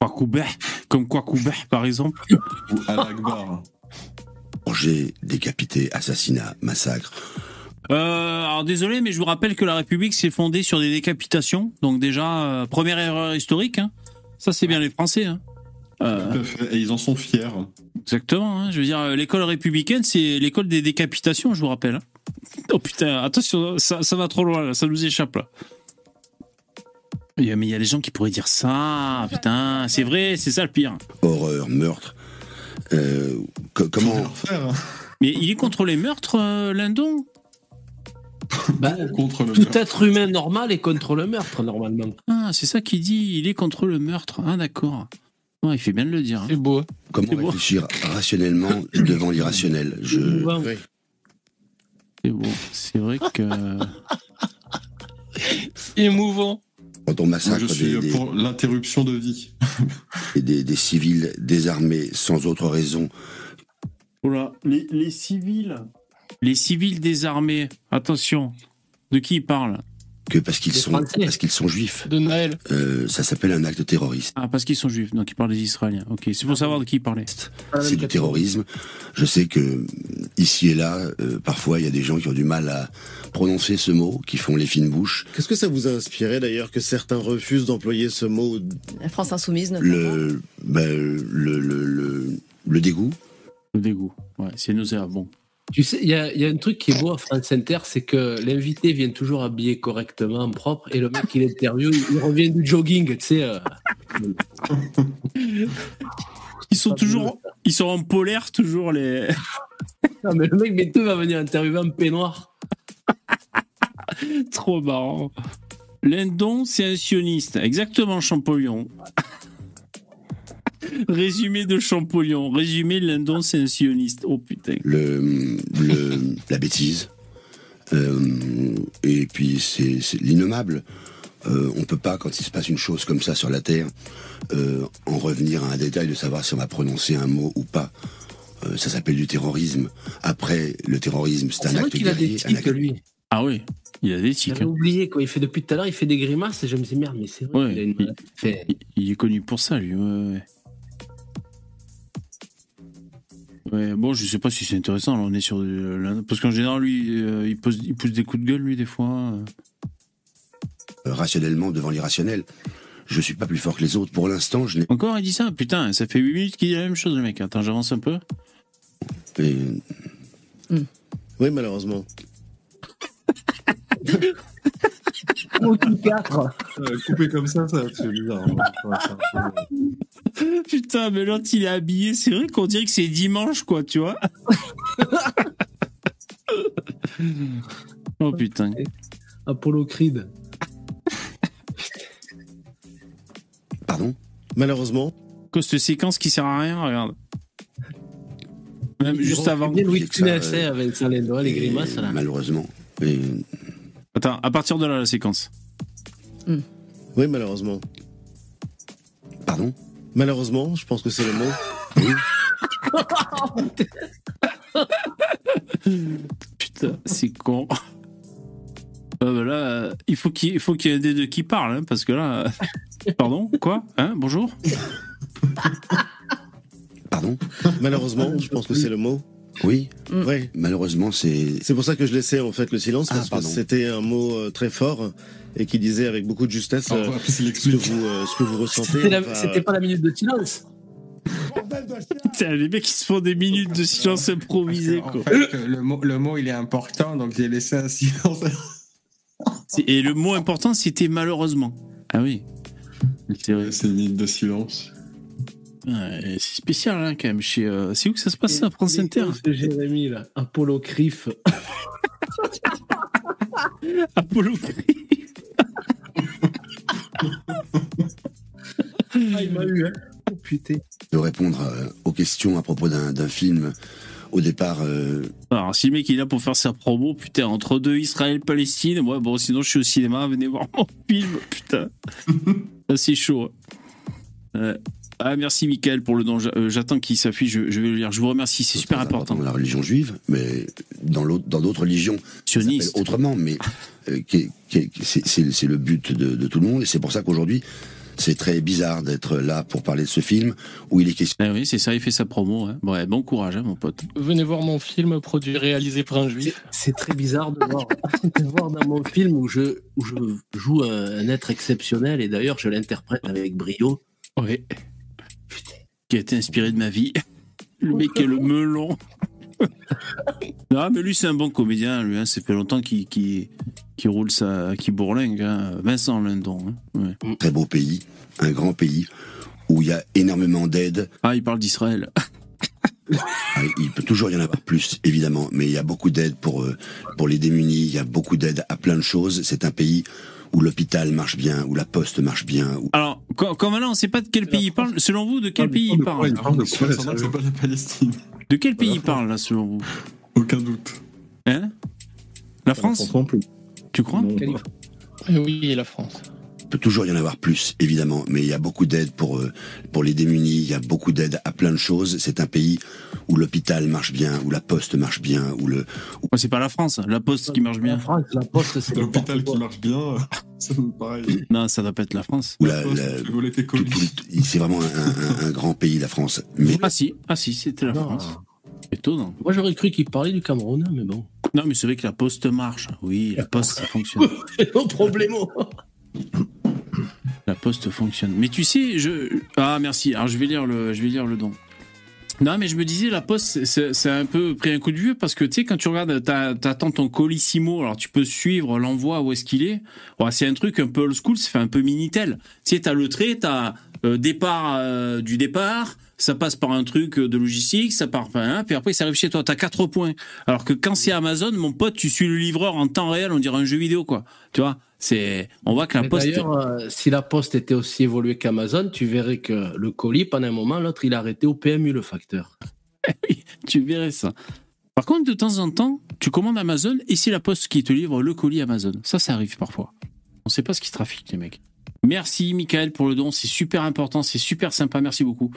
Kwakubeh, comme Kwakubeh par exemple. Ou Al-Akbar. égorgé, décapité, assassinat, massacre. Euh, alors désolé, mais je vous rappelle que la République s'est fondée sur des décapitations. Donc déjà, euh, première erreur historique. hein. Ça, c'est bien les Français. hein. Euh, Tout à fait. Et ils en sont fiers. exactement. hein. Je veux dire, euh, l'école républicaine, c'est l'école des décapitations, je vous rappelle. hein. Oh putain, attention, ça, ça va trop loin, là, ça nous échappe là. Il y a- Mais il y a des gens qui pourraient dire ça, putain, c'est vrai, c'est ça le pire. horreur, meurtre. Euh, co- comment Mais il est contre les meurtres, euh, Lindon? Bah, contre le tout être humain normal est contre le meurtre, normalement. Ah, c'est ça qu'il dit, il est contre le meurtre. Ah, d'accord. Ouais, il fait bien de le dire. hein. C'est beau. Comment réfléchir rationnellement devant l'irrationnel? Je C'est beau. C'est vrai que. C'est émouvant. quand on Moi, massacre je suis des, des- pour l'interruption de vie. des- des civils désarmés sans autre raison, Oula, les, les civils. Les civils désarmés. Attention. De qui il parle? Que parce qu'ils sont Français. parce qu'ils sont juifs, De Naël. euh, ça s'appelle un acte terroriste. Ah, parce qu'ils sont juifs, donc il parle des Israéliens. Ok, c'est pour savoir de qui il parlait. C'est du terrorisme. Je sais que ici et là, euh, parfois, il y a des gens qui ont du mal à prononcer ce mot, qui font les fines bouches. Qu'est-ce que ça vous a inspiré d'ailleurs que certains refusent d'employer ce mot? La France Insoumise, notamment. Le, ben, le, le, le, le dégoût. Le dégoût. Ouais, c'est nauséabond. Tu sais, il y a, y a un truc qui est beau à France Inter, c'est que l'invité vient toujours habillé correctement, propre, et le mec qui l'interview, il il revient du jogging, tu sais. euh. Ils sont toujours. Ils sont en polaire, toujours les. Non, mais le mec bientôt va venir interviewer en peignoir. Trop marrant. Lindon, c'est un sioniste. Exactement, Champollion. Résumé de Champollion. Résumé, Lindon, c'est un sioniste. Oh putain. le, le, la bêtise. Euh, et puis c'est l'innommable. Euh, on peut pas, quand il se passe une chose comme ça sur la Terre, euh, en revenir à un détail de savoir si on va prononcer un mot ou pas. Euh, ça s'appelle du terrorisme. Après, le terrorisme, c'est un C'est vrai acte qu'il a des guerrier. un tics, acte- lui. Ah oui, il a des tics. J'avais hein. oublié, quoi. Il fait depuis tout à l'heure, il fait des grimaces, et je me dis, merde, mais c'est vrai. Ouais, il a une- il, fait- il- il est connu pour ça, lui. Ouais, ouais. Ouais, bon, je sais pas si c'est intéressant. Là, on est sur là, parce qu'en général, lui, euh, il, pose, il pousse des coups de gueule, lui, des fois. euh. euh, rationnellement devant l'irrationnel. Je suis pas plus fort que les autres. Pour l'instant, je n'ai Encore, il dit ça? Putain, ça fait 8 minutes qu'il dit la même chose, le mec. Attends, j'avance un peu. et Oui, malheureusement. Euh, coupé comme ça, ça c'est bizarre. hein. Putain, mais l'autre, il est habillé. C'est vrai qu'on dirait que c'est dimanche, quoi, tu vois. oh putain. Apollo Creed. Pardon? Malheureusement. Quoi, cette séquence qui sert à rien, regarde. Même juste avant. bien Louis que Funès, euh, hein, avec Lindon, les et grimaces, là. malheureusement. Et Attends, à partir de là, la séquence. Oui, malheureusement. Pardon? Malheureusement, je pense que c'est le mot. Putain, c'est con. Ah bah là, euh, il faut qu'il il faut qu'il y ait des deux qui parle, hein, parce que là. euh, Pardon Quoi Hein Bonjour? Pardon? Malheureusement, je pense que c'est le mot. Oui Oui. Malheureusement, c'est. C'est pour ça que je laissais en fait le silence Ah, parce que c'était un mot euh, très fort et qui disait avec beaucoup de justesse Ah, euh, c'est ce, que vous, euh, ce que vous ressentez. C'était Enfin, pas la minute de silence. Putain, les mecs, ils se font des minutes de silence improvisé, En quoi. fait, le mot, le mot, il est important, donc j'ai laissé un silence. C'est- Et le mot important, c'était malheureusement. Ah oui. C'est vrai. C'est une minute de silence. Ouais, c'est spécial, hein, quand même. Chez, euh, C'est où que ça se passe, ça, France Inter Jérémy, là? Apollo Criff. Apollo Ah, il m'a eu, hein. Oh, putain. de répondre euh, aux questions à propos d'un d'un film. Au départ, euh, Alors, si le mec il est là pour faire sa promo, putain, entre deux Israël-Palestine, ouais, bon, sinon je suis au cinéma, venez voir mon film, putain. Ça, c'est chaud. hein. Ouais. Ah, merci Michael pour le don. Euh, J'attends qu'il s'affiche, je, je vais le lire. Je vous remercie, c'est super important. dans la religion juive, mais dans l'autre- dans d'autres religions, s'appelle autrement, mais euh, c'est le but de, de tout le monde, et c'est pour ça qu'aujourd'hui, c'est très bizarre d'être là pour parler de ce film où il est question. Ah oui, c'est ça, il fait sa promo. Hein. Ouais, bon courage, hein, mon pote. Venez voir mon film produit réalisé par un juif. C'est très bizarre de voir, de voir dans mon film où je, où je joue un, un être exceptionnel et d'ailleurs je l'interprète avec brio. Oui. Qui a été inspiré de ma vie. Le mec est le melon. non, mais lui, c'est un bon comédien. Lui, hein. ça fait longtemps qu'il qu'il- qu'il roule sa. qui bourlingue. Hein. Vincent Lindon. hein. Ouais. Très beau pays, un grand pays où il y a énormément d'aide. Ah, il parle d'Israël. Ah, Il peut toujours y en avoir plus, évidemment, mais il y a beaucoup d'aide pour, euh, pour les démunis, il y a beaucoup d'aide à plein de choses. C'est un pays où l'hôpital marche bien, où la poste marche bien. Où... Alors, quand, quand maintenant, on ne sait pas de quel pays il parle. Selon vous, de quel pays il parle Il parle de quoi là, C'est pas la Palestine. De quel pays il parle, là, selon vous? Aucun doute. Hein? La France? non plus. Tu crois? Oui, et la France. Il peut toujours y en avoir plus, évidemment, mais il y a beaucoup d'aide pour, euh, pour les démunis, il y a beaucoup d'aide à plein de choses. C'est un pays où l'hôpital marche bien, où la poste marche bien, où le... C'est pas la France, la poste qui marche bien. La France, la poste, c'est L'hôpital qui marche bien, ça me pareil. Non, ça doit pas être la France. la- la- c'est vraiment un, un- un grand pays, la France. Mais Ah si, ah si, c'était la Non. France. Étonnant. Moi j'aurais cru qu'il parlait du Cameroun, mais bon. Non, mais c'est vrai que la poste marche. Oui, la poste, ça fonctionne. non problème. La poste fonctionne. Mais tu sais, je. Ah, merci. Alors, je vais lire le, je vais lire le don. Non, mais je me disais, la poste, c'est- un peu pris un coup de vieux parce que tu sais, quand tu regardes, t'attends ton colissimo, alors tu peux suivre l'envoi où est-ce qu'il est. C'est un truc un peu old school, ça fait un peu Minitel. Tu sais, t'as le trait, t'as euh, départ euh, du départ, ça passe par un truc de logistique, ça part par un, puis après ça arrive chez toi. T'as quatre points. Alors que quand c'est Amazon, mon pote, tu suis le livreur en temps réel, on dirait un jeu vidéo, quoi. Tu vois, c'est, on voit que la Mais poste. D'ailleurs, euh, si la poste était aussi évoluée qu'Amazon, tu verrais que le colis, pendant un moment, l'autre, il a arrêté au PMU, le facteur. tu verrais ça. Par contre, de temps en temps, tu commandes Amazon et c'est la poste qui te livre le colis Amazon? Ça, ça arrive parfois. On sait pas ce qui trafique, les mecs. Merci, Michael, pour le don. C'est super important, c'est super sympa. Merci beaucoup.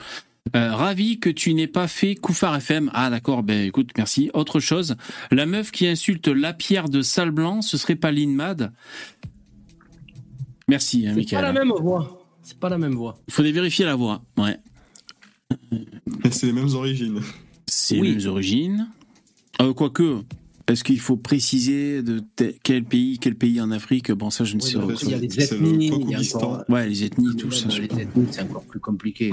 Euh, ravi que tu n'aies pas fait Koufar FM. Ah, d'accord. Ben, écoute, merci. Autre chose. La meuf qui insulte la pierre de sale blanc, ce serait pas Lynn Mad Merci, hein, C'est pas Michael. la même voix. C'est pas la même voix. Il faudrait vérifier la voix. Ouais. Mais c'est les mêmes origines. C'est les mêmes origines. Euh, Quoique, est-ce qu'il faut préciser de quel pays, quel pays en Afrique Bon, ça, je ne Oui, sais pas. il y a les ethnies, il y a encore- Ouais, les ethnies, tout ça. les ethnies, c'est encore plus compliqué.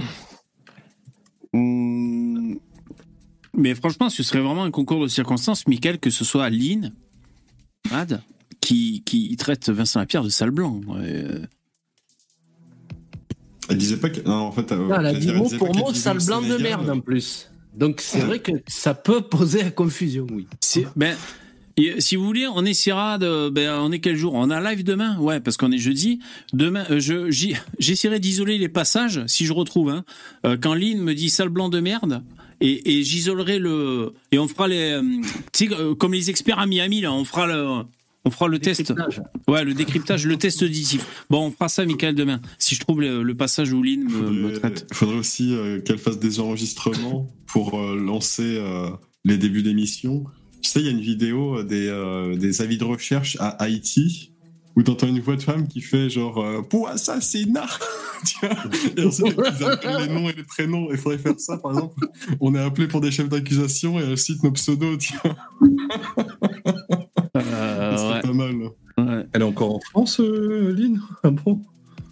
Hum, Mais franchement, ce serait vraiment un concours de circonstances, Michael, que ce soit Lynn, Mad, qui, qui traite Vincent Lapierre de sale blanc. Euh, Elle disait pas que. Non, en fait. euh, elle a dit mot pour mot sale blanc de merde en plus. Donc c'est vrai que ça peut poser à confusion, oui. Ben et si vous voulez, on essaiera de ben on est quel jour? On a live demain? Ouais, parce qu'on est jeudi. Demain euh, je j'essaierai d'isoler les passages si je retrouve hein. Euh, quand Lynn me dit sale blanc de merde et, et j'isolerai le et on fera les euh, tu sais euh, comme les experts à Miami là, on fera le on fera le test. Ouais, le décryptage, le test auditif. Bon, on fera ça, Michael, demain. Si je trouve le, le passage où Lynn me, me traite. Il faudrait aussi euh, qu'elle fasse des enregistrements pour euh, lancer euh, les débuts d'émission. Tu sais, il y a une vidéo euh, des, euh, des avis de recherche à Haïti où t'entends une voix de femme qui fait genre euh, pour assassinat. Tu vois? Et ensuite ils appellent les noms et les prénoms. Il faudrait faire ça, par exemple. On est appelé pour des chefs d'accusation et elle cite nos pseudos. Tu vois? Euh, C'est ouais. pas mal. Elle est encore en France, euh, Lynn? Ah bon?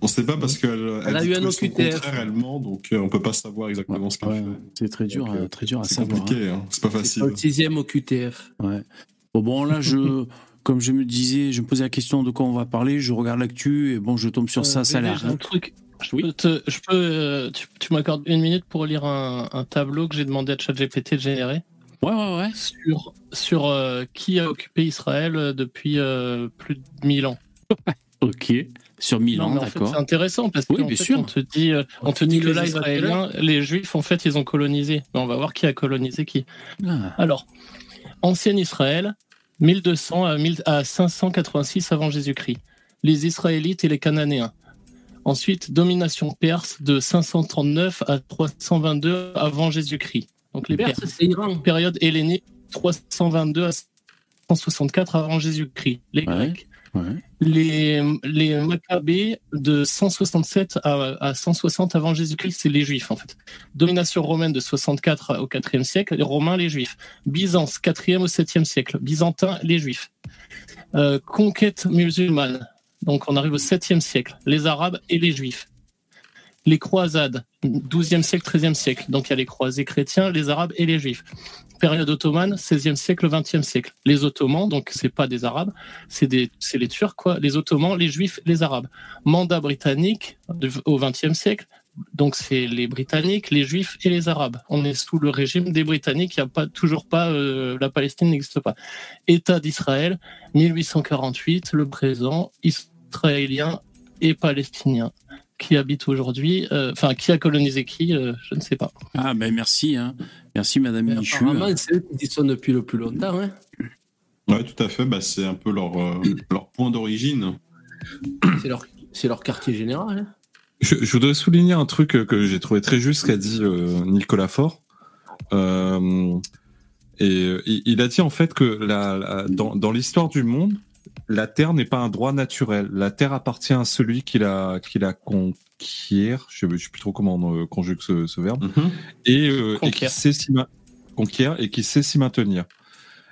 On sait pas parce qu'elle Elle a eu un OQTF. ment, donc euh, on peut pas savoir exactement ce qu'elle fait. C'est très dur, euh, très dur à C'est savoir. compliqué, hein. hein. c'est pas C'est facile. pas le sixième au QTF. Ouais. Bon, bon, là, je, comme je me disais, je me posais la question de quoi on va parler, je regarde l'actu et bon, je tombe sur ça, ça a l'air. un truc. Je peux, te- je peux euh, tu, tu m'accordes une minute pour lire un, un tableau que j'ai demandé à ChatGPT de générer? Ouais, ouais, ouais. sur, sur euh, qui a occupé Israël euh, depuis euh, plus de 1000 ans. Ok. Sur Milan, Non, mais en fait, d'accord. c'est intéressant parce que Oui, en bien fait, sûr. on te dit, on te dit dit le que Israéliens, les Juifs, en fait, ils ont colonisé. Mais on va voir qui a colonisé qui. Ah. Alors, ancien Israël, 1200 à, 1000 à 586 avant Jésus-Christ. Les Israélites et les Cananéens. Ensuite, domination perse de 539 à 322 avant Jésus-Christ. Donc les Perse, Perses. c'est Iran. Période hellénique 322 à 164 avant Jésus-Christ. Les Grecs. Les, les Maccabées de 167 à, à 160 avant Jésus-Christ, c'est les Juifs en fait. Domination romaine de 64 au 4e siècle, les Romains, les Juifs. Byzance, 4e au 7e siècle. Byzantins, les Juifs. Euh, conquête musulmane, donc on arrive au 7e siècle. Les Arabes et les Juifs. Les croisades, 12e siècle, 13e siècle. Donc il y a les croisés chrétiens, les Arabes et les Juifs. Période ottomane, 16e siècle, 20e siècle. Les Ottomans, donc c'est pas des Arabes, c'est les Turcs quoi. Les Ottomans, les Juifs, les Arabes. Mandat britannique au 20e siècle. Donc c'est les Britanniques, les Juifs et les Arabes. On est sous le régime des Britanniques. Il y a pas toujours pas euh, la Palestine n'existe pas. État d'Israël, 1848, le présent israélien et palestinien qui habite aujourd'hui, euh, enfin qui a colonisé qui, euh, je ne sais pas. Ah, ben merci. Hein. Merci, Madame Michu. Apparemment, c'est eux qui sont depuis le plus longtemps. Hein. Ouais, tout à fait. Bah, c'est un peu leur, euh, leur point d'origine. C'est leur, c'est leur quartier général. hein. Je, je voudrais souligner un truc que, j'ai trouvé très juste qu'a dit euh, Nicolas Faure. Euh, et il, il a dit en fait que la, la- dans, dans l'histoire du monde, la terre n'est pas un droit naturel. La terre appartient à celui qui la, qui la conquiert. Je ne sais plus trop comment on euh, conjugue ce, ce verbe. Et, euh, et qui sait conquiert et qui sait s'y maintenir.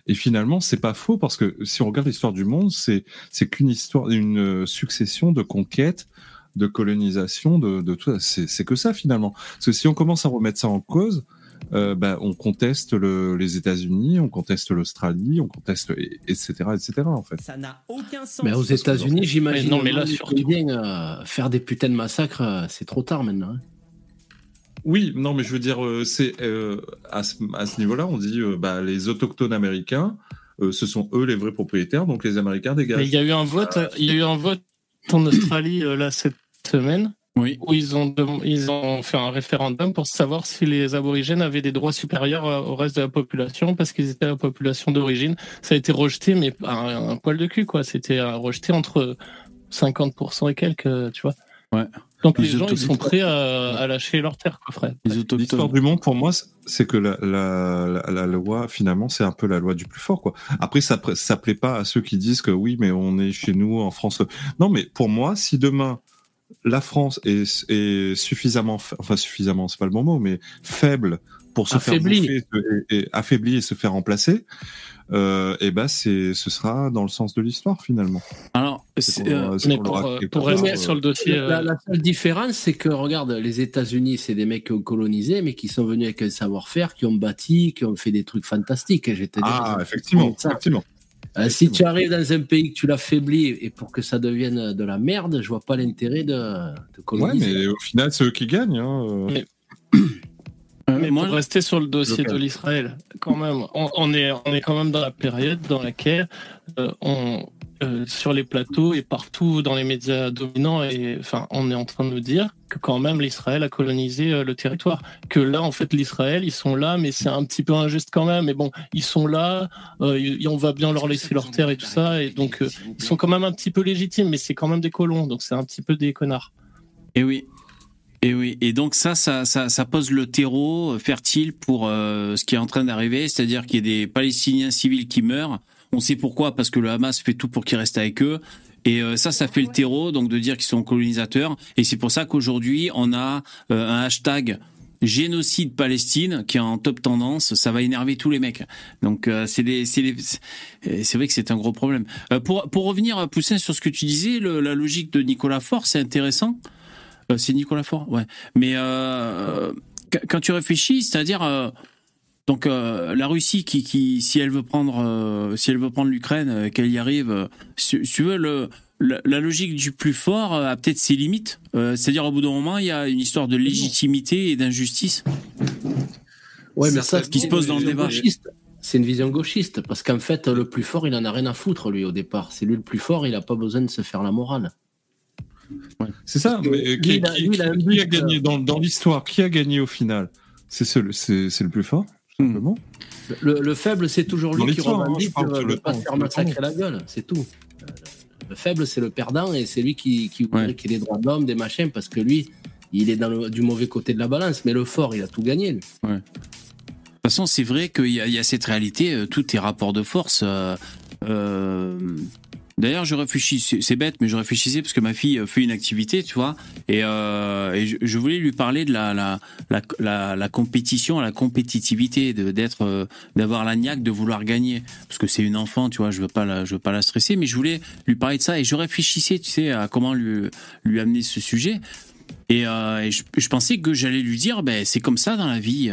Et finalement, c'est pas faux parce que si on regarde l'histoire du monde, c'est c'est qu'une histoire, une euh, succession de conquêtes, de colonisation, de, de tout. c'est que ça finalement. Parce que si on commence à remettre ça en cause, euh, bah, on conteste le, les États-Unis, on conteste l'Australie, on conteste et- etc. etc. En fait. Ça n'a aucun sens. Mais aux États-Unis, j'imagine. Mais non, mais là, euh, faire des putains de massacres, euh, c'est trop tard maintenant. hein. Oui, non, mais je veux dire, euh, c'est euh, à ce, niveau-là, on dit euh, bah, les autochtones américains, euh, ce sont eux les vrais propriétaires, donc les Américains dégagent. Il y a eu un vote, il y a eu un vote en Australie euh, là cette semaine. Où ils ont, ils ont fait un référendum pour savoir si les aborigènes avaient des droits supérieurs euh, au reste de la population parce qu'ils étaient la population d'origine. Ça a été rejeté, mais un, un poil de cul, quoi. C'était euh, rejeté entre 50% et quelques, euh, tu vois. Ouais. Donc Les les gens, ils sont prêts à, à lâcher leur terre, quoi, frère. L'histoire du monde, pour moi, c'est que la, la, la, la loi, finalement, c'est un peu la loi du plus fort, quoi. Après, ça, ça plaît pas à ceux qui disent que oui, mais on est chez nous, en France. Non, mais pour moi, si demain, la France est, est suffisamment, fa- enfin, suffisamment, c'est pas le bon mot, mais faible pour se Affaiblie. faire bouffer et, et, affaibli et se faire remplacer, euh, et ben, c'est, ce sera dans le sens de l'histoire, finalement. Alors, C'est euh, mais pour, l'aura euh, quelque pour part, rester euh, sur le dossier, La, euh, la seule différence, c'est que, regarde, les États-Unis, c'est des mecs qui ont colonisé, mais qui sont venus avec un savoir-faire, qui ont bâti, qui ont fait des trucs fantastiques. Dire, Ah, effectivement, ça. effectivement. Euh, si tu arrives dans un pays que tu l'affaiblis et pour que ça devienne de la merde, je vois pas l'intérêt de, de Ouais, coloniser. mais au final, c'est eux qui gagnent. Hein. euh. Mais- euh, Mais moi, pour rester sur le dossier de l'Israël, quand même, on, on est, on est quand même dans la période dans laquelle euh, on, euh, sur les plateaux et partout dans les médias dominants, enfin, on est en train de nous dire que quand même l'Israël a colonisé euh, le territoire. Que là, en fait, l'Israël, ils sont là, mais c'est un petit peu injuste quand même. Mais bon, ils sont là, euh, on va bien leur laisser leur terre et tout ça, et donc ils sont quand même un petit peu légitimes, mais c'est quand même des colons, donc c'est un petit peu des connards. Et oui. Et oui. Et donc ça, ça, ça, pose le terreau fertile pour ce qui est en train d'arriver, c'est-à-dire qu'il y a des Palestiniens civils qui meurent. On sait pourquoi, parce que le Hamas fait tout pour qu'ils restent avec eux. Et euh, ça, ça fait le terreau, donc de dire qu'ils sont colonisateurs. Et c'est pour ça qu'aujourd'hui, on a euh, un hashtag génocide Palestine qui est en top tendance. Ça va énerver tous les mecs. Donc euh, c'est vrai que c'est un gros problème. Euh, pour pour revenir Poussin sur ce que tu disais, le- la logique de Nicolas Faure, c'est intéressant. Euh, c'est Nicolas Faure, ouais. Mais qu- quand tu réfléchis, c'est-à-dire donc euh, la Russie qui, qui si elle veut prendre euh, si elle veut prendre l'Ukraine, euh, qu'elle y arrive, euh, si, si tu veux le la, la logique du plus fort euh, a peut-être ses limites. Euh, c'est-à-dire au bout d'un moment, il y a une histoire de légitimité et d'injustice. Ouais, C'est mais ça, ce qui se pose dans le débat. gauchistes- c'est une vision gauchiste, parce qu'en fait, le plus fort, il en a rien à foutre, lui, au départ. C'est lui le plus fort, il n'a pas besoin de se faire la morale. C'est ça. Mais, euh, qui, Lui, a- qui- qui gagné dans, dans l'histoire? Qui a gagné au final? C'est ce- c'est c'est le plus fort, Hmm. simplement. Le, le faible, c'est toujours lui qui hein, revendique je parle de ne le pas temps, se faire massacrer temps. la gueule, c'est tout. Euh, Le faible, c'est le perdant et c'est lui qui, qui voudrait qu'il y ait des droits d'homme, des machins, parce que lui, il est dans le- du mauvais côté de la balance. Mais le fort, il a tout gagné, lui. Ouais. De toute façon, c'est vrai qu'il y, a- il y a cette réalité, euh, tout est rapport de force. euh, euh, D'ailleurs, je réfléchis, c'est bête, mais je réfléchissais parce que ma fille euh, fait une activité, tu vois, et, euh, je, voulais lui parler de la, la, la, la, compétition, la compétitivité, d'être, euh, d'avoir la de vouloir gagner, parce que c'est une enfant, tu vois, je veux pas la, je veux pas la stresser, mais je voulais lui parler de ça et je réfléchissais, tu sais, à comment lui, lui amener ce sujet. Et, et je, je pensais que j'allais lui dire, ben c'est comme ça dans la vie.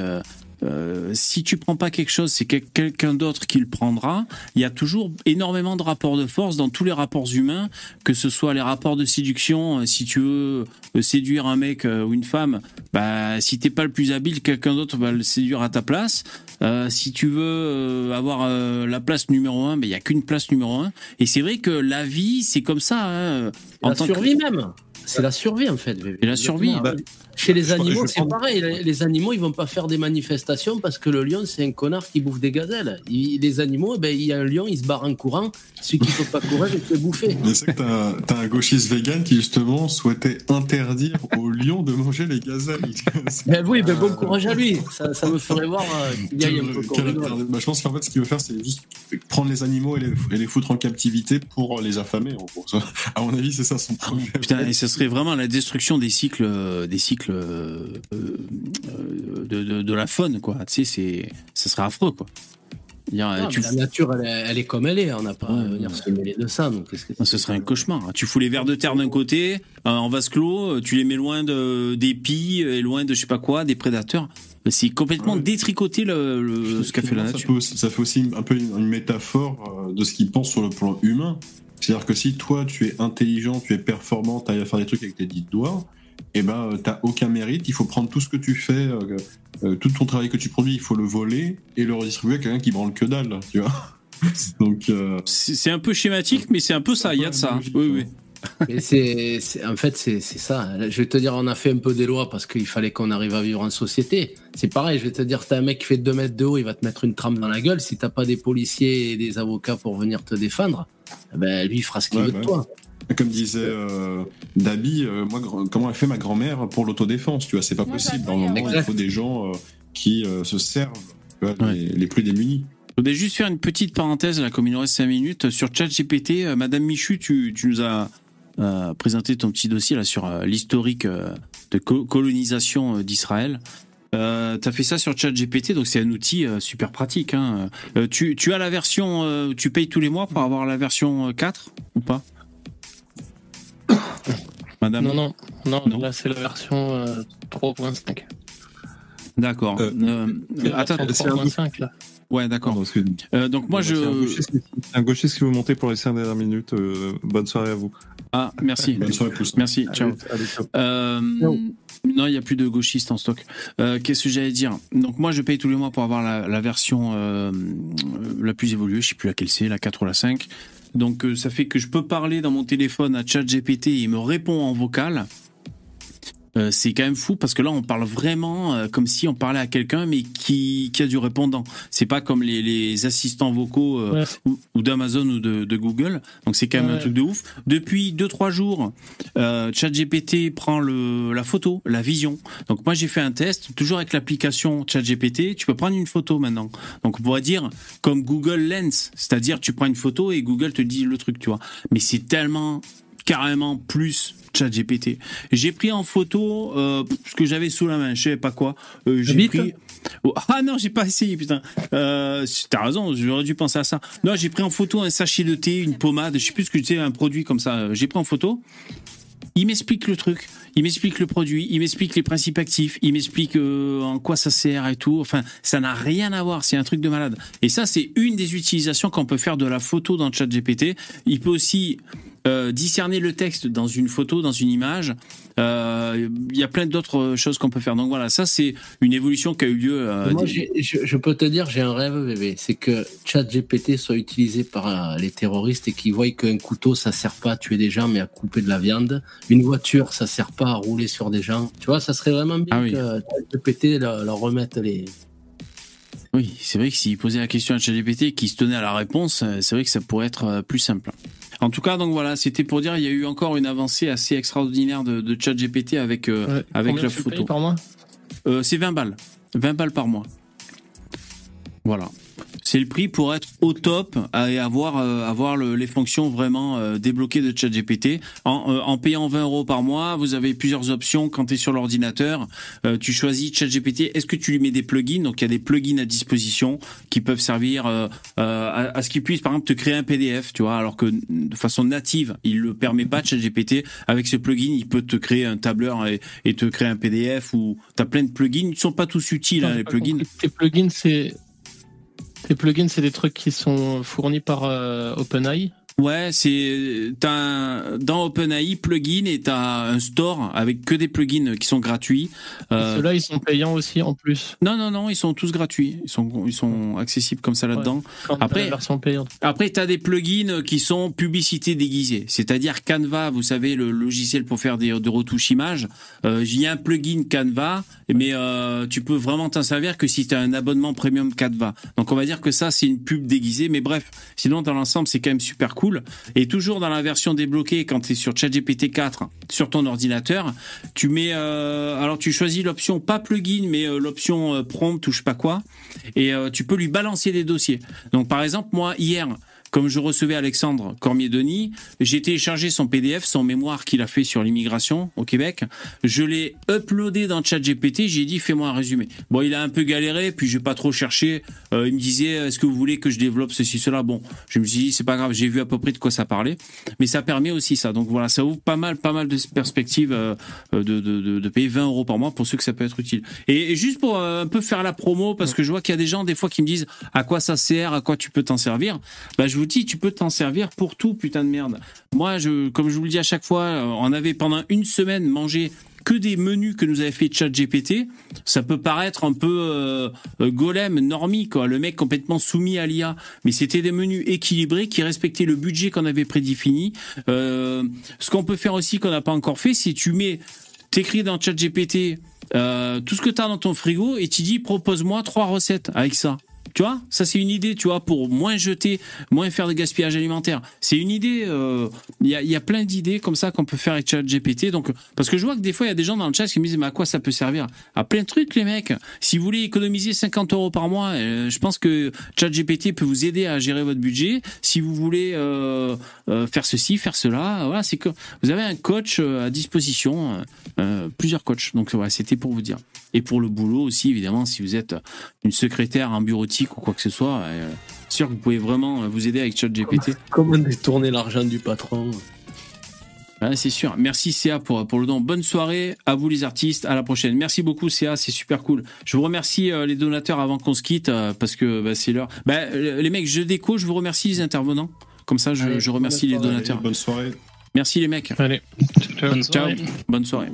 Euh, si tu prends pas quelque chose, c'est quel- quelqu'un d'autre qui le prendra. Il y a toujours énormément de rapports de force dans tous les rapports humains, que ce soit les rapports de séduction. euh, Si tu veux euh, séduire un mec ou une femme, bah si t'es pas le plus habile, quelqu'un d'autre va le séduire à ta place. Euh, si tu veux euh, avoir euh, la place numéro un, ben il y a qu'une place numéro un. Et c'est vrai que la vie, c'est comme ça. hein, en La tant que- survie même. C'est la survie, en fait. Et la survie. Bah, Chez les animaux, c'est pareil. Les animaux, ils vont pas faire des manifestations parce que le lion, c'est un connard qui bouffe des gazelles. Il- les animaux, eh ben, il y a un lion, il se barre en courant. Celui qui peut pas courir, il se fait bouffer. Mais c'est que t'as t'as un gauchiste vegan qui justement souhaitait interdire aux lions de manger les gazelles. Ben oui, ben bon courage à lui. Ça, ça me ferait voir euh, qu'il y aille un peu Bah, je pense qu'en fait, ce qu'il veut faire, c'est juste prendre les animaux et les, et les foutre en captivité pour les affamer. En gros. À mon avis, c'est ça son projet. Putain, et ce serait vraiment la destruction des cycles, euh, des cycles euh, euh, de, de, de la faune, quoi. Tu sais, c'est, ça serait affreux, quoi. Dire, tu mais La nature, elle est, elle est comme elle est. On n'a pas à venir se mêler de ça. Donc, qu'est-ce que Non, ce serait un cauchemar. Tu fous les vers de terre d'un côté, euh, en vase clos, tu les mets loin de, des pies et loin de je sais pas quoi, des prédateurs. C'est complètement détricoté le, le- ce qu'a fait la ça nature. Peut ça fait aussi un peu une, une métaphore de ce qu'il pense sur le plan humain. C'est-à-dire que si toi, tu es intelligent, tu es performant, tu arrives à faire des trucs avec tes dix doigts, et ben, euh, t'as aucun mérite. Il faut prendre tout ce que tu fais, euh, euh, tout ton travail que tu produis, il faut le voler et le redistribuer à quelqu'un qui branle que dalle, tu vois. Donc, euh, C'est un peu schématique, mais c'est un peu ça. Il y a de ça. Oui, oui. Mais c'est, c'est- en fait, c'est, ça. Je vais te dire, on a fait un peu des lois parce qu'il fallait qu'on arrive à vivre en société. C'est pareil, je vais te dire, t'as un mec qui fait 2 mètres de haut, il va te mettre une trame dans la gueule. Si t'as pas des policiers et des avocats pour venir te défendre, eh ben, lui, il fera ce qu'il Ouais, veut bah de toi. Comme disait euh, Dabi, euh, moi, comment a fait ma grand-mère pour l'autodéfense Tu vois, c'est pas possible. Dans le moment, il faut des gens euh, qui euh, se servent, les, les plus démunis. Je voudrais juste faire une petite parenthèse, là, comme il nous reste 5 minutes. Sur ChatGPT, euh, Madame Michu, tu, tu nous as euh, présenté ton petit dossier là sur euh, l'historique euh, de co- colonisation euh, d'Israël. Euh, tu as fait ça sur ChatGPT, donc c'est un outil euh, super pratique. Hein. Euh, tu, tu as la version, euh, tu payes tous les mois pour avoir la version euh, 4 ou pas? Madame Non, non, non, là c'est la version euh, 3.5. D'accord. Euh, C'est la attends, version c'est un- 3.5 là. Ouais, d'accord. Euh, donc moi, je. Un gauchiste, qui vous montez pour les 5 dernières minutes. euh, bonne soirée à vous. Ah, merci. Bonne soirée, Pouce. Merci, ciao. Allez, allez, ciao. Euh, non, il n'y a plus de gauchistes en stock. Euh, Qu'est-ce que j'allais dire? Donc moi, je paye tous les mois pour avoir la, la version euh, la plus évoluée. Je sais plus laquelle c'est, la 4 ou la 5. Donc euh, ça fait que je peux parler dans mon téléphone à ChatGPT il me répond en vocal. Euh, c'est quand même fou parce que là on parle vraiment euh, comme si on parlait à quelqu'un mais qui, qui a du répondant. C'est pas comme les, les assistants vocaux euh, ou, ou d'Amazon ou de, de Google. Donc c'est quand même un truc de ouf. Depuis 2-3 jours, ChatGPT prend le, la photo, la vision. Donc moi j'ai fait un test, toujours avec l'application ChatGPT, tu peux prendre une photo maintenant. Donc on pourrait dire comme Google Lens, c'est-à-dire tu prends une photo et Google te dit le truc, tu vois. Mais c'est tellement carrément plus ChatGPT. J'ai pris en photo euh, ce que j'avais sous la main, je sais pas quoi. Euh, j'ai pris. Oh, ah non, j'ai pas essayé, putain. Euh, T'as raison, j'aurais dû penser à ça. Non, j'ai pris en photo un sachet de thé, une pommade, je sais plus ce que c'était, un produit comme ça. J'ai pris en photo. Il m'explique le truc, il m'explique le produit, il m'explique les principes actifs, il m'explique euh, en quoi ça sert et tout. Enfin, ça n'a rien à voir, c'est un truc de malade. Et ça, c'est une des utilisations qu'on peut faire de la photo dans ChatGPT. Il peut aussi euh, discerner le texte dans une photo, dans une image. Euh, Il y a plein d'autres choses qu'on peut faire. Donc voilà, ça c'est une évolution qui a eu lieu. euh, Moi, des- je, je peux te dire, j'ai un rêve, bébé. C'est que ChatGPT soit utilisé par les terroristes et qu'ils voient qu'un couteau, ça sert pas à tuer des gens, mais à couper de la viande. Une voiture, ça sert pas à rouler sur des gens. Tu vois, ça serait vraiment bien Ah oui. que ChatGPT leur, leur remette les. Oui, c'est vrai que s'il posait la question à ChatGPT et qu'il se tenait à la réponse, c'est vrai que ça pourrait être plus simple. En tout cas, donc voilà, c'était pour dire, il y a eu encore une avancée assez extraordinaire de, de ChatGPT avec euh, avec la photo. payes par mois? Euh, c'est 20 balles. 20 balles par mois. Voilà. C'est le prix pour être au top et avoir, euh, avoir le- les fonctions vraiment euh, débloquées de ChatGPT. En, euh, en payant 20 euros par mois, vous avez plusieurs options. Quand tu es sur l'ordinateur, tu choisis ChatGPT. Est-ce que tu lui mets des plugins? Donc il y a des plugins à disposition qui peuvent servir à, à ce qu'il puisse, par exemple, te créer un PDF, tu vois, alors que de façon native, il le permet pas ChatGPT. Avec ce plugin, il peut te créer un tableur et, et te créer un PDF ou tu as plein de plugins. Ils sont pas tous utiles, hein, les plugins. Tes plugins, c'est. Tes plugins, c'est des trucs qui sont fournis par euh, OpenAI. Ouais, c'est t'as un- dans OpenAI plugin et t'as un store avec que des plugins qui sont gratuits. Euh, Ceux-là, ils sont payants aussi en plus. non, non, non, ils sont tous gratuits. Ils sont ils sont accessibles comme ça là-dedans. T'as Après. Après, tu as des plugins qui sont publicité déguisée. C'est-à-dire Canva, vous savez, le logiciel pour faire des, de retouches images. Euh, Il y a un plugin Canva, mais euh, tu peux vraiment t'en servir que si tu as un abonnement premium Canva. Donc on va dire que ça, c'est une pub déguisée. Mais bref, sinon, dans l'ensemble, c'est quand même super cool. Et toujours dans la version débloquée, quand tu es sur ChatGPT 4 sur ton ordinateur, tu mets... euh, alors tu choisis l'option pas plugin, mais euh, l'option euh, prompt ou je sais pas quoi. Et tu peux lui balancer des dossiers. Donc par exemple, moi, hier... Comme je recevais Alexandre Cormier-Denis, j'ai téléchargé son PDF, son mémoire qu'il a fait sur l'immigration au Québec. Je l'ai uploadé dans ChatGPT. J'ai dit fais-moi un résumé. Bon, il a un peu galéré, puis j'ai pas trop cherché. Euh, il me disait est-ce que vous voulez que je développe ceci cela? Bon, je me suis dit c'est pas grave. J'ai vu à peu près de quoi ça parlait, mais ça permet aussi ça. Donc voilà, ça ouvre pas mal, pas mal de perspectives euh, de, payer 20 euros par mois pour ceux que ça peut être utile. Et, juste pour euh, un peu faire la promo, parce que je vois qu'il y a des gens des fois qui me disent à quoi ça sert, à quoi tu peux t'en servir? Bah je vous tu peux t'en servir pour tout, putain de merde. Moi, comme je vous le dis à chaque fois, euh, on avait pendant une semaine mangé que des menus que nous avait fait ChatGPT. Ça peut paraître un peu euh, euh, golem, normie, quoi. Le mec complètement soumis à l'IA. Mais c'était des menus équilibrés qui respectaient le budget qu'on avait prédéfini. Ce qu'on peut faire aussi qu'on n'a pas encore fait, c'est tu mets, t'écris dans ChatGPT tout ce que tu as dans ton frigo et tu dis propose-moi trois recettes avec ça. Tu vois, ça c'est une idée, tu vois, pour moins jeter, moins faire de gaspillage alimentaire. C'est une idée. euh, Il y, a, y a plein d'idées comme ça qu'on peut faire avec ChatGPT. Donc, parce que je vois que des fois il y a des gens dans le chat qui me disent mais à quoi ça peut servir? À plein de trucs, les mecs. Si vous voulez économiser 50 euros par mois, euh, je pense que ChatGPT peut vous aider à gérer votre budget. Si vous voulez euh, euh, faire ceci, faire cela, voilà, c'est que vous avez un coach euh, à disposition, euh, plusieurs coachs. Donc voilà, c'était pour vous dire. Et pour le boulot aussi, évidemment, si vous êtes une secrétaire, un bureautique ou quoi que ce soit, euh, sûr que vous pouvez vraiment vous aider avec ChatGPT. Comment détourner l'argent du patron Ouais, c'est sûr. Merci CA pour, pour le don. Bonne soirée à vous les artistes. À la prochaine. Merci beaucoup CA, c'est super cool. Je vous remercie euh, les donateurs avant qu'on se quitte euh, parce que bah, c'est l'heure. Bah, les mecs, je déco, je vous remercie les intervenants. Comme ça, je, Allez, je remercie bonne les soirée. donateurs. Bonne soirée. Merci les mecs. Allez. Bonne soirée. Bonne soirée.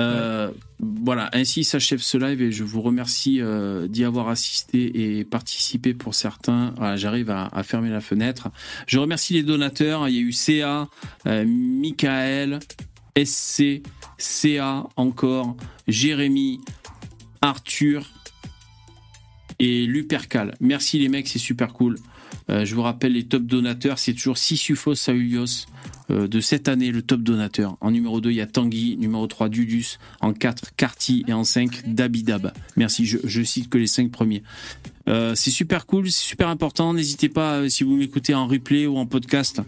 Euh, voilà, ainsi s'achève ce live et je vous remercie euh, d'y avoir assisté et participé pour certains. Voilà, J'arrive à, à fermer la fenêtre. Je remercie les donateurs. Il y a eu CA, euh, Michael, SC, CA encore, Jérémy, Arthur et Lupercal. Merci les mecs, c'est super cool. Euh, je vous rappelle les top donateurs, c'est toujours Sissufos Saulios euh, de cette année, le top donateur. En numéro 2, il y a Tanguy, numéro 3, Dudus, en 4, Carty et en 5, Dabidab. Merci, je, cite que les 5 premiers. Euh, c'est super cool, c'est super important. N'hésitez pas, si vous m'écoutez en replay ou en podcast,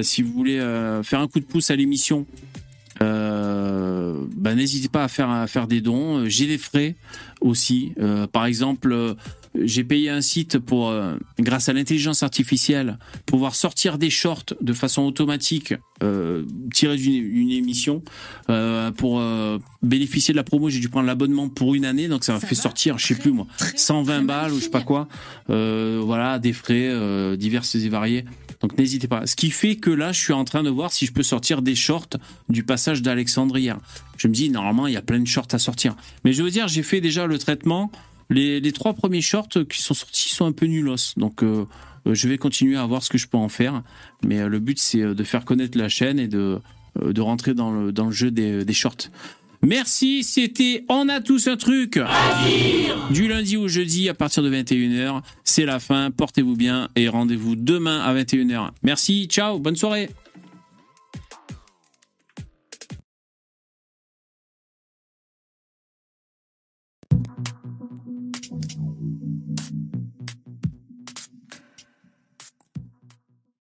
si vous voulez faire un coup de pouce à l'émission, bah, n'hésitez pas à faire, faire des dons. J'ai des frais aussi. Par exemple, j'ai payé un site pour, euh, grâce à l'intelligence artificielle, pouvoir sortir des shorts de façon automatique euh, tirés d'une une émission. Euh, pour euh, bénéficier de la promo, j'ai dû prendre l'abonnement pour une année, donc ça m'a fait sortir, je sais plus moi, 120 balles ou je sais pas quoi. Voilà, des frais euh, divers et variés. Donc n'hésitez pas. Ce qui fait que là, je suis en train de voir si je peux sortir des shorts du passage d'Alexandre hier. Je me dis, normalement, il y a plein de shorts à sortir. Mais je veux dire, j'ai fait déjà le traitement. Les, trois premiers shorts qui sont sortis sont un peu nulos. Donc euh, euh, je vais continuer à voir ce que je peux en faire. Mais euh, le but, c'est de faire connaître la chaîne et de, de rentrer dans le, jeu des, des shorts. Merci, c'était On a tous un truc. Du lundi au jeudi à partir de 21h. C'est la fin. Portez-vous bien et rendez-vous demain à 21h. Merci, ciao, bonne soirée.